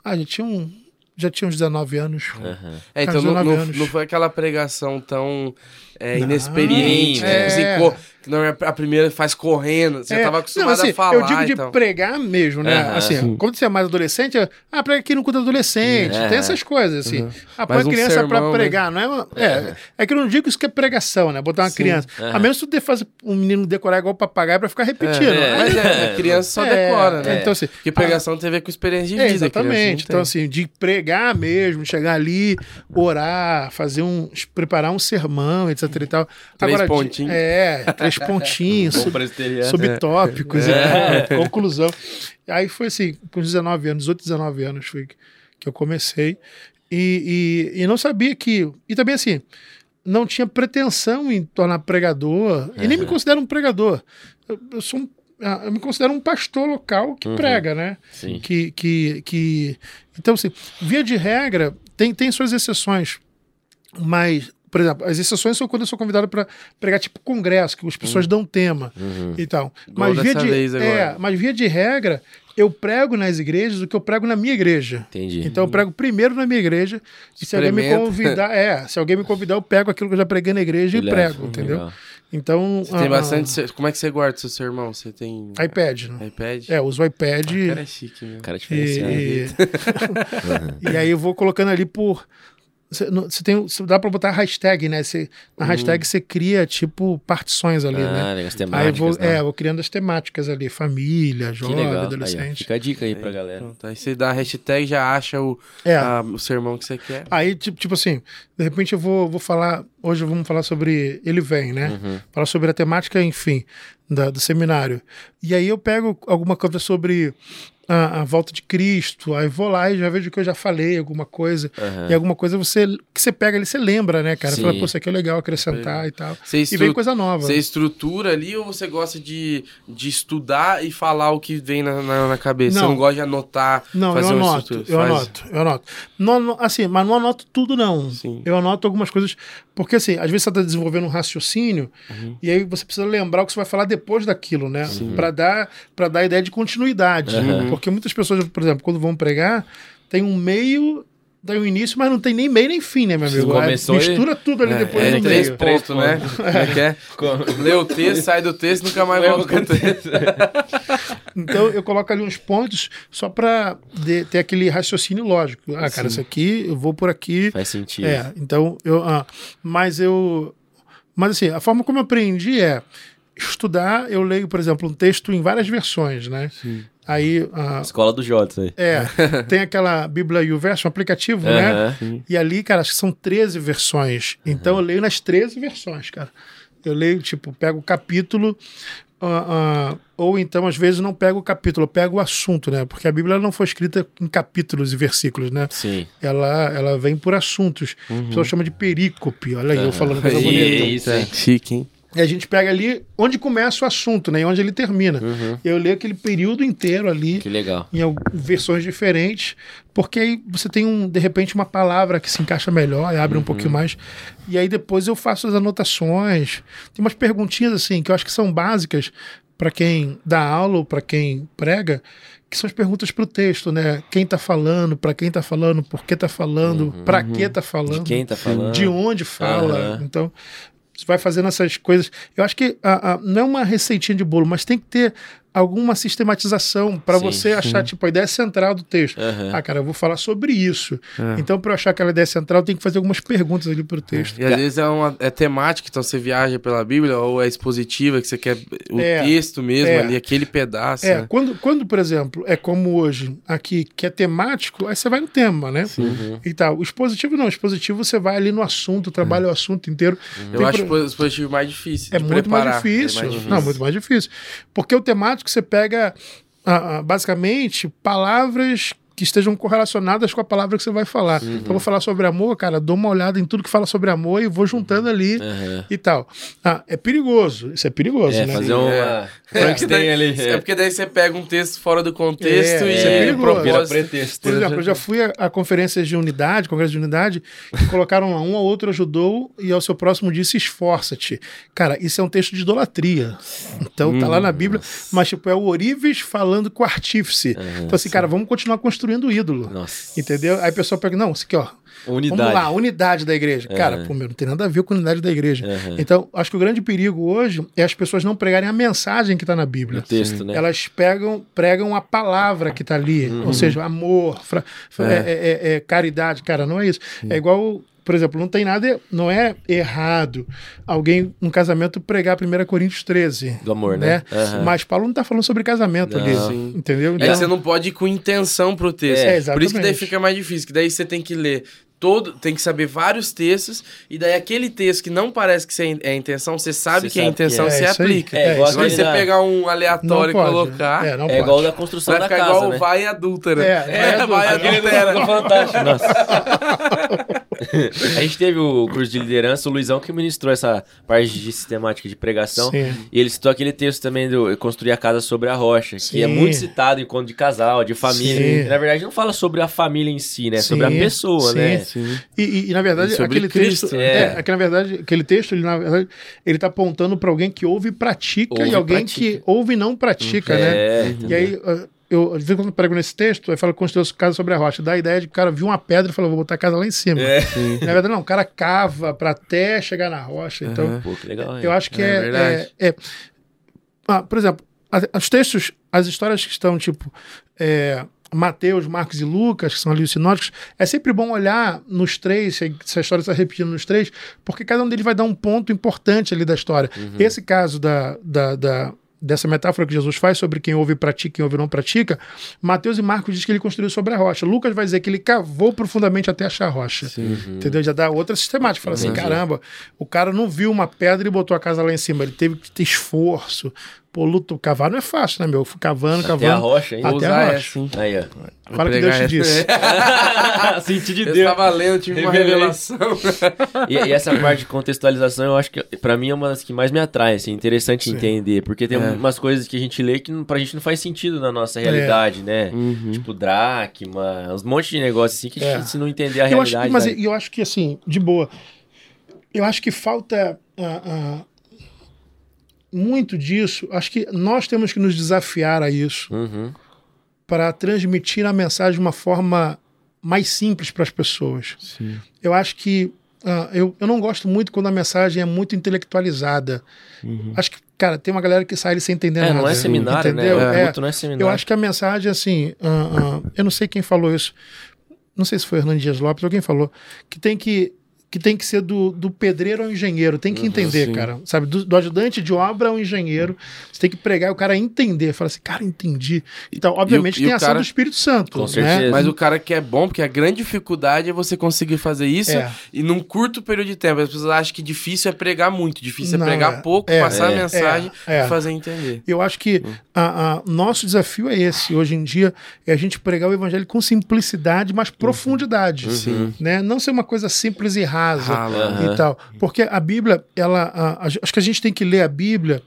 Ah, a gente tinha um. Já tinha uns 19 anos. Uhum. É, então não, não, não, foi aquela pregação tão é, inexperiente. É. Não, é a primeira faz correndo, você é. tava acostumado não, assim, a falar. Eu digo de então. pregar mesmo, né? Uhum, assim, sim. quando você é mais adolescente, ah, prega aqui no culto adolescente, uhum. tem essas coisas, assim. Uhum. Ah, põe a criança sermão, pra pregar, né? não é, é? É que eu não digo isso que é pregação, né? Botar uma sim. criança. A menos que tu fazer um menino decorar igual papagaio pra ficar repetindo. É, mas é, a criança só decora, né? Então, assim, Porque pregação tem a ver com experiência de vida. exatamente. Então, assim, de pregar mesmo, chegar ali, orar, fazer um. preparar um sermão, etc e tal. Três Agora, pontinhos. É, três pontinhos subtópicos é. e tal, conclusão. Aí foi assim, com 19 anos, 18, 19 anos foi que eu comecei. E, e, e não sabia que. E também assim, não tinha pretensão em tornar pregador, uhum. e nem me considero um pregador. Eu, eu sou um ah, eu me considero um pastor local que uhum. prega, né? Sim. Que, que, que... Então, assim, via de regra, tem, tem suas exceções, mas por exemplo, as exceções são quando eu sou convidado para pregar tipo congresso, que as pessoas uhum. dão tema uhum. e tal. Mas via, de, é, mas via de regra, eu prego nas igrejas o que eu prego na minha igreja. Entendi. Então eu prego primeiro na minha igreja e se alguém me convidar, é, se alguém me convidar, eu pego aquilo que eu já preguei na igreja e, e prego, entendeu? Legal. Então. Você tem bastante. Como é que você guarda seu sermão? Você tem. iPad. Né? iPad? É, uso o iPad. O cara é chique, né? cara é diferenciado. E, e aí eu vou colocando ali por você tem, dá para botar hashtag, né? Cê, na uhum. hashtag você cria, tipo, partições ali, ah, né? As temáticas, aí vou, né? É, vou criando as temáticas ali. Família, jovem, adolescente. Aí, fica a dica aí, aí pra galera. Pronto, aí você dá a hashtag já acha o, é. a, o sermão que você quer. Aí, tipo, tipo assim, de repente eu vou, vou falar... Hoje vamos falar sobre Ele Vem, né? Uhum. Falar sobre a temática, enfim, da, do seminário. E aí eu pego alguma coisa sobre a, a, volta de Cristo, aí vou lá e já vejo que eu já falei alguma coisa, uhum. e alguma coisa você que você pega ali, você lembra, né, cara? Sim. Fala, pô, isso aqui é legal acrescentar é. e tal. E vem coisa nova. Você estrutura ali ou você gosta de, de estudar e falar o que vem na, na, na cabeça? Não. Você não gosta de anotar? Não, eu anoto, eu Faz... anoto, eu anoto. Não, assim, mas não anoto tudo, não. Sim. Eu anoto algumas coisas, porque assim, às vezes você está desenvolvendo um raciocínio uhum. e aí você precisa lembrar o que você vai falar depois daquilo, né? Para dar, pra dar ideia de continuidade. Uhum. Porque muitas pessoas, por exemplo, quando vão pregar, tem um meio tem um início, mas não tem nem meio nem fim, né, meu amigo? Começou é, mistura e... tudo ali é, depois é, no três meio. pontos, né? É. é. Lê o texto, sai do texto, nunca mais volta com o texto. então eu coloco ali uns pontos só para ter aquele raciocínio lógico. Ah, cara, Sim. isso aqui, eu vou por aqui. Faz sentido. É, então eu. Ah, mas eu. Mas assim, a forma como eu aprendi é estudar, eu leio, por exemplo, um texto em várias versões, né? Sim. Aí, a, Escola do Jotes aí. É, tem aquela Bíblia e o Verso, um aplicativo, uhum, né? Sim. E ali, cara, acho que são 13 versões. Então uhum. eu leio nas 13 versões, cara. Eu leio, tipo, pego o capítulo, uh, uh, ou então, às vezes, não pego o capítulo, pego o assunto, né? Porque a Bíblia não foi escrita em capítulos e versículos, né? Sim. Ela, ela vem por assuntos. Uhum. O pessoal chama de perícope. Olha aí, eu falando coisa bonita. Isso, é. Chique, hein? E a gente pega ali onde começa o assunto, né? E onde ele termina. Uhum. Eu leio aquele período inteiro ali. Que legal. Em versões diferentes, porque aí você tem, um, de repente, uma palavra que se encaixa melhor abre uhum. um pouquinho mais. E aí depois eu faço as anotações. Tem umas perguntinhas, assim, que eu acho que são básicas para quem dá aula ou para quem prega, que são as perguntas para o texto, né? Quem está falando, para quem está falando, por que está falando, uhum, para que está falando, de quem está falando, de onde fala. Uhum. Então, vai fazendo essas coisas. Eu acho que a, a, não é uma receitinha de bolo, mas tem que ter alguma sistematização para você achar, sim. tipo, a ideia central do texto. Uhum. Ah, cara, eu vou falar sobre isso. Uhum. Então, para eu achar aquela ideia central, tem que fazer algumas perguntas ali pro texto. É. E às vezes é, uma, é temática, então você viaja pela Bíblia, ou é expositiva, que você quer o é, texto mesmo é. ali, aquele pedaço. É, né? quando, quando, por exemplo, é como hoje, aqui, que é temático, aí você vai no tema, né? Uhum. E tal. O expositivo não, o expositivo você vai ali no assunto, trabalha o assunto inteiro. Eu acho pro... o expositivo mais difícil. É muito mais difícil. mais difícil. Não, muito mais difícil. Porque o temático que você pega uh, basicamente palavras que estejam correlacionadas com a palavra que você vai falar. Uhum. Então, vou falar sobre amor, cara, dou uma olhada em tudo que fala sobre amor e vou juntando ali uhum. e tal. Ah, é perigoso, isso é perigoso, é, né? Fazer uma é. Frankenstein é. ali. É. é porque daí você pega um texto fora do contexto é, e é, é pretexto. Por exemplo, eu já fui a, a conferências de unidade, congresso de unidade, que colocaram lá, um ou outro ajudou e ao seu próximo disse esforça-te. Cara, isso é um texto de idolatria. Então, tá lá na Bíblia, mas tipo, é o Orives falando com o artífice. Uhum, então assim, sim. cara, vamos continuar construindo construindo ídolo. Nossa. Entendeu? Aí a pessoa pega, não, isso aqui, ó. Unidade. Vamos lá, unidade da igreja. Uhum. Cara, pô, meu, não tem nada a ver com a unidade da igreja. Uhum. Então, acho que o grande perigo hoje é as pessoas não pregarem a mensagem que está na Bíblia. O texto, né? Elas pegam, pregam a palavra que está ali. Uhum. Ou seja, amor, fra, é. É, é, é. caridade. Cara, não é isso. É igual por exemplo, não tem nada, não é errado alguém, um casamento, pregar 1 Coríntios 13. Do amor, né? né? Uhum. Mas Paulo não está falando sobre casamento não. ali. Sim. Entendeu? Então... É que você não pode ir com intenção pro texto. É, Por isso que daí fica mais difícil, que daí você tem que ler todo, tem que saber vários textos, e daí aquele texto que não parece que é a intenção, você sabe você que é a intenção, você é. aplica. É, igual Agora você pegar um aleatório e colocar. É, é igual da construção vai da casa. igual né? vai adúltera. É, é, vai adúltera. Fantástico. Nossa. a gente teve o curso de liderança, o Luizão que ministrou essa parte de sistemática de pregação. Sim. E ele citou aquele texto também do Construir a Casa sobre a Rocha, Sim. que é muito citado em conto de casal, de família. Na verdade, não fala sobre a família em si, né? Sim. Sobre a pessoa, né? E, e, e, na verdade, aquele Cristo, texto. É. é, que, na verdade, aquele texto, ele, na verdade, ele tá apontando para alguém que ouve e pratica ouve e alguém pratica. que ouve e não pratica, né? É, e aí. Eu, de vez em quando prego nesse texto, aí fala construiu casa sobre a rocha. Dá a ideia de que o cara viu uma pedra e falou, vou botar a casa lá em cima. É. Na verdade, não, o cara cava para até chegar na rocha. Então, uhum. Pô, que legal, eu acho que é. é, é, é ah, por exemplo, os textos, as histórias que estão, tipo, é, Mateus, Marcos e Lucas, que são ali os sinóticos, é sempre bom olhar nos três, se a história está repetindo nos três, porque cada um deles vai dar um ponto importante ali da história. Uhum. Esse caso da, da, da dessa metáfora que Jesus faz sobre quem ouve e pratica, quem ouve e não pratica, Mateus e Marcos diz que ele construiu sobre a rocha. Lucas vai dizer que ele cavou profundamente até achar a rocha. Sim, uhum. Entendeu? Já dá outra sistemática. Fala assim, caramba, o cara não viu uma pedra e botou a casa lá em cima. Ele teve que ter esforço, Pô, luto, cavar não é fácil, né, meu? Fui cavando, cavando. Até a rocha, hein? Até Usar a rocha. É assim. Aí, ó. Fala que Deus te disse. Senti de Deus. Eu estava lendo, tive uma revelação. e, e, essa parte de contextualização, eu acho que, pra mim, é uma das que mais me atrai, assim, interessante Sim. entender. Porque tem é. umas coisas que a gente lê que pra gente não faz sentido na nossa realidade, é. né? Uhum. Tipo, dracma, uns monte de negócios assim que a gente, é. se não entender a eu realidade... Acho, mas né? eu acho que, assim, de boa, eu acho que falta... Uh, uh, muito disso, acho que nós temos que nos desafiar a isso uhum. para transmitir a mensagem de uma forma mais simples para as pessoas. Sim. Eu acho que uh, eu, eu não gosto muito quando a mensagem é muito intelectualizada. Uhum. Acho que, cara, tem uma galera que sai sem entender é, nada. Não é seminário, né? entendeu? né? É, não é seminário. Eu acho que a mensagem, assim, uh, uh, eu não sei quem falou isso. Não sei se foi Hernando Dias Lopes, alguém falou, que tem que que tem que ser do, do pedreiro ao engenheiro. Tem que uhum, entender, sim. cara. Sabe? Do, do, ajudante de obra ao engenheiro. Você tem que pregar e o cara entender. Fala assim, cara, entendi. Então, obviamente, e, tem e a ação cara... do Espírito Santo. Com né? certeza. Mas o cara que é bom, porque a grande dificuldade é você conseguir fazer isso é. e num curto período de tempo. As pessoas acham que difícil é pregar muito, difícil é Não, é pregar é. pouco, é. passar a é. mensagem e fazer entender. Eu acho que hum. a, a, nosso desafio é esse, hoje em dia, é a gente pregar o evangelho com simplicidade, mas profundidade. Uhum. Né? Não ser uma coisa simples e rasa. Uhum e tal. Porque a Bíblia, ela, a, a, acho que a gente tem que ler a Bíblia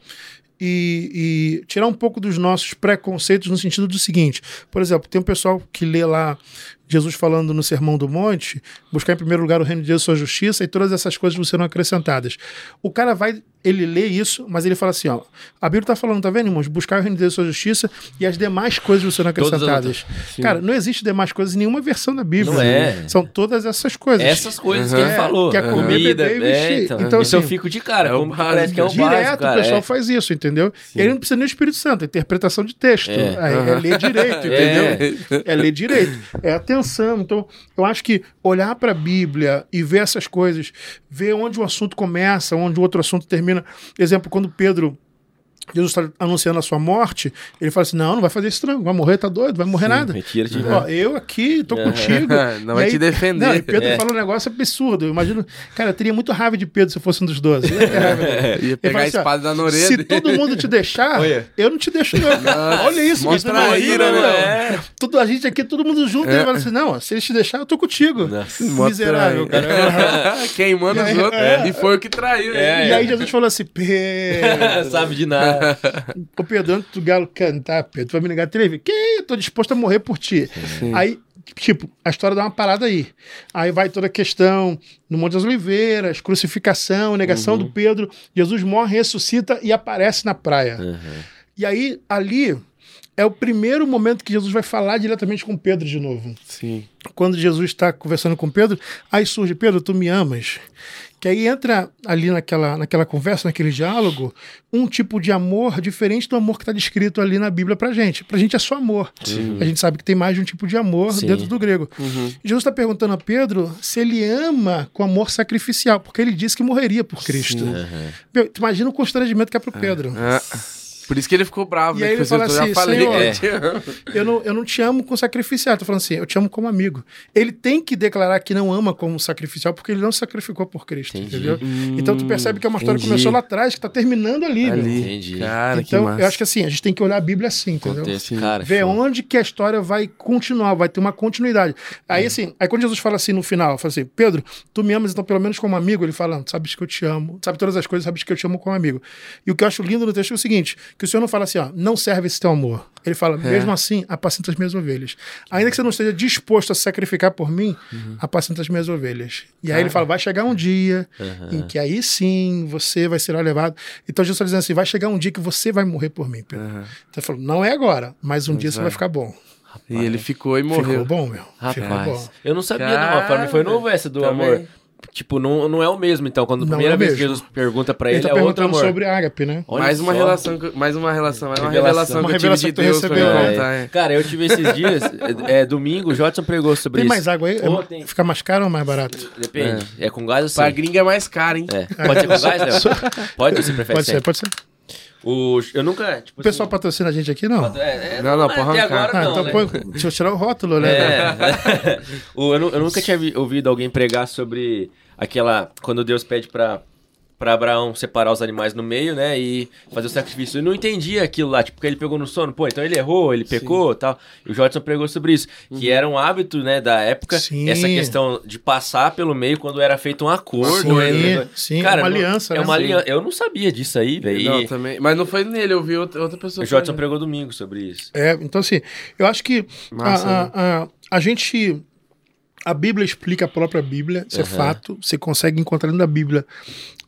e, e, tirar um pouco dos nossos preconceitos no sentido do seguinte: por exemplo, tem um pessoal que lê lá Jesus falando no Sermão do Monte, buscar em primeiro lugar o reino de Deus e sua justiça e todas essas coisas vão serão acrescentadas. O cara vai ele lê isso, mas ele fala assim, ó, a Bíblia está falando, tá vendo, irmãos? Buscar o reino de Deus e sua justiça e as demais coisas serão acrescentadas. Cara, não existe demais coisas em nenhuma versão da Bíblia. Não é. São todas essas coisas. Essas coisas uhum. que ele é, falou. Que é comida, beber é, então, então assim, isso eu fico de cara, é como o básico, que é o Direto básico, cara, o pessoal é. faz isso, entendeu? Sim. E aí não precisa nem o Espírito Santo, é interpretação de texto. É, é, é ler direito, entendeu? É. ler direito. É atenção. Então, eu acho que olhar para a Bíblia e ver essas coisas, ver onde o assunto começa, onde o outro assunto termina. Exemplo, quando Pedro Jesus está anunciando a sua morte, ele fala assim: não, não vai fazer isso, não, vai morrer, tá doido, vai morrer Sim, nada. Retira de Ó, eu aqui tô contigo. não vai aí, te defender. Não, e Pedro é. fala um negócio absurdo. Eu imagino, cara, eu teria muito raiva de Pedro se eu fosse um dos doze. Ia, ia pegar a assim, espada da orelha. Se todo mundo te deixar, eu não te deixo, não. Nossa, Olha isso, mostra a ira, né? É. Tudo, a gente aqui, todo mundo junto, é. ele fala assim: não, se eles te deixar, eu tô contigo. Nossa, Miserável, cara. Queimando os outros. É. E foi o que traiu. É, e aí Jesus falou assim: Pedro. Sabe de nada. Ô Pedro, antes do Galo cantar, Pedro, tu vai me negar três vezes. Que eu tô disposto a morrer por ti. Sim. Aí, tipo, a história dá uma parada aí. Aí vai toda a questão no Monte das Oliveiras, crucificação, negação uhum. do Pedro. Jesus morre, ressuscita e aparece na praia. Uhum. E aí, ali, é o primeiro momento que Jesus vai falar diretamente com Pedro de novo. Sim. Quando Jesus está conversando com Pedro, aí surge, Pedro, tu me amas. Que aí entra ali naquela, naquela conversa, naquele diálogo, um tipo de amor diferente do amor que está descrito ali na Bíblia pra gente. Pra gente é só amor. Sim. A gente sabe que tem mais de um tipo de amor Sim. dentro do grego. Uhum. Jesus está perguntando a Pedro se ele ama com amor sacrificial, porque ele disse que morreria por Cristo. Uhum. Imagina o constrangimento que é pro é. Pedro. É. Por isso que ele ficou bravo. E né? aí ele fala assim, falei, Senhor, é. eu, não, eu não te amo com sacrificial. Tô falando assim, eu te amo como amigo. Ele tem que declarar que não ama como sacrificial, porque ele não sacrificou por Cristo, entendi. entendeu? Hum, então tu percebe que é uma história que começou lá atrás, que tá terminando ali, ali. Entendi. Cara, então, eu acho que assim, a gente tem que olhar a Bíblia assim, entendeu? Contexto, cara, Ver show. onde que a história vai continuar, vai ter uma continuidade. Aí hum. assim, aí quando Jesus fala assim no final, fala assim, Pedro, tu me amas então pelo menos como amigo? Ele fala, sabes que eu te amo, sabe todas as coisas, sabes que eu te amo como amigo. E o que eu acho lindo no texto é o seguinte, que o Senhor não fala assim, ó, não serve esse teu amor. Ele fala, é. mesmo assim, apacenta as minhas ovelhas. Ainda que você não esteja disposto a sacrificar por mim, uhum. apacenta as minhas ovelhas. E aí ele fala, vai chegar um dia uhum. em que aí sim você vai ser levado. Então Jesus está dizendo assim, vai chegar um dia que você vai morrer por mim, Pedro. Uhum. Então ele falou, não é agora, mas um dia você vai ficar bom. Rapaz. E ele ficou e morreu. Ficou bom, meu. Rapaz. Ficou bom. Eu não sabia, Cara, não. Para mim foi novo essa do também. amor. Tipo, não, não é o mesmo, então. Quando a primeira é vez que Jesus pergunta pra ele, ele tá é outro amor. sobre ágape, né? Olha mais uma só. relação, mais uma relação, mais uma revelação, uma revelação que eu tive de Deus recebeu, contar. É. Cara, eu tive esses dias, é, é, domingo, o Jotson pregou sobre tem isso. Tem mais água aí? Oh, tem... Fica mais caro ou mais barato? Depende. É, é com gás ou sem? Pra gringa é mais caro, hein? É. Pode ser com gás, Léo? Pode ou você prefere Pode ser, pode ser. O, eu nunca. Tipo, o pessoal assim, patrocina a gente aqui, não? É, é, não, não, porra. Agora, ah, não, então né? põe, deixa eu tirar o rótulo, né? É. o, eu, eu, nunca tinha ouvido alguém pregar sobre aquela. Quando Deus pede para para Abraão separar os animais no meio, né, e fazer o sacrifício. Eu não entendia aquilo lá, tipo, porque ele pegou no sono, pô, então ele errou, ele pecou e tal. E o Jodson pregou sobre isso, uhum. que era um hábito, né, da época, Sim. essa questão de passar pelo meio quando era feito um acordo. Sim, né? Sim Cara, uma aliança, não, né? É uma aliança. Eu não sabia disso aí, velho. Não, também. Mas não foi nele, eu vi outra, outra pessoa. O Jodson pregou domingo sobre isso. É, então assim, eu acho que Massa, a, a, a, a gente a Bíblia explica a própria Bíblia, isso uhum. é fato. Você consegue encontrar na Bíblia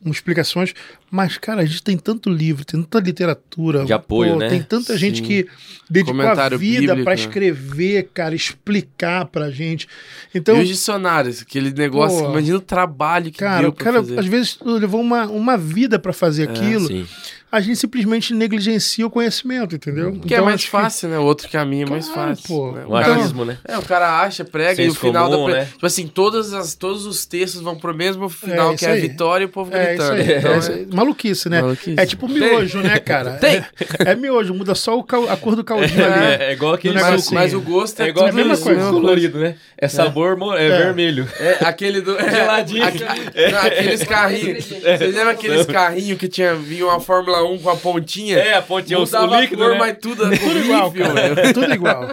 explicações, mas, cara, a gente tem tanto livro, tem tanta literatura. De apoio, pô, né? Tem tanta Sim. gente que dedicou a vida para né? escrever, cara, explicar pra gente. Então, e os dicionários, aquele negócio, pô, imagina o trabalho que cara, deu o cara, fazer. às vezes, levou uma, uma vida para fazer é, aquilo. Sim a gente simplesmente negligencia o conhecimento, entendeu? Que é então, é mais fácil, que... né? O outro caminho é mais claro, fácil. Pô. Né? O, achismo, né? É, o cara acha, prega e o final comum, da. Pre... Né? Tipo assim, todas as, todos os textos vão pro mesmo final, é, que é a vitória e o povo é, gritando. Então, é, maluquice, né? Maluquice. É tipo miojo, né, cara? Tem. É, miojo, muda só cal... a cor do caldinho ali. É, igual aquele mas, mas o gosto é, igual a mesma coisa. colorido, né? É sabor é. vermelho. É, aquele do. Geladinho. Aqueles carrinhos. Vocês lembram aqueles carrinhos que tinha, vinha uma Fórmula 1 com a pontinha? É, a pontinha, o líquido, cor, né? mas tudo, é tudo igual, cara. tudo igual.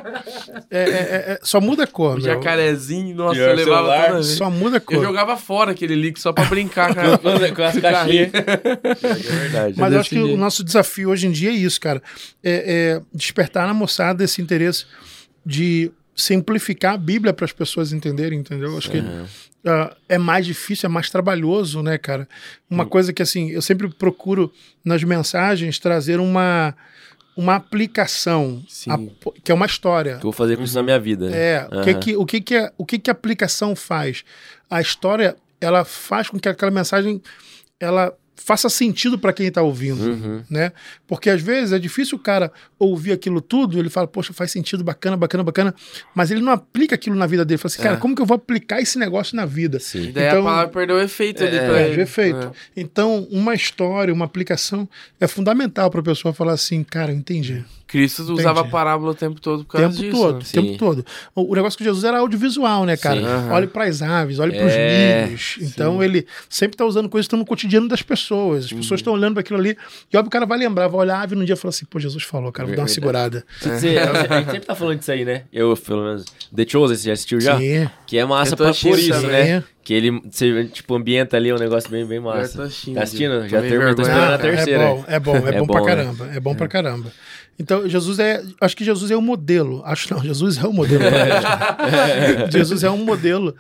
É, é, é, só muda a cor, O jacarezinho, nossa, eu levava celular, toda Só muda a cor. Eu jogava fora aquele líquido só pra brincar cara, com, as caixinhas. é verdade. Mas eu acho que o nosso desafio hoje em dia é isso, cara. É, é despertar na moçada esse interesse de simplificar a Bíblia para as pessoas entenderem, entendeu? Acho que uh, é mais difícil, é mais trabalhoso, né, cara? Uma coisa que, assim, eu sempre procuro nas mensagens trazer uma uma aplicação, a, que é uma história. Que eu vou fazer com isso na minha vida. Né? É, uhum. o, que, que, o, que, que, a, o que, que a aplicação faz? A história, ela faz com que aquela mensagem ela faça sentido para quem está ouvindo, uhum. né? Porque às vezes é difícil o cara ouvir aquilo tudo, ele fala, poxa, faz sentido, bacana, bacana, bacana, mas ele não aplica aquilo na vida dele. Fala assim, cara, é. como que eu vou aplicar esse negócio na vida? Sim. Então, Daí a palavra perdeu o efeito é, ali pra ele. efeito. É. Então, uma história, uma aplicação é fundamental para a pessoa falar assim, cara, eu entendi. Cristo Entendi. usava a parábola o tempo todo por causa tempo disso. Todo, né? tempo todo. O, o negócio com Jesus era audiovisual, né, cara? Uhum. Olhe para as aves, olhe para os é, milhos. Então sim. ele sempre está usando coisas que estão no cotidiano das pessoas. As uhum. pessoas estão olhando para aquilo ali. E óbvio o cara vai lembrar, vai olhar a ave num dia e falar assim: pô, Jesus falou, cara, vou dar uma segurada. Sim, a gente sempre tá falando disso aí, né? Eu, pelo menos. The Chosen, você já assistiu já? Sim. Que é massa pra, por isso, né? Que ele, você, tipo, ambienta ali um negócio bem, bem massa. Tá assistindo? Já terminou, tô esperando a terceira. É bom, é bom, é, é bom, bom, pra né? caramba. É bom pra caramba. Então, Jesus é. Acho que Jesus é o modelo. Acho não, Jesus é o modelo. Jesus é um modelo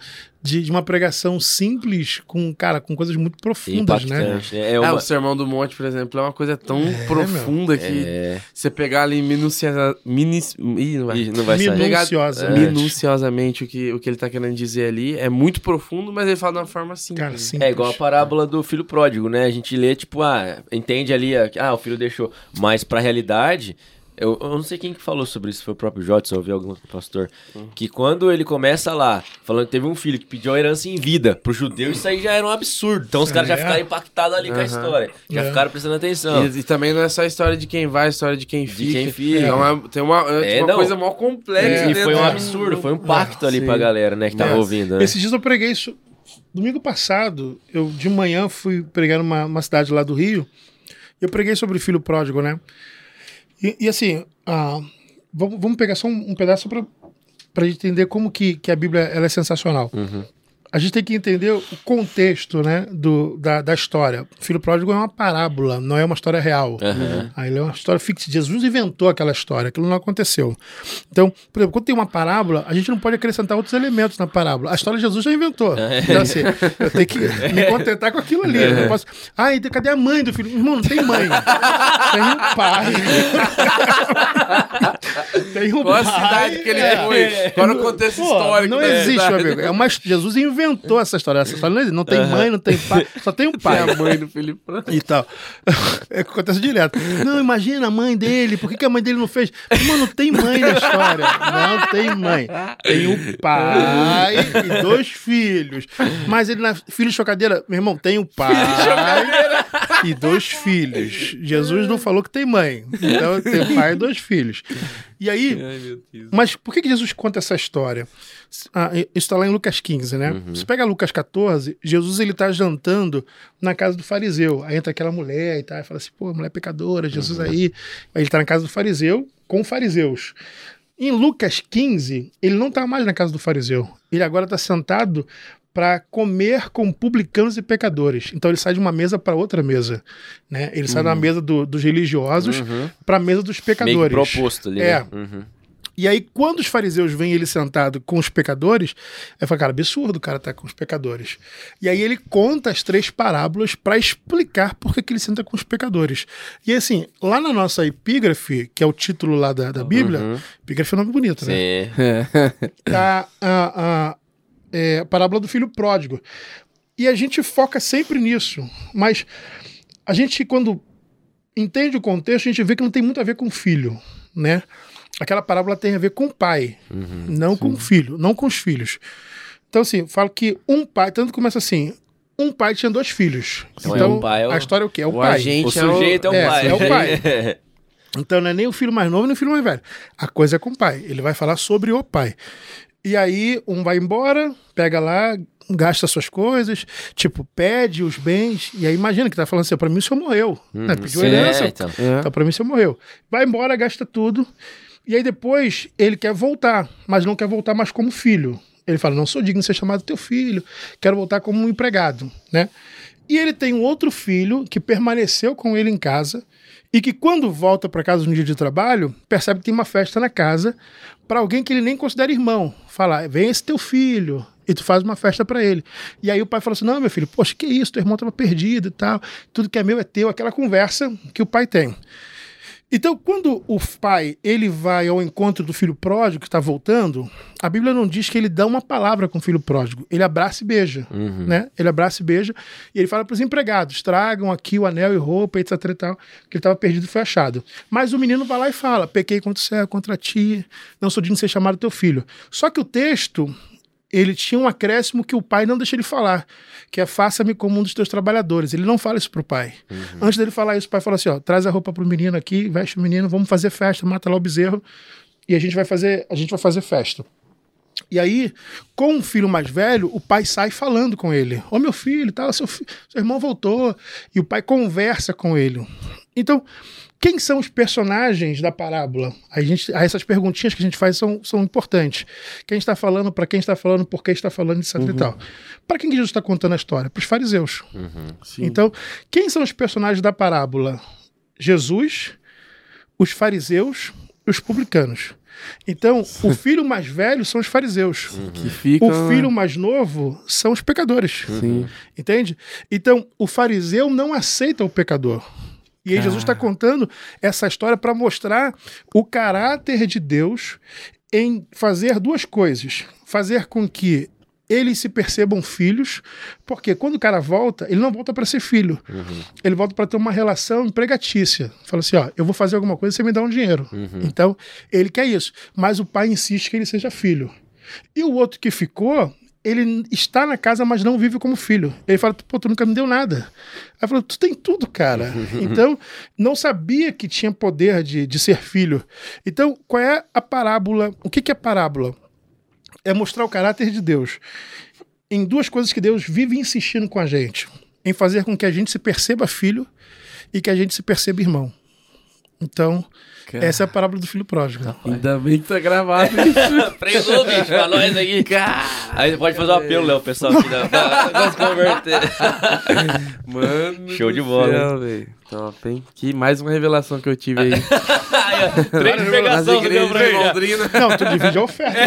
de, de, uma pregação simples com, cara, com coisas muito profundas, né? É, uma... é, o Sermão do Monte, por exemplo, é uma coisa tão é, profunda meu. que é. você pegar ali minuciosa, minis, ih, não vai, não vai Minuciosa. minuciosamente o que, o que ele está querendo dizer ali é muito profundo, mas ele fala de uma forma simples. Cara, simples. É igual a parábola do filho pródigo, né? A gente lê, tipo, ah, entende ali, ah, o filho deixou, mas para a realidade eu, eu, não sei quem que falou sobre isso, foi o próprio Jotson, eu ouvi algum pastor. Hum. Que quando ele começa lá, falando que teve um filho que pediu a herança em vida pro judeu, isso aí já era um absurdo. Então os caras já é. ficaram impactados ali uhum. com a história. Já é. ficaram prestando atenção. E, e, também não é só a história de quem vai, a história de quem fica. De quem fica. É uma, tem uma, é, uma coisa mó complexa. E foi um absurdo, foi um pacto ali sim. pra galera, né, que tava ouvindo. Né? Esses dias eu preguei isso. Domingo passado, eu de manhã fui pregar numa cidade lá do Rio. Eu preguei sobre o filho pródigo, né? E, e assim, ah, vamos, vamos pegar só um, um pedaço para a gente entender como que, que a Bíblia ela é sensacional. Uhum a gente tem que entender o contexto né, do, da, da história. O filho pródigo é uma parábola, não é uma história real. Uhum. Aí ele é uma história fictícia. Jesus inventou aquela história, aquilo não aconteceu. Então, por exemplo, quando tem uma parábola, a gente não pode acrescentar outros elementos na parábola. A história de Jesus já inventou. É. Então, assim, eu tenho que me contentar com aquilo ali. Eu não posso. Ah, então cadê a mãe do filho? Irmão, não tem mãe. tem um pai. tem um Qual pai. a cidade que ele é. foi? Qual o contexto Pô, histórico? Não existe, meu amigo. É uma, Jesus inventou inventou essa história. Essa história não. Não tem uhum. mãe, não tem pai, só tem um pai. Tem a mãe do Felipe E tal. É que acontece direto. Não, imagina a mãe dele, por que, que a mãe dele não fez? Mano, não tem mãe na história. Não tem mãe. Tem um pai e dois filhos. Mas ele, na filho de chocadeira, meu irmão, tem um pai e dois filhos. Jesus não falou que tem mãe. Então tem pai e dois filhos. E aí, Ai, mas por que, que Jesus conta essa história? Ah, isso está lá em Lucas 15, né? Uhum. Você pega Lucas 14, Jesus ele está jantando na casa do fariseu. Aí entra aquela mulher e tal, e fala assim: pô, mulher pecadora, Jesus uhum. aí. Aí ele está na casa do fariseu com fariseus. Em Lucas 15, ele não está mais na casa do fariseu. Ele agora está sentado para comer com publicanos e pecadores. Então ele sai de uma mesa para outra mesa, né? Ele uhum. sai da uhum. mesa do, dos religiosos uhum. para a mesa dos pecadores. Meio proposto ali. É. Né? Uhum. E aí, quando os fariseus veem ele sentado com os pecadores, eu falo, cara, absurdo o cara tá com os pecadores. E aí ele conta as três parábolas para explicar por que, que ele senta com os pecadores. E assim, lá na nossa epígrafe, que é o título lá da, da Bíblia, uhum. epígrafe é um nome bonito, né? Sim. tá a, a, é, a parábola do filho pródigo. E a gente foca sempre nisso. Mas a gente, quando entende o contexto, a gente vê que não tem muito a ver com o filho, né? Aquela parábola tem a ver com o pai, uhum, não sim. com o filho, não com os filhos. Então, assim, eu falo que um pai, tanto começa assim, um pai tinha dois filhos. Então, então é pai, é o... a história é o quê? É o, o pai. o sujeito é o, é o pai. É, o pai. então não é nem o filho mais novo nem o filho mais velho. A coisa é com o pai. Ele vai falar sobre o pai. E aí um vai embora, pega lá, gasta suas coisas, tipo, pede os bens, e aí imagina que tá falando assim, pra mim o senhor morreu. Uhum, né? Pediu herança, então. então pra mim o senhor morreu. Vai embora, gasta tudo, e aí depois ele quer voltar, mas não quer voltar mais como filho. Ele fala: Não sou digno de ser chamado teu filho, quero voltar como um empregado, né? E ele tem um outro filho que permaneceu com ele em casa e que quando volta para casa no dia de trabalho, percebe que tem uma festa na casa para alguém que ele nem considera irmão. Fala, vem esse teu filho. E tu faz uma festa para ele. E aí o pai fala assim: Não, meu filho, poxa, que isso? Teu irmão estava perdido e tal. Tudo que é meu é teu. Aquela conversa que o pai tem. Então, quando o pai ele vai ao encontro do filho pródigo que está voltando, a Bíblia não diz que ele dá uma palavra com o filho pródigo. Ele abraça e beija, uhum. né? Ele abraça e beija e ele fala para os empregados: tragam aqui o anel e roupa, etc. E tal, que ele estava perdido e foi achado. Mas o menino vai lá e fala: pequei contra o céu, contra ti, não sou digno de ser chamado teu filho. Só que o texto ele tinha um acréscimo que o pai não deixa ele falar, que é faça-me como um dos teus trabalhadores. Ele não fala isso pro pai. Uhum. Antes dele falar isso, o pai fala assim: ó, traz a roupa pro menino aqui, veste o menino, vamos fazer festa, mata lá o bezerro e a gente vai fazer, a gente vai fazer festa. E aí, com o filho mais velho, o pai sai falando com ele: Ô meu filho, tá, seu, seu irmão voltou. E o pai conversa com ele. Então, quem são os personagens da parábola? A gente, essas perguntinhas que a gente faz são, são importantes. Quem está falando, para quem está falando, por que está falando, etc. Uhum. e tal. Para quem que Jesus está contando a história? Para os fariseus. Uhum. Então, quem são os personagens da parábola? Jesus, os fariseus e os publicanos. Então, o filho mais velho são os fariseus. Uhum. Ficam... O filho mais novo são os pecadores. Sim. Entende? Então, o fariseu não aceita o pecador. E aí Jesus está contando essa história para mostrar o caráter de Deus em fazer duas coisas: fazer com que eles se percebam filhos, porque quando o cara volta, ele não volta para ser filho. Uhum. Ele volta para ter uma relação empregatícia. Fala assim: ó, eu vou fazer alguma coisa, você me dá um dinheiro. Uhum. Então, ele quer isso. Mas o pai insiste que ele seja filho. E o outro que ficou, ele está na casa, mas não vive como filho. Ele fala, pô, tu nunca me deu nada. Aí falou, tu tem tudo, cara. então, não sabia que tinha poder de, de ser filho. Então, qual é a parábola? O que, que é parábola? É mostrar o caráter de Deus em duas coisas que Deus vive insistindo com a gente: em fazer com que a gente se perceba filho e que a gente se perceba irmão. Então, Cara. essa é a parábola do filho pródigo. Rapaz. Ainda bem que tá gravado isso. Presou, bicho, pra nós aqui. Cara. Aí pode fazer um apelo, Léo, pessoal aqui da, da, converter. Mano. Show de bola. Céu, Top, hein? Que mais uma revelação que eu tive aí. Três de pegação que deu pra Londrina. Não, tu divide a oferta.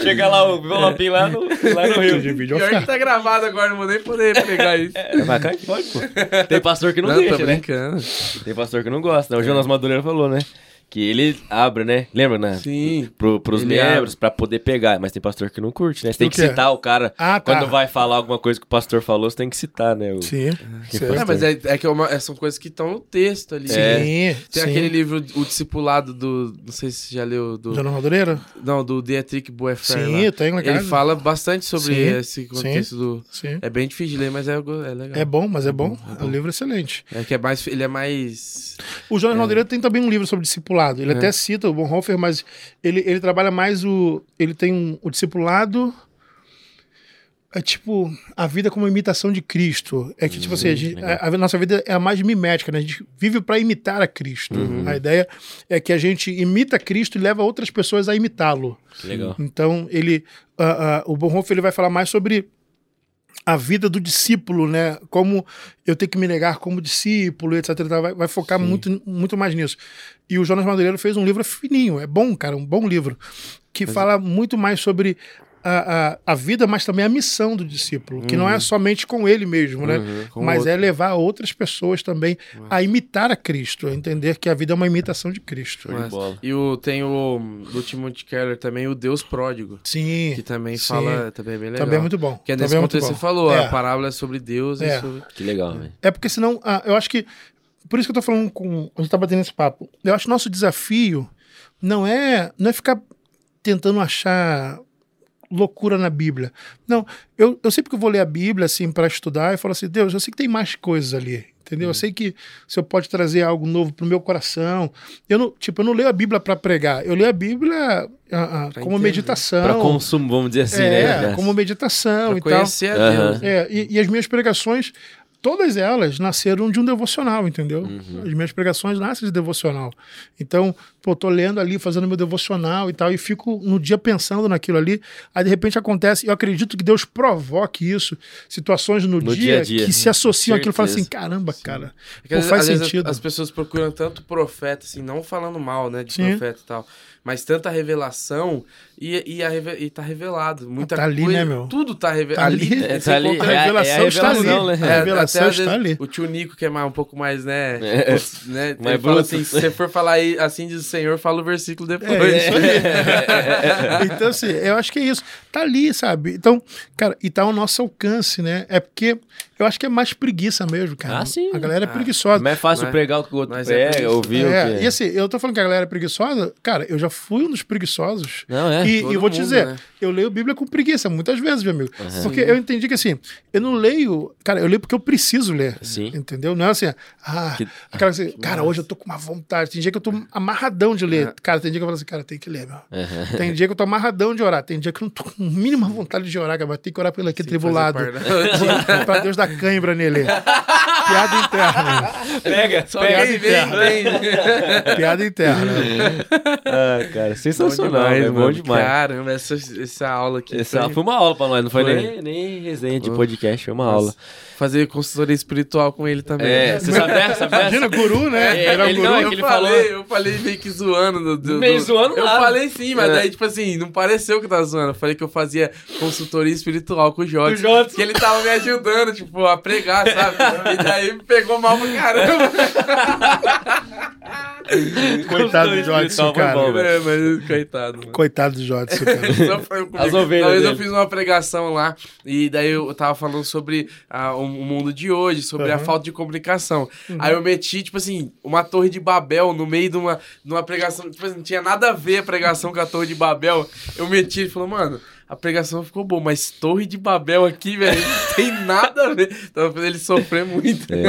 Chega lá o envelopinho lá no, lá no Rio. Divide a oferta. Pior que tá gravado agora, não vou nem poder pegar isso. É, mas pode, pô. Tem pastor que não, não deixa, né? Tem pastor que não gosta. O Jonas Madureira falou, né? Que ele abre, né? Lembra, né? Sim. Pro, pros ele membros, abre. pra poder pegar. Mas tem pastor que não curte, né? Você tem que citar o cara. Ah, tá. Quando vai falar alguma coisa que o pastor falou, você tem que citar, né? O... Sim. É, mas é, é que é uma, é, são coisas que estão no texto ali. Sim. É. Tem sim. aquele livro, O Discipulado do. Não sei se você já leu. Do, João Madureira? Não, do Dietrich Boefer. Sim, lá. tenho uma Ele fala bastante sobre sim. esse contexto sim. do. Sim. É bem difícil de ler, mas é, é legal. É bom, mas é, bom. É um livro excelente. É que é mais. Ele é mais. O Jonas é. Madureira tem também um livro sobre discipulado. Ele até cita o Bonhoeffer, mas ele, ele trabalha mais o. Ele tem um, o discipulado. É tipo a vida como imitação de Cristo. É que, tipo assim, a, gente, a, a, nossa vida é a mais mimética, né? A gente vive para imitar a Cristo. Uhum. A ideia é que a gente imita Cristo e leva outras pessoas a imitá-lo. Legal. Então, ele. Uh, uh, o Bonhoeffer ele vai falar mais sobre a vida do discípulo, né? Como eu tenho que me negar como discípulo, etc. Vai, vai focar muito, muito mais nisso. E o Jonas Madureira fez um livro fininho, é bom, cara, um bom livro, que mas... fala muito mais sobre a, a, a, vida, mas também a missão do discípulo, que uhum. não é uhum. somente com ele mesmo, né? Uhum, mas outro. é levar outras pessoas também uhum. a imitar a Cristo, a entender que a vida é uma imitação de Cristo. e o, tem o do Timothy Keller também, o Deus Pródigo. Sim. Que também sim. fala, também é bem legal. Também é muito bom. Que é nesse também contexto é você falou, é. a parábola é sobre Deus é. sobre... Que legal, velho. É porque senão, ah, eu acho que, por isso que eu tô falando com, a gente tá batendo esse papo, eu acho que nosso desafio não é, não é ficar tentando achar loucura na Bíblia. Não, eu, eu sempre que vou ler a Bíblia, assim, para estudar, eu falo assim, Deus, eu sei que tem mais coisas ali, entendeu? Eu hum. sei que o Senhor pode trazer algo novo pro meu coração. Eu não, tipo, eu não leio a Bíblia para pregar, eu leio a Bíblia uh, uh, como entender. meditação. Para consumo, vamos dizer assim, é, né? como meditação pra e conhecer tal. A Deus. É, e, e as minhas pregações todas elas nasceram de um devocional, entendeu? Uhum. As minhas pregações nascem de devocional. Então, pô, tô lendo ali, fazendo meu devocional e tal, e fico no dia pensando naquilo ali. Aí, de repente, acontece, eu acredito que Deus provoque isso, situações no, no dia, dia, dia, que se associam àquilo e falam assim: caramba, Sim. cara, pô, faz às sentido. Vezes, as pessoas procuram tanto profeta, assim, não falando mal, né, de Sim. profeta e tal mas tanta revelação e, e, a, e tá revelado. Muita tá ali, coisa, né, meu? Tudo tá, reve tá ali. É, tá ali. A revelação, é, é está ali. Né? É, a revelação está ali. O tio Nico, que é mais, um pouco mais, né? É. né mais fala assim, se você for falar aí, assim diz o Senhor, fala o versículo depois. É, então, assim, eu acho que é isso. Tá ali, sabe? Então, cara, e tá ao nosso alcance, né? É porque eu acho que é mais preguiça mesmo, cara. Ah, sim. A galera é ah, preguiçosa. Mas é fácil mas, pregar o que o outro prega, é ouvir é, o que... E assim, eu tô falando que a galera é preguiçosa, cara, eu já fui um dos preguiçosos. Não, é. E, e vou te dizer, né? eu leio Bíblia com preguiça, muitas vezes, meu amigo. Uhum. Porque eu entendi que assim, eu não leio, cara, eu leio porque eu preciso ler. Sim. Entendeu? Não é assim, ah, que... aquela assim, cara, hoje eu tô com uma vontade. Tem dia que eu tô amarradão de ler. Uhum. Cara, tem dia que eu falo assim, cara, tem que ler, meu. Uhum. Tem dia que eu tô amarradão de orar. Tem dia que eu não tô com mínima vontade de orar, cara, tem que orar pelo aqui Sim, tribulado. pra Deus dar cãibra nele. Piada interna. Pega, Só piada vem, interna. Vem, vem. Piada interna. Ah, cara, sensacional, bom demais, é bom demais. Caramba, essa, essa aula aqui. Essa foi... foi uma aula pra nós, não foi, foi. Nem, nem resenha de podcast, foi uma Nossa. aula fazer consultoria espiritual com ele também. É, você sabe dessa? Imagina, guru, né? É, Era ele, guru. Não, é que ele eu falei, falou... eu falei meio que zoando. Do, do, meio zoando Eu falei sim, mas é. daí, tipo assim, não pareceu que eu tava zoando. Eu falei que eu fazia consultoria espiritual com o Jotes. Que ele tava me ajudando, tipo, a pregar, sabe? e daí me pegou mal pra caramba. coitado do Jodson, cara. Bom, é, mas coitado. Mano. Coitado do Jodson, cara. As ovelhas Talvez eu fiz uma pregação lá e daí eu tava falando sobre ah, o mundo de hoje, sobre uhum. a falta de comunicação. Uhum. Aí eu meti, tipo assim, uma torre de Babel no meio de uma, de uma pregação. Tipo assim, não tinha nada a ver a pregação com a torre de Babel. Eu meti e falou, mano a pregação ficou boa, mas Torre de Babel aqui, velho, não tem nada a ver. Então ele sofrer muito. É.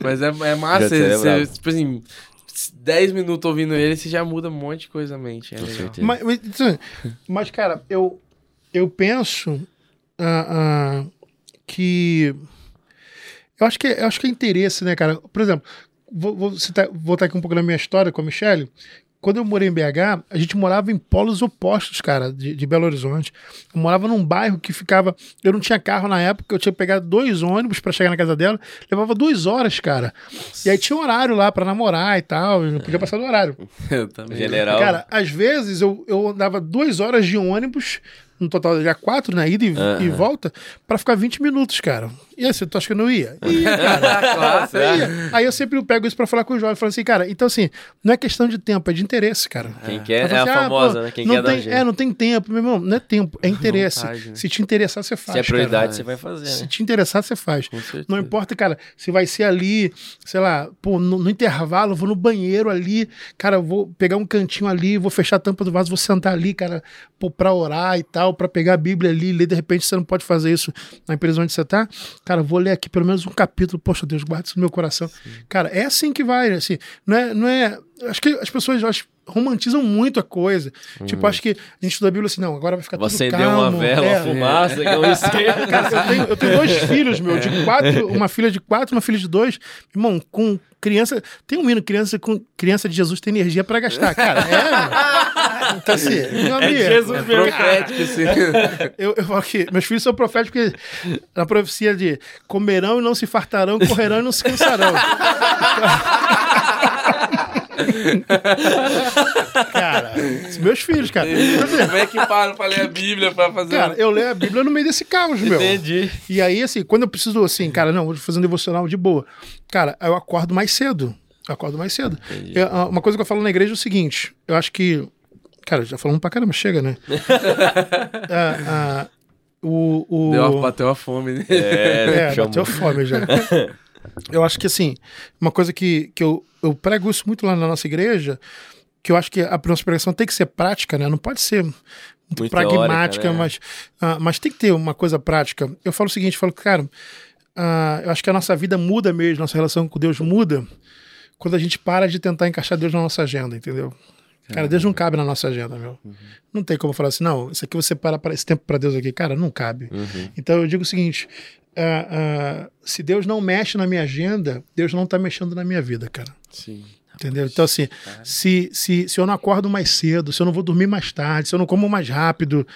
mas é, é massa, você, tipo assim, 10 minutos ouvindo ele, você já muda um monte de coisa na mente. É mas, mas, mas, cara, eu, eu penso uh, uh, que. Eu acho que, é, eu acho que é interesse, né, cara? Por exemplo, vou, vou citar, voltar aqui um pouco na minha história com a Michelle quando eu morei em BH, a gente morava em polos opostos, cara, de, de, Belo Horizonte. Eu morava num bairro que ficava. Eu não tinha carro na época, eu tinha que pegar dois ônibus para chegar na casa dela. Levava duas horas, cara. E aí tinha horário lá para namorar e tal. Eu não podia passar do horário. Eu também. General. Cara, às vezes eu, eu andava duas horas de ônibus no total já quatro, né? Ida e, uhum. e volta, para ficar 20 minutos, cara. E aí, você tu acha que eu não ia? Ia, cara. ia. Aí eu sempre pego isso pra falar com o jovem. Falo assim, cara, então assim, não é questão de tempo, é de interesse, cara. Quem quer é assim, a ah, famosa, pô, né? Quem não quer tem, É, não tem tempo, meu irmão. Não é tempo, é interesse. Vontade, né? Se te interessar, você faz. Se é prioridade, cara. você vai fazer. Se né? te interessar, você faz. Não importa, cara, se vai ser ali, sei lá, pô, no, no intervalo, vou no banheiro ali, cara, vou pegar um cantinho ali, vou fechar a tampa do vaso, vou sentar ali, cara, pô, pra orar e tal, pra pegar a Bíblia ali, ler, de repente você não pode fazer isso na empresa onde você tá. Cara, vou ler aqui pelo menos um capítulo, poxa Deus, guarda isso no meu coração. Sim. Cara, é assim que vai, assim, não é, não é, acho que as pessoas acho, romantizam muito a coisa. Hum. Tipo, acho que a gente estuda a Bíblia assim, não, agora vai ficar Vou tudo calmo. uma vela, é. uma fumaça, é. um Cara, eu tenho, eu tenho dois filhos, meu, de quatro, uma filha de quatro, uma filha de dois. Irmão, com criança, tem um hino, criança com criança de Jesus tem energia para gastar. Cara, é, então assim, meu amigo, é Jesus é profético, assim. Eu, eu falo que meus filhos são proféticos porque na profecia de comerão e não se fartarão, correrão e não se cansarão. cara, meus filhos, cara. Como é que para pra ler a Bíblia pra fazer. Cara, eu leio a Bíblia no meio desse caos, meu. Entendi. E aí, assim, quando eu preciso, assim, cara, não, vou fazer um devocional de boa. Cara, eu acordo mais cedo. Eu acordo mais cedo. Eu, ah, uma coisa que eu falo na igreja é o seguinte: eu acho que. Cara, já falamos pra caramba, chega, né? ah, ah, o, o... Deu, bateu a fome, né? É, é bateu a fome já. eu acho que, assim, uma coisa que, que eu, eu prego isso muito lá na nossa igreja, que eu acho que a nossa pregação tem que ser prática, né? Não pode ser muito, muito pragmática, teórica, né? mas, uh, mas tem que ter uma coisa prática. Eu falo o seguinte, eu falo, cara, uh, eu acho que a nossa vida muda mesmo, nossa relação com Deus muda quando a gente para de tentar encaixar Deus na nossa agenda, entendeu? Cara, Deus não cabe na nossa agenda, meu. Uhum. Não tem como falar assim, não, isso aqui você para para esse tempo para Deus aqui. Cara, não cabe. Uhum. Então eu digo o seguinte: uh, uh, se Deus não mexe na minha agenda, Deus não está mexendo na minha vida, cara. Sim. Entendeu? Então, assim, se, se, se eu não acordo mais cedo, se eu não vou dormir mais tarde, se eu não como mais rápido,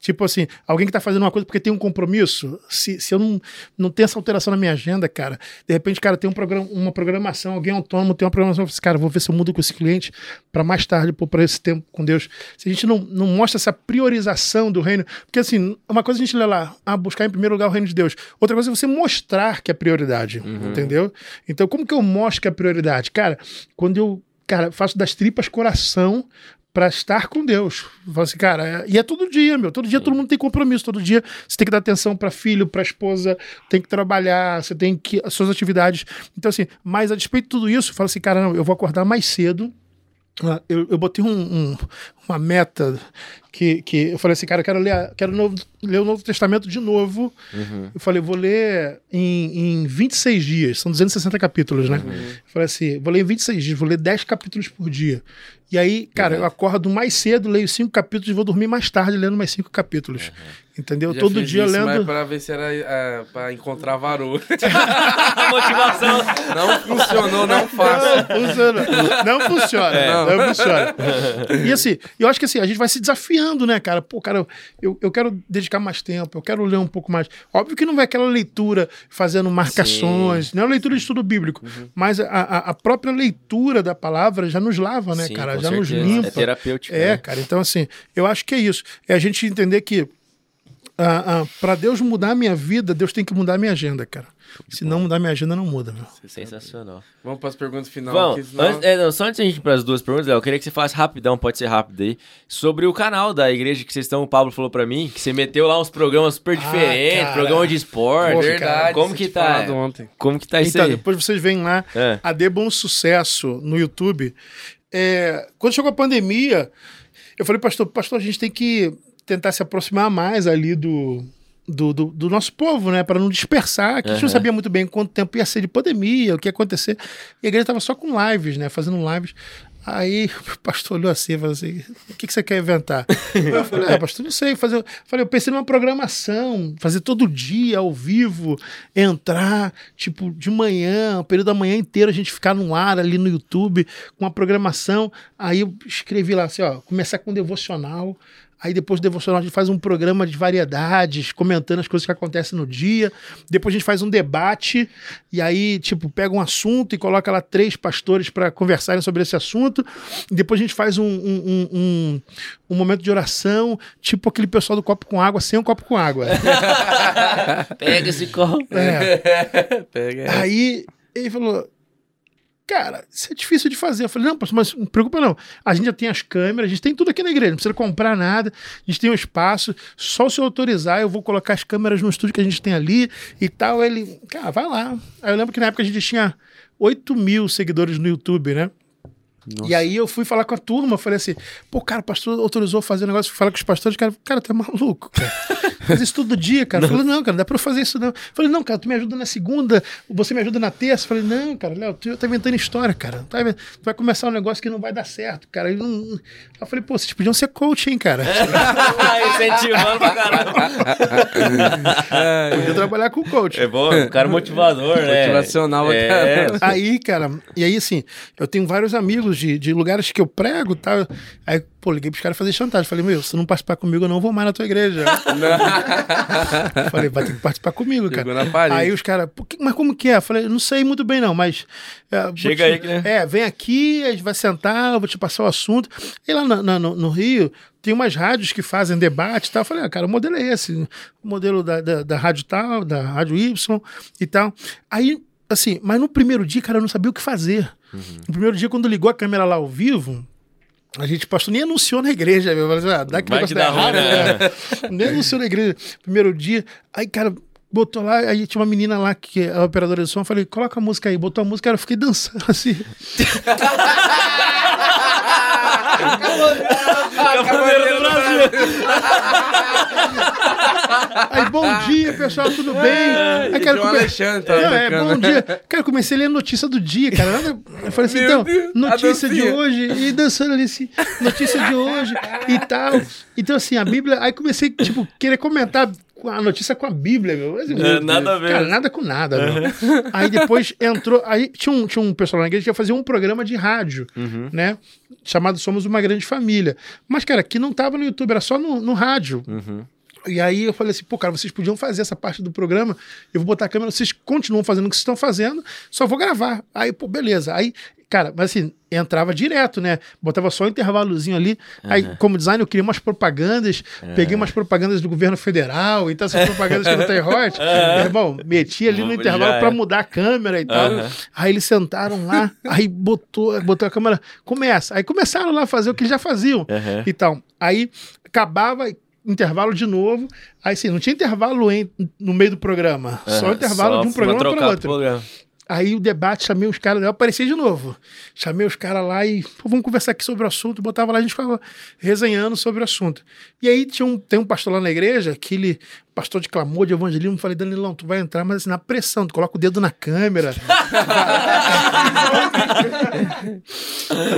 tipo assim, alguém que está fazendo uma coisa porque tem um compromisso, se, se eu não, não tenho essa alteração na minha agenda, cara, de repente, cara, tem um programa, uma programação, alguém autônomo tem uma programação, eu cara, vou ver se eu mudo com esse cliente para mais tarde, para esse tempo com Deus. Se a gente não, não mostra essa priorização do reino, porque assim, uma coisa a gente lê lá, a buscar em primeiro lugar o reino de Deus, outra coisa é você mostrar que é prioridade, uhum. entendeu? Então, como que eu mostro que é prioridade? Cara, quando eu, cara, faço das tripas coração para estar com Deus. Assim, cara, é, e é todo dia, meu. Todo dia todo mundo tem compromisso. Todo dia você tem que dar atenção para filho, para esposa, tem que trabalhar, você tem que as suas atividades. Então assim, mas a despeito de tudo isso, eu falo assim, cara, não, eu vou acordar mais cedo. Ah, eu, eu botei um, um, uma meta que, que eu falei assim, cara, eu quero ler, quero novo, ler o Novo Testamento de novo. Uhum. Eu falei, vou ler em, em 26 dias, são 260 capítulos, né? Uhum. Eu falei assim, vou ler em 26 dias, vou ler 10 capítulos por dia. E aí, cara, uhum. eu acordo mais cedo, leio cinco capítulos e vou dormir mais tarde lendo mais cinco capítulos. Uhum. Entendeu? Já Todo dia isso, lendo. Mas pra ver se era é, pra encontrar varô. Motivação. Não funcionou, não faço. Não funciona. Não funciona. É. Não. não. funciona. E assim, eu acho que assim, a gente vai se desafiando, né, cara? Pô, cara, eu, eu quero dedicar mais tempo, eu quero ler um pouco mais. Óbvio que não vai aquela leitura fazendo marcações, Sim. não é uma leitura de estudo bíblico, uhum. mas a, a, própria leitura da palavra já nos lava, né, Sim, cara? Já certeza. nos limpa. É terapêutico. É, né? cara. Então, assim, eu acho que é isso. É a gente entender que ah, ah, para Deus mudar a minha vida, Deus tem que mudar a minha agenda, cara. Se não mudar minha agenda, não muda, meu. Sensacional. Vamos para as perguntas finais. Vamos. Senão... Antes, é, não, só antes de a gente ir para as duas perguntas, Léo, eu queria que você falasse rapidão, pode ser rápido aí, sobre o canal da igreja que vocês estão, o Pablo falou para mim, que você meteu lá uns programas super ah, diferentes, ah, programa de esporte. Pô, verdade. Como que tá? Ontem. Como que tá isso então, aí? depois vocês veem lá, é. a Dê Bom Sucesso no YouTube. É, quando chegou a pandemia, eu falei, pastor, pastor, a gente tem que tentar se aproximar mais ali do, do, do, do nosso povo, né? Para não dispersar, que uhum. a gente não sabia muito bem quanto tempo ia ser de pandemia, o que ia acontecer. E a igreja estava só com lives, né? Fazendo lives. Aí o pastor olhou assim e falou assim: o que, que você quer inventar? eu falei, ah, pastor, não sei. Fazer... Eu falei, eu pensei numa programação, fazer todo dia, ao vivo, entrar, tipo, de manhã, o período da manhã inteiro, a gente ficar no ar ali no YouTube, com uma programação. Aí eu escrevi lá assim: ó, começar com devocional. Aí depois do devocional a gente faz um programa de variedades, comentando as coisas que acontecem no dia. Depois a gente faz um debate e aí, tipo, pega um assunto e coloca lá três pastores para conversarem sobre esse assunto. Depois a gente faz um, um, um, um, momento de oração, tipo aquele pessoal do copo com água sem um copo com água. pega esse copo. É. Pega. Aí ele falou: cara, isso é difícil de fazer. Eu falei, não, mas não preocupa não. A gente já tem as câmeras, a gente tem tudo aqui na igreja, não precisa comprar nada, a gente tem um espaço, só se eu autorizar, eu vou colocar as câmeras no estúdio que a gente tem ali e tal. Ele, cara, vai lá. Aí eu lembro que na época a gente tinha 8 mil seguidores no YouTube, né? Nossa. E aí eu fui falar com a turma, falei assim, pô, cara, o pastor autorizou fazer um negócio, fui falar com os pastores, cara, cara, tá maluco, cara. Faz isso todo dia, cara. Falei, não, cara, não dá pra eu fazer isso, não. Eu falei, não, cara, tu me ajuda na segunda, você me ajuda na terça. Eu falei, não, cara, Léo, tu tá inventando história, cara. Tá, tu vai começar um negócio que não vai dar certo, cara. Eu, não... eu falei, pô, vocês podiam ser coach, hein, cara. Incentivando pra caramba. Podia trabalhar com coach. É bom, um cara motivador, né? Motivacional, é. cara. Aí, cara, e aí, assim, eu tenho vários amigos de, de lugares que eu prego, tá? Aí, pô, liguei pros caras fazer chantagem. Falei, meu, se não participar comigo, eu não vou mais na tua igreja. falei, vai ter que participar comigo, cara. Aí os caras, mas como que é? Falei, não sei muito bem, não, mas. É, Chega te, aí, né? É, vem aqui, a gente vai sentar, eu vou te passar o assunto. E lá no, no, no Rio, tem umas rádios que fazem debate e tal. Eu falei, ah, cara, o modelo é esse. O modelo da, da, da rádio tal, da rádio Y e tal. Aí, assim, mas no primeiro dia, cara, eu não sabia o que fazer. Uhum. No primeiro dia, quando ligou a câmera lá ao vivo, a gente pastor nem anunciou na igreja, meu. Ah, dá aquele negócio errado, né? né? nem anunciou na igreja. Primeiro dia, aí, cara, botou lá, aí tinha uma menina lá que é a operadora de som, eu falei, coloca a música aí, botou a música, eu fiquei dançando assim. Cavaleiro do Brasil. Aí, bom dia, pessoal, tudo bem? Aí, quero come... Alexandre, tá Não, é, bom dia. Cara, comecei a ler a notícia do dia, cara. Eu falei assim, Meu então, Deus, notícia de hoje, e dançando ali assim, notícia de hoje e tal. Então, assim, a Bíblia. Aí comecei, tipo, querer comentar a notícia com a Bíblia, meu. É, nada a ver. Cara, nada com nada, meu. Aí depois entrou. Aí tinha um, tinha um pessoal na igreja que ia fazer um programa de rádio, uhum. né? Chamado Somos uma Grande Família. Mas, cara, que não tava no YouTube, era só no, no rádio. Uhum. E aí eu falei assim, pô, cara, vocês podiam fazer essa parte do programa, eu vou botar a câmera, vocês continuam fazendo o que vocês estão fazendo, só vou gravar. Aí, pô, beleza. Aí Cara, mas assim, entrava direto, né? Botava só um intervalozinho ali. Uhum. Aí, como design, eu queria umas propagandas. Uhum. Peguei umas propagandas do governo federal. Então, essas propagandas que não tem hot. Uhum. Meu irmão, meti ali no intervalo para mudar a câmera e tal. Aí eles sentaram lá. aí botou, botou a câmera. Começa. Aí começaram lá a fazer o que eles já faziam e tal. Aí acabava intervalo de novo. Aí, assim, não tinha intervalo em, no meio do programa. Só intervalo só de um programa para outro. Programa. Aí o debate, chamei os caras, eu apareci de novo. Chamei os caras lá e vamos conversar aqui sobre o assunto. Botava lá, a gente ficava resenhando sobre o assunto. E aí tinha um, tem um pastor lá na igreja que ele pastor de clamor, de evangelismo, falei, Danilão, tu vai entrar, mas assim, na pressão, tu coloca o dedo na câmera.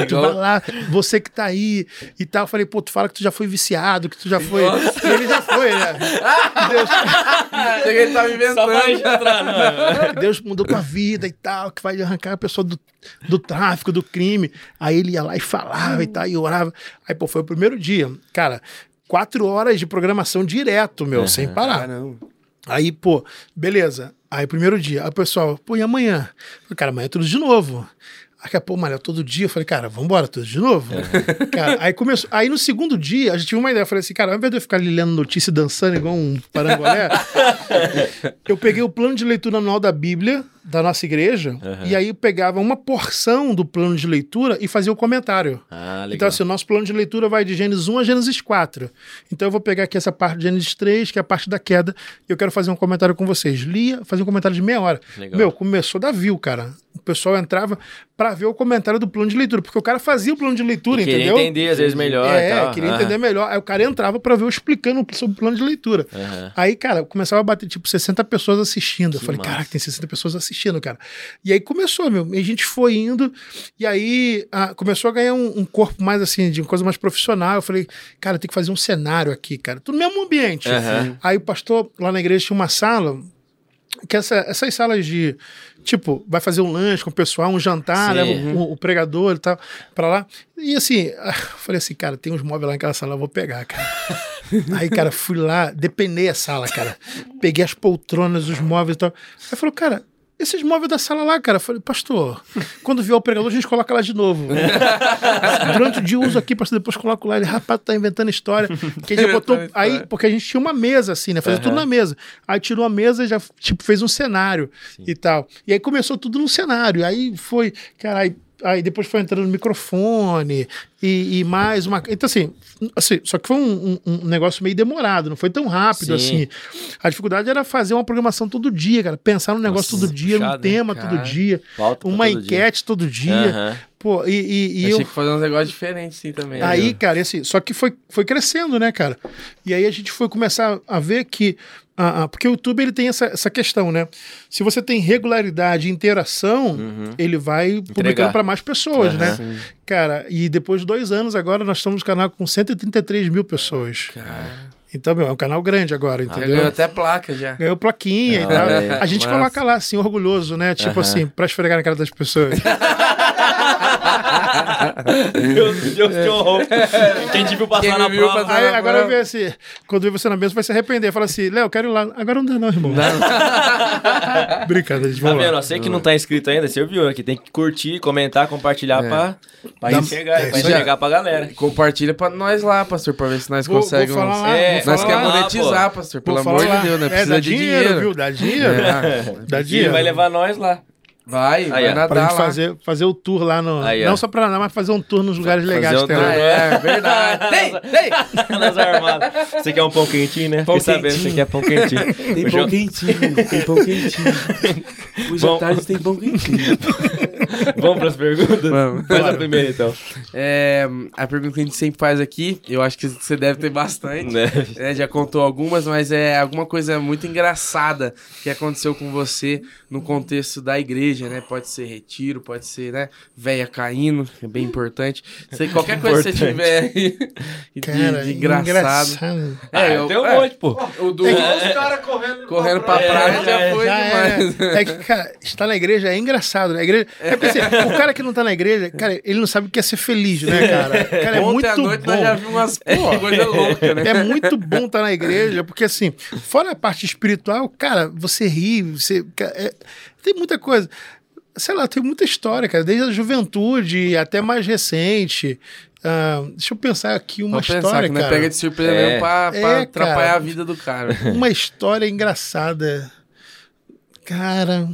tu vai lá, você que tá aí e tal. Eu falei, pô, tu fala que tu já foi viciado, que tu já foi. E ele já foi, né? Deus... Cheguei, ele tava inventando. Entrar, Deus mudou tua vida e tal, que vai arrancar a pessoa do, do tráfico, do crime. Aí ele ia lá e falava e tal, e orava. Aí, pô, foi o primeiro dia. Cara, quatro horas de programação direto, meu, uhum. sem parar. Caramba. Aí, pô, beleza. Aí, primeiro dia, aí o pessoal, pô, e amanhã? Cara, amanhã é tudo de novo. Aí, pô, malha, todo dia. Eu falei, cara, vambora, tudo de novo. Uhum. Cara, aí começou. Aí no segundo dia, a gente tive uma ideia. Eu falei assim, cara, ao invés de eu ficar ali lendo notícia e dançando igual um parangolé, eu peguei o plano de leitura anual da Bíblia da nossa igreja, uhum. e aí pegava uma porção do plano de leitura e fazia o comentário. Ah, então, assim, o nosso plano de leitura vai de Gênesis 1 a Gênesis 4. Então, eu vou pegar aqui essa parte de Gênesis 3, que é a parte da queda, e eu quero fazer um comentário com vocês. Lia, fazer um comentário de meia hora. Legal. Meu, começou da view, cara. O pessoal entrava para ver o comentário do plano de leitura, porque o cara fazia o plano de leitura, e entendeu? Queria entender, às vezes, melhor. É, queria uhum. entender melhor. Aí o cara entrava para ver eu explicando sobre o plano de leitura. Uhum. Aí, cara, começava a bater, tipo, 60 pessoas assistindo. Que eu falei, caraca, tem 60 pessoas assistindo, cara. E aí começou, meu. E a gente foi indo, e aí a, começou a ganhar um, um, corpo mais assim, de coisa mais profissional. Eu falei, cara, tem que fazer um cenário aqui, cara. Tudo no mesmo ambiente. Uhum. Aí o pastor lá na igreja tinha uma sala, que essa, essas salas de. Tipo, vai fazer um lanche com o pessoal, um jantar, leva o, o, pregador e tal, pra lá. E assim, eu falei assim, cara, tem uns móveis lá naquela sala, eu vou pegar, cara. Aí, cara, fui lá, depenei a sala, cara. Peguei as poltronas, os móveis e tal. Aí falou, cara, esses móveis da sala lá, cara. Eu falei, pastor, quando vier o pregador, a gente coloca lá de novo. Durante o dia uso aqui, pastor, depois coloco lá. Ele, rapaz, tá inventando história. Que já botou. Aí, porque a gente tinha uma mesa, assim, né? Fazia uhum. tudo na mesa. Aí tirou a mesa e já, tipo, fez um cenário Sim. e tal. E aí começou tudo no cenário. Aí foi, cara, aí aí depois foi entrando no microfone e, e, mais uma. Então, assim, assim só que foi um, um, um, negócio meio demorado, não foi tão rápido Sim. assim. A dificuldade era fazer uma programação todo dia, cara. Pensar no negócio Nossa, todo dia, puxado, num tema cara. todo dia, Volta uma todo enquete dia. todo dia. Uhum. Pô, e, e, e eu. Tinha que fazer uns negócios diferentes, sim, também. Aí, né? cara, assim, só que foi, foi crescendo, né, cara? E aí a gente foi começar a ver que ah, ah, porque o YouTube ele tem essa, essa questão, né? Se você tem regularidade e interação, uhum. ele vai Entregar. publicando para mais pessoas, uhum. né? Sim. Cara, e depois de dois anos agora nós estamos no canal com 133 mil pessoas. Cara. Então, meu, é um canal grande agora, ah, entendeu? ganhou até placa já. Ganhou plaquinha e tal. É, a gente coloca lá, assim, orgulhoso, né? Tipo uhum. assim, pra esfregar na cara das pessoas. Meu Deus, que horror. Quem te viu passar Quem na viu prova. Passar Aí, na agora eu ver assim, quando ver você na mesa, vai se arrepender. Fala assim, Léo, quero ir lá. Agora não dá não, irmão. Não. Brincadeira, gente. Tá vendo? Você que não tá inscrito ainda, você viu aqui, tem que curtir, comentar, compartilhar é. pra, pra Dá, enxergar, é, pra enxergar pra galera. Compartilha pra nós lá, pastor, pra ver se nós conseguimos. É, nós queremos monetizar, pastor, pelo amor de Deus, né? Precisa de dinheiro. Viu? Dá dinheiro. Dá dinheiro. Vai levar nós lá. Vai, aí, vai nadar pra gente fazer, fazer o tour lá no. Aí, não só pra nadar, mas fazer um tour nos lugares fazer legais um também. Ah, é, verdade. tem, tem! Nas armadas. Você quer um pão quentinho, né? Pão Fiquei sabendo que você quer pão quentinho. Tem pão quentinho, tem pão quentinho. Os jantares tem pão quentinho. Vamos pras perguntas? Vamos. Faz a primeira, então. É, a pergunta que a gente sempre faz aqui, eu acho que você deve ter bastante. Né? É, já contou algumas, mas é alguma coisa muito engraçada que aconteceu com você no contexto da igreja, né? Pode ser retiro, pode ser, né? Véia caindo, é bem importante. Sei, qualquer coisa que você tiver aí de, Cara, de engraçado. engraçado. É, ah, eu, tem um é, monte, pô. O do, é, os caras correndo, correndo pra praia, praia já foi já demais. É, é que, cara, estar na igreja é engraçado, né? A igreja, é porque, assim, o cara que não tá na igreja, cara, ele não sabe o que é ser feliz, né, cara? Cara, é Ontem muito à noite bom. nós já vimos umas coisas loucas, né? É muito bom estar na igreja, porque assim, fora a parte espiritual, cara, você ri, você. É, tem muita coisa sei lá, tem muita história, cara, desde a juventude até mais recente. Uh, deixa eu pensar aqui uma história, pensar, que cara. pega de surpresa é. mesmo pra, pra é, atrapalhar cara, a vida do cara. Uma história engraçada. Cara,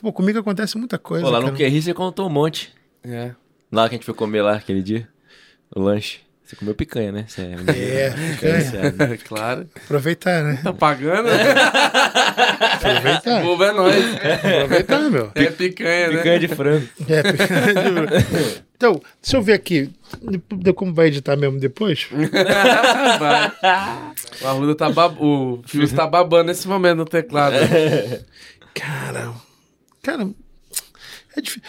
pô, comigo acontece muita coisa. Pô, lá cara. no QRI você contou um monte. É. Lá que a gente foi comer lá aquele dia, o lanche. Você comeu picanha, né? Você é, é picanha. claro. Aproveitar, né? Tá pagando? Aproveitar. O é nóis. Aproveitar, meu. É picanha, né? Picanha de frango. É, picanha de frango. Então, deixa eu ver aqui. Como vai editar mesmo depois? vai. O Arruda tá bab... O Fio tá babando nesse momento no teclado. Cara. Cara. É difícil.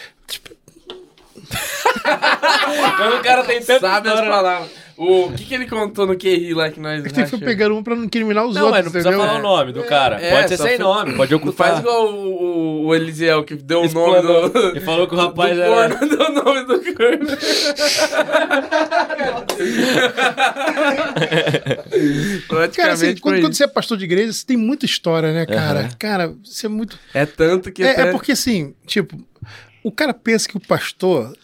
Quando o cara tem tanto Sabe as palavras. O que, que ele contou no QRI lá que nós. É que foi pegando um pra não incriminar os não, outros. Não, mas não precisa falar o nome do cara. É, pode ser sem nome, pode ocultar. Faz igual o, o, o Elisiel que deu o nome do. Ele falou que o rapaz era. Corno, deu o nome do corno. cara, assim, quando, quando, você é pastor de igreja, você tem muita história, né, cara? Uhum. Cara, você é muito. É tanto que. É, até... é porque assim, tipo, o cara pensa que o pastor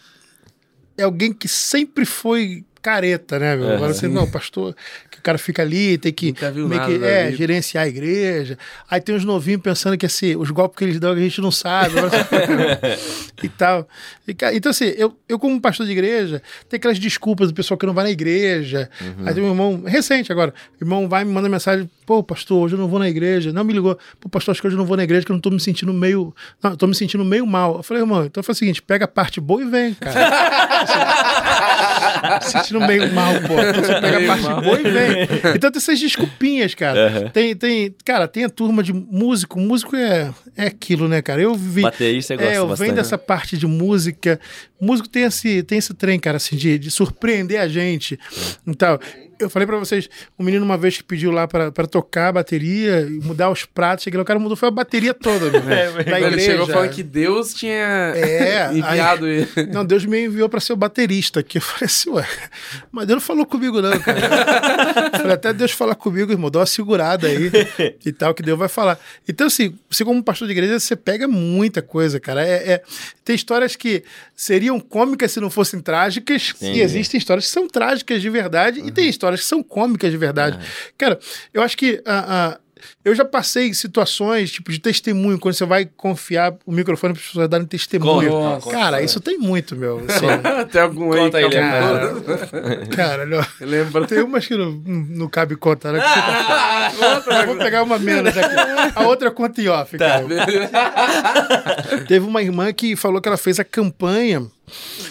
é alguém que sempre foi careta, né, meu? Agora você, não, pastor, que o cara fica ali, tem que que é, gerenciar a igreja. Aí tem os novinhos pensando que assim, os golpes que eles dão a gente não sabe. e tal. Então, assim, eu, eu, como pastor de igreja, tem aquelas desculpas do pessoal que não vai na igreja. Uhum. Aí tem um irmão, recente agora, o irmão vai me manda mensagem, pô, pastor, hoje eu não vou na igreja. Não me ligou, pô, pastor, acho que hoje eu não vou na igreja, que eu não tô me sentindo meio. Não, tô me sentindo meio mal. Eu falei, irmão, então faz o seguinte, pega a parte boa e vem, cara. assim, sentindo meio mal, pô. Então você pega a parte mal. boa e vem. Então tem essas desculpinhas, cara. Uhum. Tem, tem, cara, tem a turma de músico. Músico é, é aquilo, né, cara? Eu vi. Baterista, você gosta é, eu venho dessa parte de música. Músico tem esse, tem esse trem, cara, assim, de, de surpreender a gente. Então, eu falei para vocês, um menino uma vez que pediu lá para tocar a bateria, mudar os pratos, lá, o cara mudou, foi a bateria toda, né? é, da igreja. Ele chegou falando que Deus tinha é, enviado aí, ele. Não, Deus me enviou para ser o baterista aqui. Eu falei assim, ué, mas Deus não falou comigo não, cara. falei, até Deus falar comigo, irmão, dá uma segurada aí e tal, que Deus vai falar. Então, assim, você como pastor de igreja, você pega muita coisa, cara. É, é tem histórias que seriam cômicas se não fossem trágicas, Sim. e existem histórias que são trágicas de verdade, uhum. e tem histórias que são cômicas de verdade. Uhum. Cara, eu acho que a, eu já passei situações, tipo, de testemunho, quando você vai confiar o microfone para as pessoas darem testemunho. Nossa, cara, isso tem muito, meu. Assim, tem algum Conta aí, cara, cara, Lembra? tem umas que não, não cabe contar. Né? Ah, tá... Vou pegar uma menos aqui. A outra conta em off, tá. cara. Teve uma irmã que falou que ela fez a campanha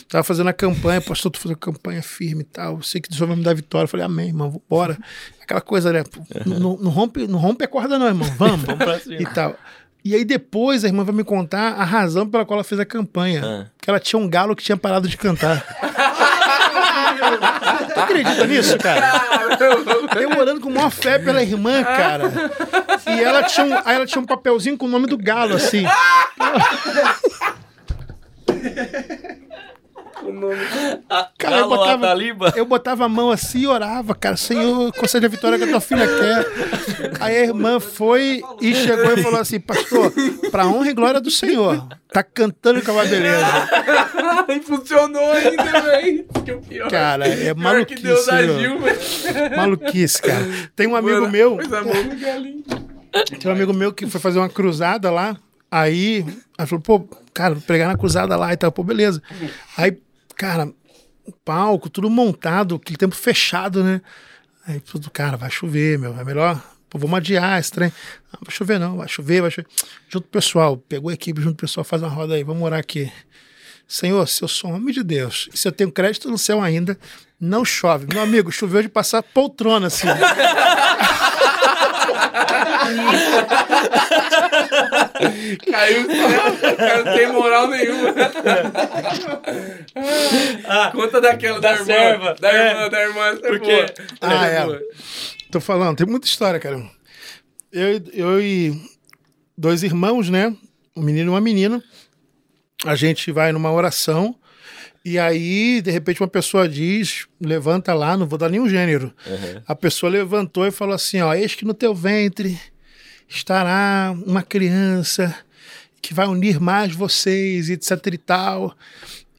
Tava fazendo a campanha, pastor, tô fazendo a campanha firme e tal. Sei que Deus vai me dar vitória. Eu falei, amém, irmão, bora. Aquela coisa, né? Não, não, rompe, não rompe a corda, não, irmão. Vamos. Vamos pra cima. E tal. E aí depois a irmã vai me contar a razão pela qual ela fez a campanha. Ah. Que ela tinha um galo que tinha parado de cantar. tu acredita nisso, cara? Eu orando com maior fé pela irmã, cara. E ela tinha um, aí ela tinha um papelzinho com o nome do galo, assim. O nome. Cara, eu botava, eu botava a mão assim e orava, cara. Senhor, concede a vitória que a tua filha quer. Aí a irmã foi e chegou e falou assim: Pastor, pra honra e glória do Senhor, tá cantando com a beleza. e funcionou ainda, velho. Cara, é maluquice. Que Deus agiu, maluquice, cara. Tem um amigo Mano, meu. Tem um amigo meu que foi fazer uma cruzada lá. Aí, ela falou, pô, cara, vou pregar na cruzada lá e tal. Pô, beleza. Aí, cara, palco, tudo montado, aquele tempo fechado, né? Aí, tudo, cara, vai chover, meu, é melhor. Pô, vamos adiar esse trem. Não, vai chover não, vai chover, vai chover. Junto pessoal, pegou a equipe, junto pessoal, faz uma roda aí, vamos orar aqui. Senhor, se eu sou homem de Deus, se eu tenho crédito no céu ainda, não chove. Meu amigo, choveu de passar poltrona assim. Caiu, cara, não tem moral nenhuma. Ah, Conta daquela da, da irmã, serva. Da é, irmã, da irmã. Porque... É ah, é. Tô falando, tem muita história, cara. Eu, eu e dois irmãos, né? Um menino e uma menina. A gente vai numa oração e aí, de repente, uma pessoa diz, levanta lá, não vou dar nenhum gênero. Uhum. A pessoa levantou e falou assim: ó, eis que no teu ventre estará uma criança que vai unir mais vocês, etc e tal.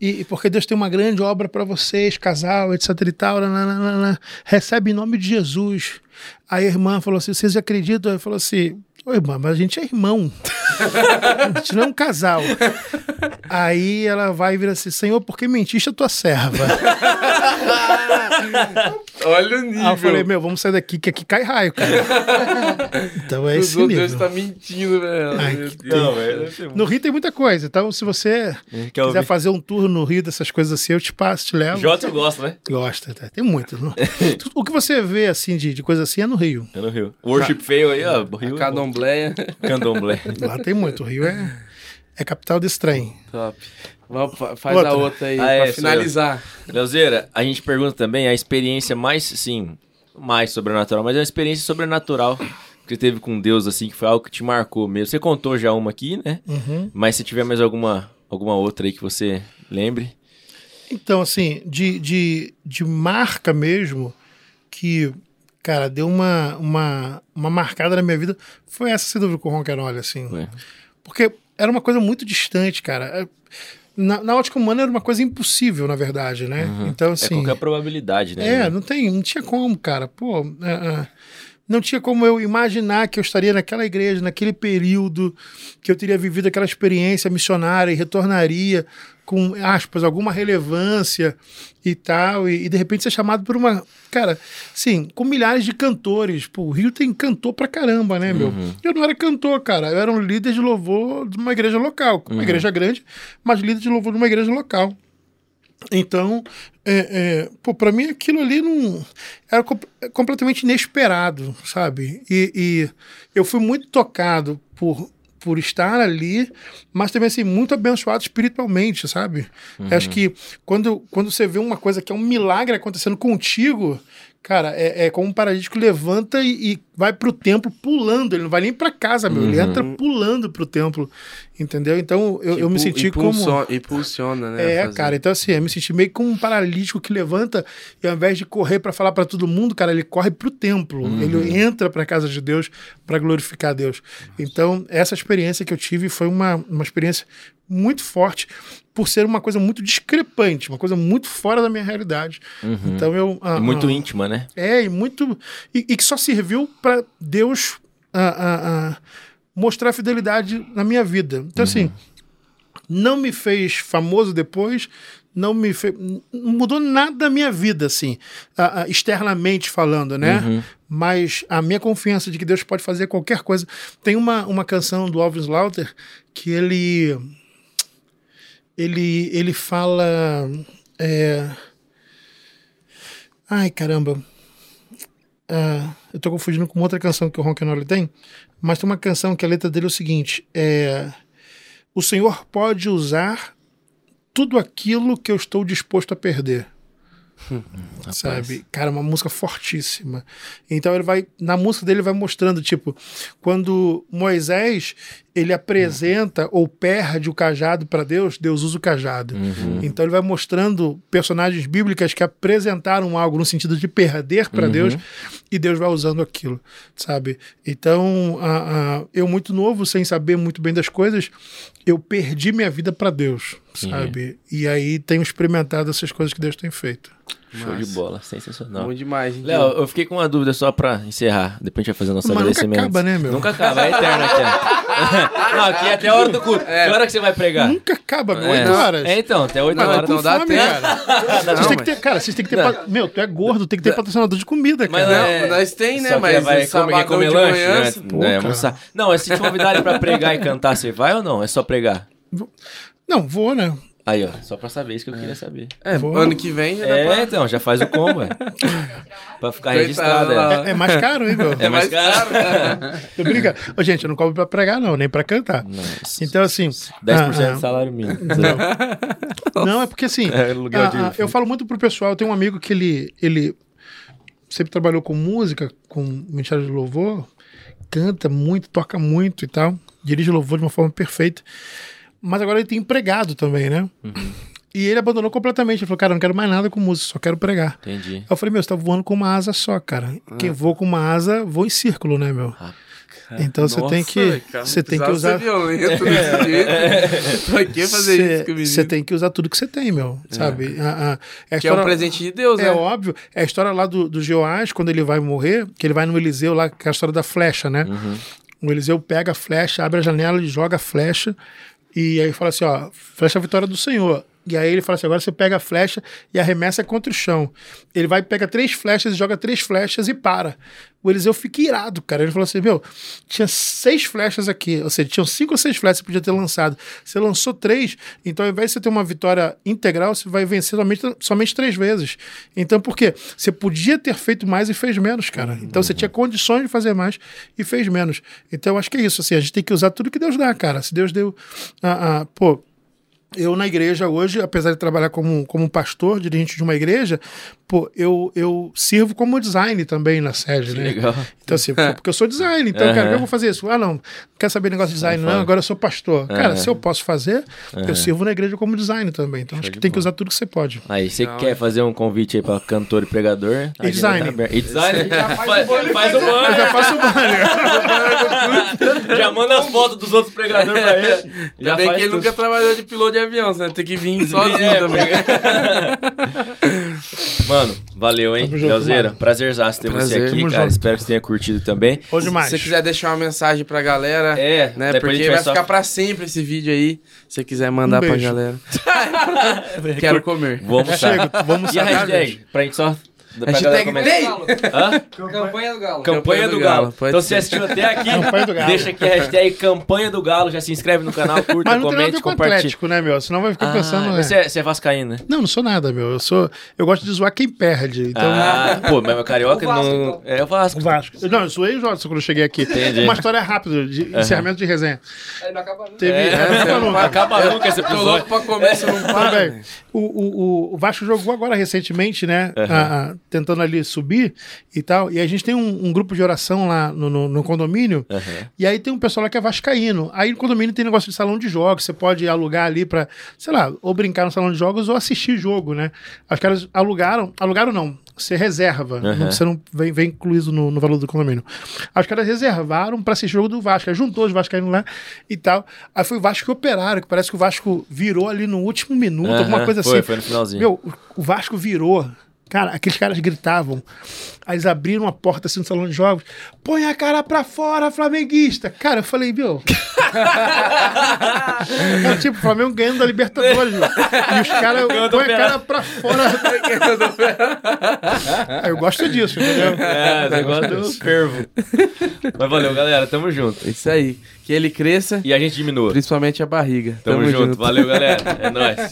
E, porque Deus tem uma grande obra para vocês, casal, etc e tal. Nananana. Recebe em nome de Jesus. A irmã falou assim: vocês acreditam? Ele falou assim: Oi, irmã, mas a gente é irmão. a gente não é um casal. Aí ela vai e vira assim: Senhor, por que mentiste a tua serva? Olha o nível. Aí eu falei: Meu, vamos sair daqui, que aqui cai raio, cara. Então é esse nível. Deus tá mentindo, velho. Não, velho. No Rio tem muita coisa. Então, se você quiser ouvir? fazer um tour no Rio dessas coisas assim, eu te passo, te levo. Jota gosta, né? Gosta, tá. tem muito. o que você vê, assim, de, de coisa assim é no Rio. É no Rio. Worship tá. Fail aí, ó. Rio. Candomblé. Candomblé. Lá tem muito. O Rio é, é capital desse trem. Top. Vamos, faz outra. a outra aí, ah, pra é, finalizar. Leozeira, a gente pergunta também a experiência mais, sim, mais sobrenatural, mas é uma experiência sobrenatural que teve com Deus, assim, que foi algo que te marcou mesmo. Você contou já uma aqui, né? Uhum. Mas se tiver mais alguma, alguma outra aí que você lembre. Então, assim, de, de, de marca mesmo, que cara, deu uma, uma, uma marcada na minha vida. Foi essa, sem dúvida, com o Ronquerolli, assim. É. Porque era uma coisa muito distante, cara. É, na, na ótica humana era uma coisa impossível, na verdade, né? Uhum. Então, é assim... É qualquer probabilidade, né? É, não, tem, não tinha como, cara. Pô, é, é, não tinha como eu imaginar que eu estaria naquela igreja, naquele período, que eu teria vivido aquela experiência missionária e retornaria com, aspas, alguma relevância e tal, e, e, de repente ser chamado por uma. Cara, sim, com milhares de cantores. Pô, o Rio tem cantor pra caramba, né, meu? Uhum. Eu não era cantor, cara. Eu era um líder de louvor de uma igreja local, uma uhum. igreja grande, mas líder de louvor de uma igreja local. Então, é, é, pô, pra mim aquilo ali não. Era completamente inesperado, sabe? E, e eu fui muito tocado por por estar ali, mas também assim, muito abençoado espiritualmente, sabe? Uhum. Acho que quando, quando você vê uma coisa que é um milagre acontecendo contigo, Cara, é, é como um paralítico levanta e, e vai pro templo pulando. Ele não vai nem para casa, meu. Uhum. Ele entra pulando pro templo. Entendeu? Então eu, eu me senti impulso, como. Impulsiona, né? É, cara. Então, assim, eu me senti meio como um paralítico que levanta e ao invés de correr para falar para todo mundo, cara, ele corre pro templo. Uhum. Ele entra pra casa de Deus para glorificar Deus. Então, essa experiência que eu tive foi uma, uma experiência muito forte por ser uma coisa muito discrepante, uma coisa muito fora da minha realidade. Uhum. Então eu ah, muito ah, íntima, né? É e muito e, e que só serviu para Deus ah, ah, mostrar a fidelidade na minha vida. Então assim, uhum. assim, não me fez famoso depois, não me fez, não mudou nada da minha vida assim, externamente falando, né? Uhum. Mas a minha confiança de que Deus pode fazer qualquer coisa. Tem uma, uma canção do Alves Lauter que ele ele, ele fala. É... Ai, caramba. Uh, eu tô confundindo com outra canção que o Ron Canoli tem, mas tem uma canção que a letra dele é o seguinte: é, O Senhor pode usar tudo aquilo que eu estou disposto a perder. Hum, sabe? Cara, uma música fortíssima. Então ele vai, na música dele vai mostrando, tipo, quando Moisés ele apresenta uhum. ou perde o cajado para Deus, Deus usa o cajado. Uhum. Então ele vai mostrando personagens bíblicas que apresentaram algo no sentido de perder para uhum. Deus e Deus vai usando aquilo, sabe? Então, a, a, eu muito novo, sem saber muito bem das coisas, eu perdi minha vida para Deus, sabe? E aí tenho experimentado essas coisas que Deus tem feito. Show de bola, sensacional. Bom demais, Léo, eu fiquei com uma dúvida só pra encerrar. Depois a gente vai fazer nosso Mas agradecimento. Nunca acaba, né, meu? Nunca acaba, é eterno aqui. Não, aqui é até a hora do culto. É. Que hora que você vai pregar? Nunca acaba, meu. 8 é. horas. É, então, até 8 horas. Não, dá fome, cara. Não, vocês têm que ter, cara, vocês têm que ter. Pat... Meu, tu é gordo, tem que ter patrocinador de comida, cara. Mas é... nós tem, né? Só mas vai comer, comer lanche, manhã, né? Pô, é, almoçar. Não, se te convidarem pra pregar e cantar, você vai ou não? É só pregar? Não, vou, né? Aí, ó, só pra saber isso que eu queria saber. É, ano que vem já É, pra... então, já faz o combo, é. pra ficar registrado. É. é. mais caro, hein, meu? É mais caro. Tô brincando. Ô, gente, eu não cobro pra pregar, não, nem pra cantar. Nossa. Então, assim... 10% ah, ah, salário mínimo. Não, não é porque, assim, é, ah, ah, eu falo muito pro pessoal, eu tenho um amigo que ele, ele sempre trabalhou com música, com Ministério de Louvor, canta muito, toca muito e tal, dirige louvor de uma forma perfeita. Mas agora ele tem empregado também, né? Uhum. E ele abandonou completamente. Ele falou, cara, não quero mais nada com música, só quero pregar. Entendi. Eu falei, meu, você tá voando com uma asa só, cara. Ah. Quem voa com uma asa, voa em círculo, né, meu? Ah. Então você tem que cara, você tem que usar violento desse jeito. pra que fazer cê, isso comigo? Você tem que usar tudo que você tem, meu, é. sabe? A, a, a que história, é um presente de Deus, é né? É óbvio. É a história lá do, do Joás, quando ele vai morrer, que ele vai no Eliseu lá, que é a história da flecha, né? Uhum. O Eliseu pega a flecha, abre a janela e joga a flecha. E aí fala assim, ó, flecha é a vitória do Senhor. E aí ele fala assim: agora você pega a flecha e arremessa contra o chão. Ele vai, pega três flechas e joga três flechas e para. O Eliseu fica irado, cara. Ele falou assim: meu, tinha seis flechas aqui. Ou seja, tinham cinco ou seis flechas que você podia ter lançado. Você lançou três, então ao invés de você ter uma vitória integral, você vai vencer somente, somente três vezes. Então por quê? Você podia ter feito mais e fez menos, cara. Então você tinha condições de fazer mais e fez menos. Então eu acho que é isso. Assim, a gente tem que usar tudo que Deus dá, cara. Se Deus deu. Ah, ah, pô eu na igreja hoje, apesar de trabalhar como, como pastor, dirigente de uma igreja, pô, eu, eu sirvo como design também na sede, né? Legal. Então, assim, porque eu sou design, então, uhum. cara, eu vou fazer isso. Ah, não, não quer saber negócio de design, não, agora eu sou pastor. Uhum. Cara, se eu posso fazer, uhum. eu sirvo na igreja como design também. Então, Show acho que tem que usar tudo que você pode. Aí, você não, quer é. fazer um convite aí pra cantor e pregador? E design. Tá e design? já faz, o banner. Faz o banner. Já faço o banner. já manda as fotos dos outros pregadores pra ele. Já bem que ele nunca trabalhou de piloto de avião, né? Tem que vir sozinho é, também. Mano, valeu, hein? Leozeira, prazerzaço ter Prazer, você aqui, cara. Junto. Espero que você tenha curtido também. Ou demais. Se você quiser deixar uma mensagem pra galera, é, né? Porque vai, ficar pra sempre esse vídeo aí. Se você quiser mandar um pra galera. Quero comer. Vamos, Chega, vamos E a hashtag? Pra gente só Hashtag tem! Campanha do Galo. Campanha do Galo. Então você assistiu até aqui, deixa aqui a hashtag Campanha do Galo, já se inscreve no canal, curta, Mas não comente, compartilha. Atlético, né, meu? Senão vai ficar ah, pensando... Né? você é, é vascaíno, né? Não, não sou nada, meu. Eu sou... Eu gosto de zoar quem perde. Então... Ah, pô, mas meu carioca Vasco, não... Então. É o Vasco. O Vasco. Não, eu zoei o Jota quando eu cheguei aqui. Entendi. Uma história rápida, de uhum. encerramento de resenha. Aí não acaba nunca. Teve... É, é, acaba nunca. Acaba nunca esse episódio. Tô louco pra comer, você não para. O, o, o Vasco jogou agora recentemente, né? Uhum. Tentando ali subir e tal. E a gente tem um, um grupo de oração lá no, no, no condomínio. Uhum. E aí tem um pessoal lá que é vascaíno. Aí no condomínio tem negócio de salão de jogos. Você pode alugar ali para, sei lá, ou brincar no salão de jogos ou assistir jogo, né? Os caras alugaram, alugaram não, você reserva, uhum. você não vem, vem incluído no, no, valor do condomínio. Os caras reservaram para assistir jogo do Vasco, aí juntou os vascaínos lá e tal. Aí foi o Vasco que operaram, que parece que o Vasco virou ali no último minuto, uhum. alguma coisa foi, assim. Foi no finalzinho. Meu, o Vasco virou Cara, aqueles caras gritavam. Aí eles abriram a porta assim no salão de jogos. Põe a cara pra fora, flamenguista. Cara, eu falei, meu. cara, tipo, o Flamengo ganhando da Libertadores, meu. E os caras põem a cara pra fora. eu gosto disso, entendeu? É, você gosta do fervo. Mas valeu, galera. Tamo junto. É isso aí. Que ele cresça. E a gente diminua. Principalmente a barriga. Tamo, Tamo junto. junto. Valeu, galera. É nóis.